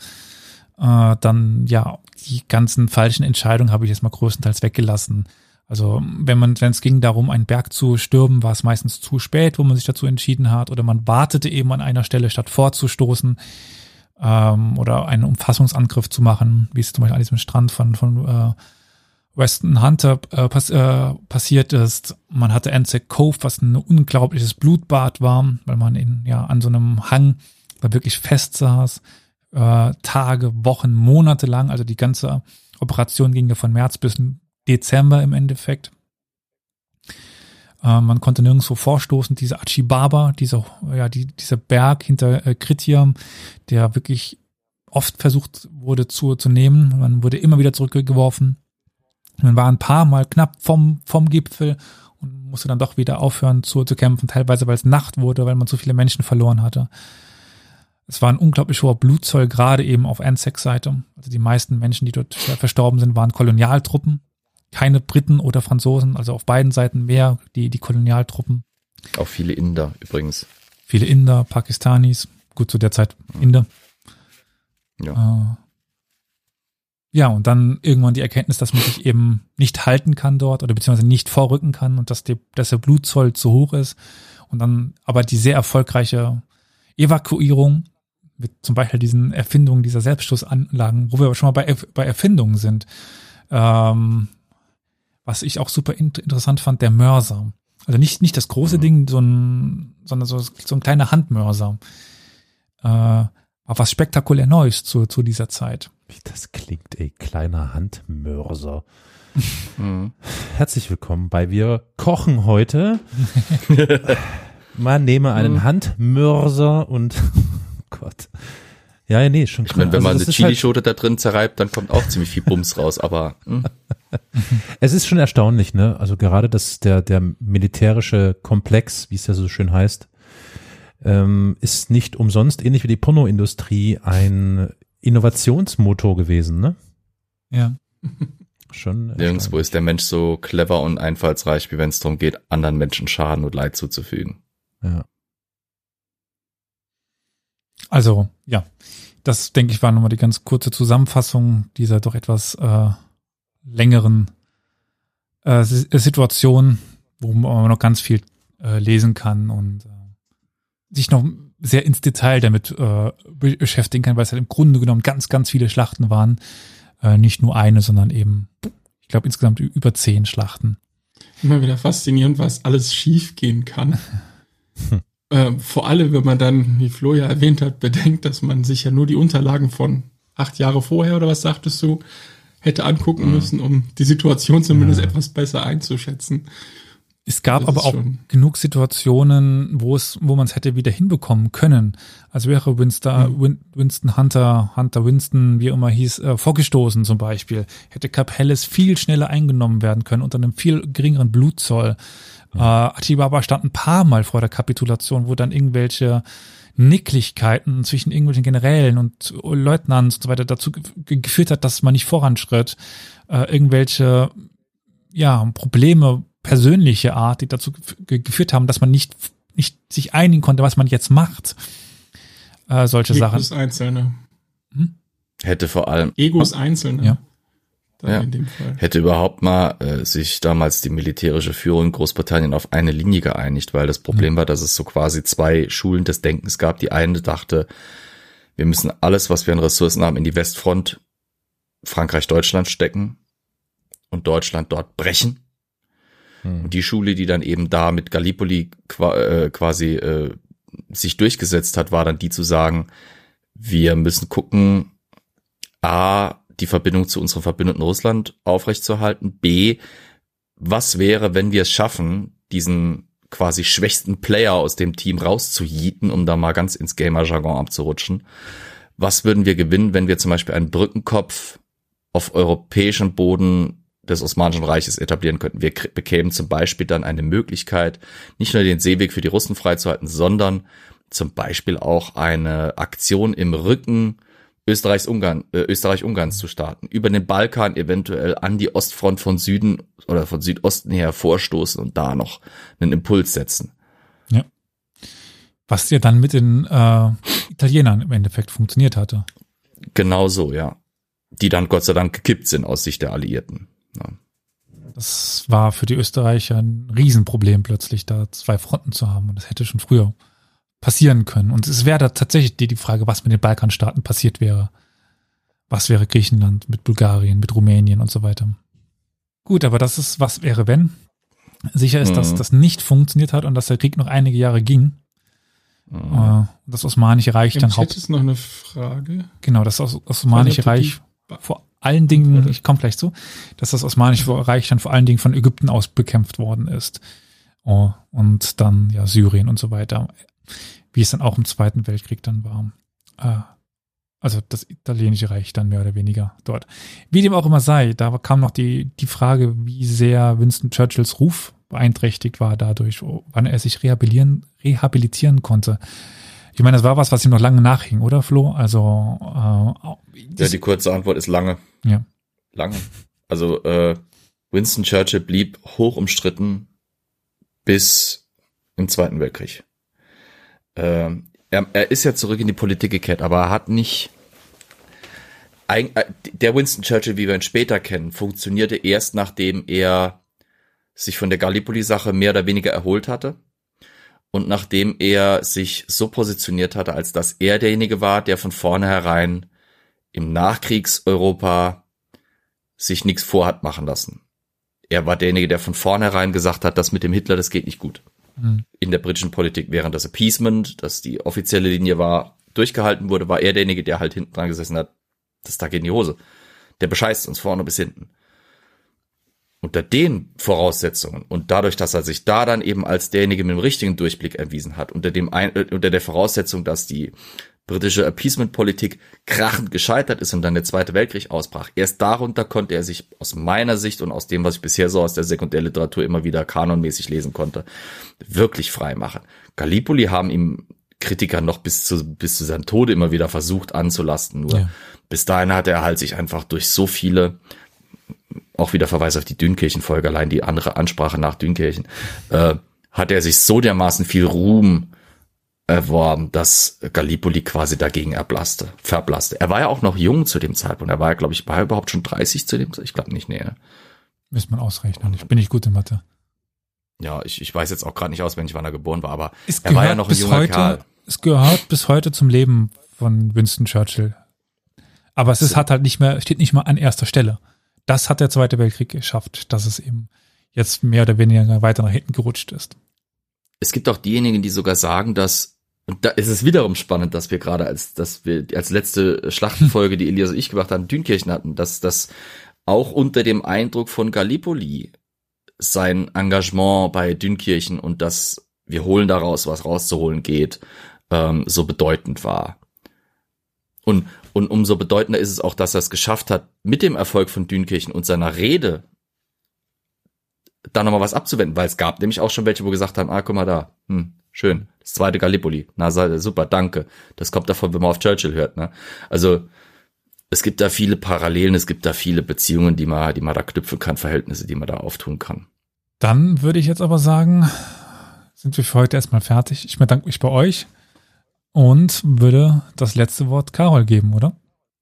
S3: Äh, dann ja die ganzen falschen Entscheidungen habe ich jetzt mal größtenteils weggelassen. Also wenn man, wenn es ging darum, einen Berg zu stürmen, war es meistens zu spät, wo man sich dazu entschieden hat, oder man wartete eben an einer Stelle, statt vorzustoßen ähm, oder einen Umfassungsangriff zu machen, wie es zum Beispiel an diesem Strand von, von äh, Weston Hunter äh, pass, äh, passiert ist. Man hatte Anzac Cove, was ein unglaubliches Blutbad war, weil man in, ja, an so einem Hang da wirklich fest saß äh, Tage, Wochen, Monate lang. Also die ganze Operation ging ja von März bis Dezember im Endeffekt. Äh, man konnte nirgendwo vorstoßen. Diese Achibaba, dieser, ja, die, dieser Berg hinter äh, Kritium, der wirklich oft versucht wurde zu, zu nehmen. Man wurde immer wieder zurückgeworfen. Man war ein paar Mal knapp vom, vom Gipfel und musste dann doch wieder aufhören zu, zu kämpfen, teilweise weil es Nacht wurde, weil man so viele Menschen verloren hatte. Es war ein unglaublich hoher Blutzoll, gerade eben auf Anzac-Seite. Also die meisten Menschen, die dort verstorben sind, waren Kolonialtruppen. Keine Briten oder Franzosen, also auf beiden Seiten mehr die, die Kolonialtruppen.
S5: Auch viele Inder übrigens.
S3: Viele Inder, Pakistanis, gut zu der Zeit Inder.
S5: Ja.
S3: Äh, ja, und dann irgendwann die Erkenntnis, dass man sich eben nicht halten kann dort oder beziehungsweise nicht vorrücken kann und dass, die, dass der Blutzoll zu hoch ist. Und dann aber die sehr erfolgreiche Evakuierung mit zum Beispiel diesen Erfindungen dieser Selbstschussanlagen, wo wir aber schon mal bei, bei Erfindungen sind. Ähm, was ich auch super interessant fand, der Mörser. Also nicht, nicht das große mhm. Ding, so ein, sondern so, so ein kleiner Handmörser. Äh, war was spektakulär Neues zu, zu dieser Zeit.
S1: Wie das klingt, ey, kleiner Handmörser. Mhm. Herzlich willkommen bei Wir kochen heute. Man nehme einen mhm. Handmörser und Gott. Ja, nee, schon
S5: klar. Ich meine, wenn man also, eine Chilischote halt da drin zerreibt, dann kommt auch ziemlich viel Bums raus, aber hm.
S1: es ist schon erstaunlich, ne? Also gerade das der der militärische Komplex, wie es ja so schön heißt, ähm, ist nicht umsonst ähnlich wie die Pornoindustrie ein Innovationsmotor gewesen, ne?
S3: Ja.
S5: Schon. Nirgendwo ist der Mensch so clever und einfallsreich, wie wenn es darum geht, anderen Menschen Schaden und Leid zuzufügen.
S1: Ja.
S3: Also, ja, das denke ich war nochmal die ganz kurze Zusammenfassung dieser doch etwas äh, längeren äh, Situation, wo man noch ganz viel äh, lesen kann und äh, sich noch sehr ins Detail damit äh, beschäftigen kann, weil es halt im Grunde genommen ganz, ganz viele Schlachten waren. Äh, nicht nur eine, sondern eben, ich glaube insgesamt über zehn Schlachten.
S2: Immer wieder faszinierend, was alles schief gehen kann. äh, vor allem, wenn man dann, wie Flo ja erwähnt hat, bedenkt, dass man sich ja nur die Unterlagen von acht Jahre vorher oder was sagtest du, hätte angucken mhm. müssen, um die Situation zumindest ja. etwas besser einzuschätzen.
S3: Es gab aber auch genug Situationen, wo es, wo man es hätte wieder hinbekommen können. Also wäre Winston, mhm. Winston Hunter, Hunter Winston, wie immer hieß, äh, vorgestoßen zum Beispiel, hätte Cap Helles viel schneller eingenommen werden können unter einem viel geringeren Blutzoll. Mhm. Äh, Atibaba stand ein paar Mal vor der Kapitulation, wo dann irgendwelche Nicklichkeiten zwischen irgendwelchen Generälen und Leutnants und so weiter dazu geführt hat, dass man nicht voranschritt. Äh, irgendwelche ja, Probleme persönliche Art, die dazu geführt haben, dass man nicht, nicht sich einigen konnte, was man jetzt macht. Äh, solche Egos Sachen.
S2: Egos Einzelne.
S5: Hm? Hätte vor allem.
S2: Egos Einzelne.
S3: Ja.
S5: Ja. Hätte überhaupt mal äh, sich damals die militärische Führung in Großbritannien auf eine Linie geeinigt, weil das Problem mhm. war, dass es so quasi zwei Schulen des Denkens gab. Die eine dachte, wir müssen alles, was wir an Ressourcen haben, in die Westfront Frankreich-Deutschland stecken und Deutschland dort brechen. Mhm. Und die Schule, die dann eben da mit Gallipoli äh, quasi äh, sich durchgesetzt hat, war dann die zu sagen, wir müssen gucken, A, die Verbindung zu unserem Verbündeten Russland aufrechtzuerhalten, B, was wäre, wenn wir es schaffen, diesen quasi schwächsten Player aus dem Team rauszujieten, um da mal ganz ins Gamer-Jargon abzurutschen. Was würden wir gewinnen, wenn wir zum Beispiel einen Brückenkopf auf europäischem Boden des Osmanischen Reiches etablieren könnten. Wir bekämen zum Beispiel dann eine Möglichkeit, nicht nur den Seeweg für die Russen freizuhalten, sondern zum Beispiel auch eine Aktion im Rücken Österreichs Ungarn, äh, Österreich-Ungarns zu starten, über den Balkan eventuell an die Ostfront von Süden oder von Südosten her vorstoßen und da noch einen Impuls setzen.
S3: Ja. Was ja dann mit den äh, Italienern im Endeffekt funktioniert hatte.
S5: Genau so, ja. Die dann Gott sei Dank gekippt sind aus Sicht der Alliierten. Ja.
S3: Das war für die Österreicher ein Riesenproblem plötzlich, da zwei Fronten zu haben. Und das hätte schon früher passieren können. Und es wäre da tatsächlich die, die Frage, was mit den Balkanstaaten passiert wäre. Was wäre Griechenland mit Bulgarien, mit Rumänien und so weiter. Gut, aber das ist, was wäre, wenn. Sicher ist, mhm. dass das nicht funktioniert hat und dass der Krieg noch einige Jahre ging. Mhm. Das Osmanische Reich
S2: Im
S3: dann
S2: Chat ist noch eine Frage.
S3: Genau, das Osmanische Reich vor allen Dingen, ich komme gleich zu, dass das Osmanische Reich dann vor allen Dingen von Ägypten aus bekämpft worden ist. Oh, und dann ja Syrien und so weiter. Wie es dann auch im Zweiten Weltkrieg dann war. Äh, also das italienische Reich dann mehr oder weniger dort. Wie dem auch immer sei, da kam noch die, die Frage, wie sehr Winston Churchills Ruf beeinträchtigt war dadurch, wann er sich rehabilitieren, rehabilitieren konnte. Ich meine, das war was, was ihm noch lange nachhing, oder Flo? Also
S5: äh, ja, die kurze Antwort ist lange.
S3: Ja.
S5: Lange. Also äh, Winston Churchill blieb hoch umstritten bis im Zweiten Weltkrieg. Äh, er, er ist ja zurück in die Politik gekehrt, aber er hat nicht äh, der Winston Churchill, wie wir ihn später kennen, funktionierte erst nachdem er sich von der Gallipoli-Sache mehr oder weniger erholt hatte und nachdem er sich so positioniert hatte, als dass er derjenige war, der von vornherein im Nachkriegseuropa sich nichts vorhat machen lassen. Er war derjenige, der von vornherein gesagt hat, das mit dem Hitler, das geht nicht gut. Mhm. In der britischen Politik, während das Appeasement, das die offizielle Linie war, durchgehalten wurde, war er derjenige, der halt hinten dran gesessen hat, das da geht in die Hose. Der bescheißt uns vorne bis hinten unter den Voraussetzungen und dadurch, dass er sich da dann eben als derjenige mit dem richtigen Durchblick erwiesen hat, unter dem ein, äh, unter der Voraussetzung, dass die britische Appeasement-Politik krachend gescheitert ist und dann der Zweite Weltkrieg ausbrach. Erst darunter konnte er sich aus meiner Sicht und aus dem, was ich bisher so aus der Sekundärliteratur immer wieder kanonmäßig lesen konnte, wirklich frei machen. Gallipoli haben ihm Kritiker noch bis zu, bis zu seinem Tode immer wieder versucht anzulasten. Nur ja. bis dahin hat er halt sich einfach durch so viele auch wieder Verweis auf die Dünkirchen-Folge, allein die andere Ansprache nach Dünkirchen, äh, hat er sich so dermaßen viel Ruhm erworben, dass Gallipoli quasi dagegen erblasste, verblasste. Er war ja auch noch jung zu dem Zeitpunkt. Er war ja, glaube ich, war er überhaupt schon 30 zu dem Zeitpunkt? Ich glaube nicht, nee. Ne?
S3: Müsste man ausrechnen. Ich bin nicht gut in Mathe.
S5: Ja, ich, ich weiß jetzt auch gerade nicht auswendig, wann er geboren war, aber es er war ja noch ein junger
S3: heute,
S5: Kerl.
S3: Es gehört bis heute zum Leben von Winston Churchill. Aber es ist, hat halt nicht mehr, steht nicht mal an erster Stelle. Das hat der Zweite Weltkrieg geschafft, dass es eben jetzt mehr oder weniger weiter nach hinten gerutscht ist.
S5: Es gibt auch diejenigen, die sogar sagen, dass und da ist es wiederum spannend, dass wir gerade als, dass wir als letzte Schlachtenfolge, die Elias und ich gemacht haben, Dünkirchen hatten, dass das auch unter dem Eindruck von Gallipoli sein Engagement bei Dünkirchen und dass wir holen daraus, was rauszuholen geht, ähm, so bedeutend war. Und, und umso bedeutender ist es auch, dass er es geschafft hat, mit dem Erfolg von Dünkirchen und seiner Rede da nochmal was abzuwenden, weil es gab nämlich auch schon welche, wo gesagt haben, ah, guck mal da, hm, schön, das zweite Gallipoli, na, super, danke. Das kommt davon, wenn man auf Churchill hört, ne? Also, es gibt da viele Parallelen, es gibt da viele Beziehungen, die man, die man da knüpfen kann, Verhältnisse, die man da auftun kann.
S3: Dann würde ich jetzt aber sagen, sind wir für heute erstmal fertig. Ich bedanke mich bei euch und würde das letzte Wort Carol geben, oder?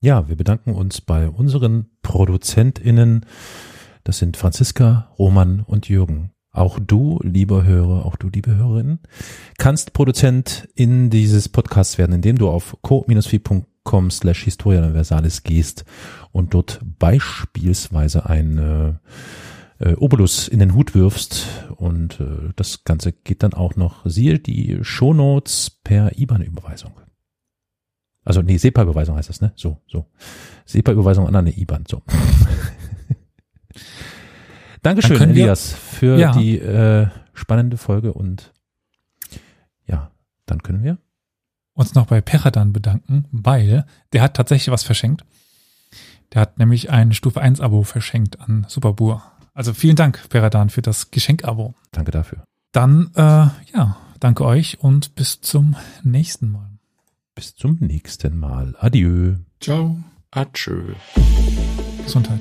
S1: Ja, wir bedanken uns bei unseren ProduzentInnen. Das sind Franziska, Roman und Jürgen. Auch du, lieber Hörer, auch du, liebe Hörerin, kannst Produzent in dieses Podcasts werden, indem du auf co-fi.com slash Historia Universalis gehst und dort beispielsweise ein äh, äh, Obolus in den Hut wirfst und äh, das Ganze geht dann auch noch, siehe die Shownotes per IBAN-Überweisung. Also nee, SEPA-Überweisung heißt das, ne? So, so. SEPA-Überweisung an eine IBAN, so. Dankeschön, Elias, für ja. die äh, spannende Folge und ja, dann können wir
S3: uns noch bei Peradan bedanken, weil der hat tatsächlich was verschenkt. Der hat nämlich ein Stufe 1 Abo verschenkt an Superbur. Also vielen Dank, Peradan, für das Geschenk-Abo.
S1: Danke dafür.
S3: Dann, äh, ja, danke euch und bis zum nächsten Mal.
S1: Bis zum nächsten Mal. Adieu.
S2: Ciao.
S5: Adieu.
S3: Gesundheit.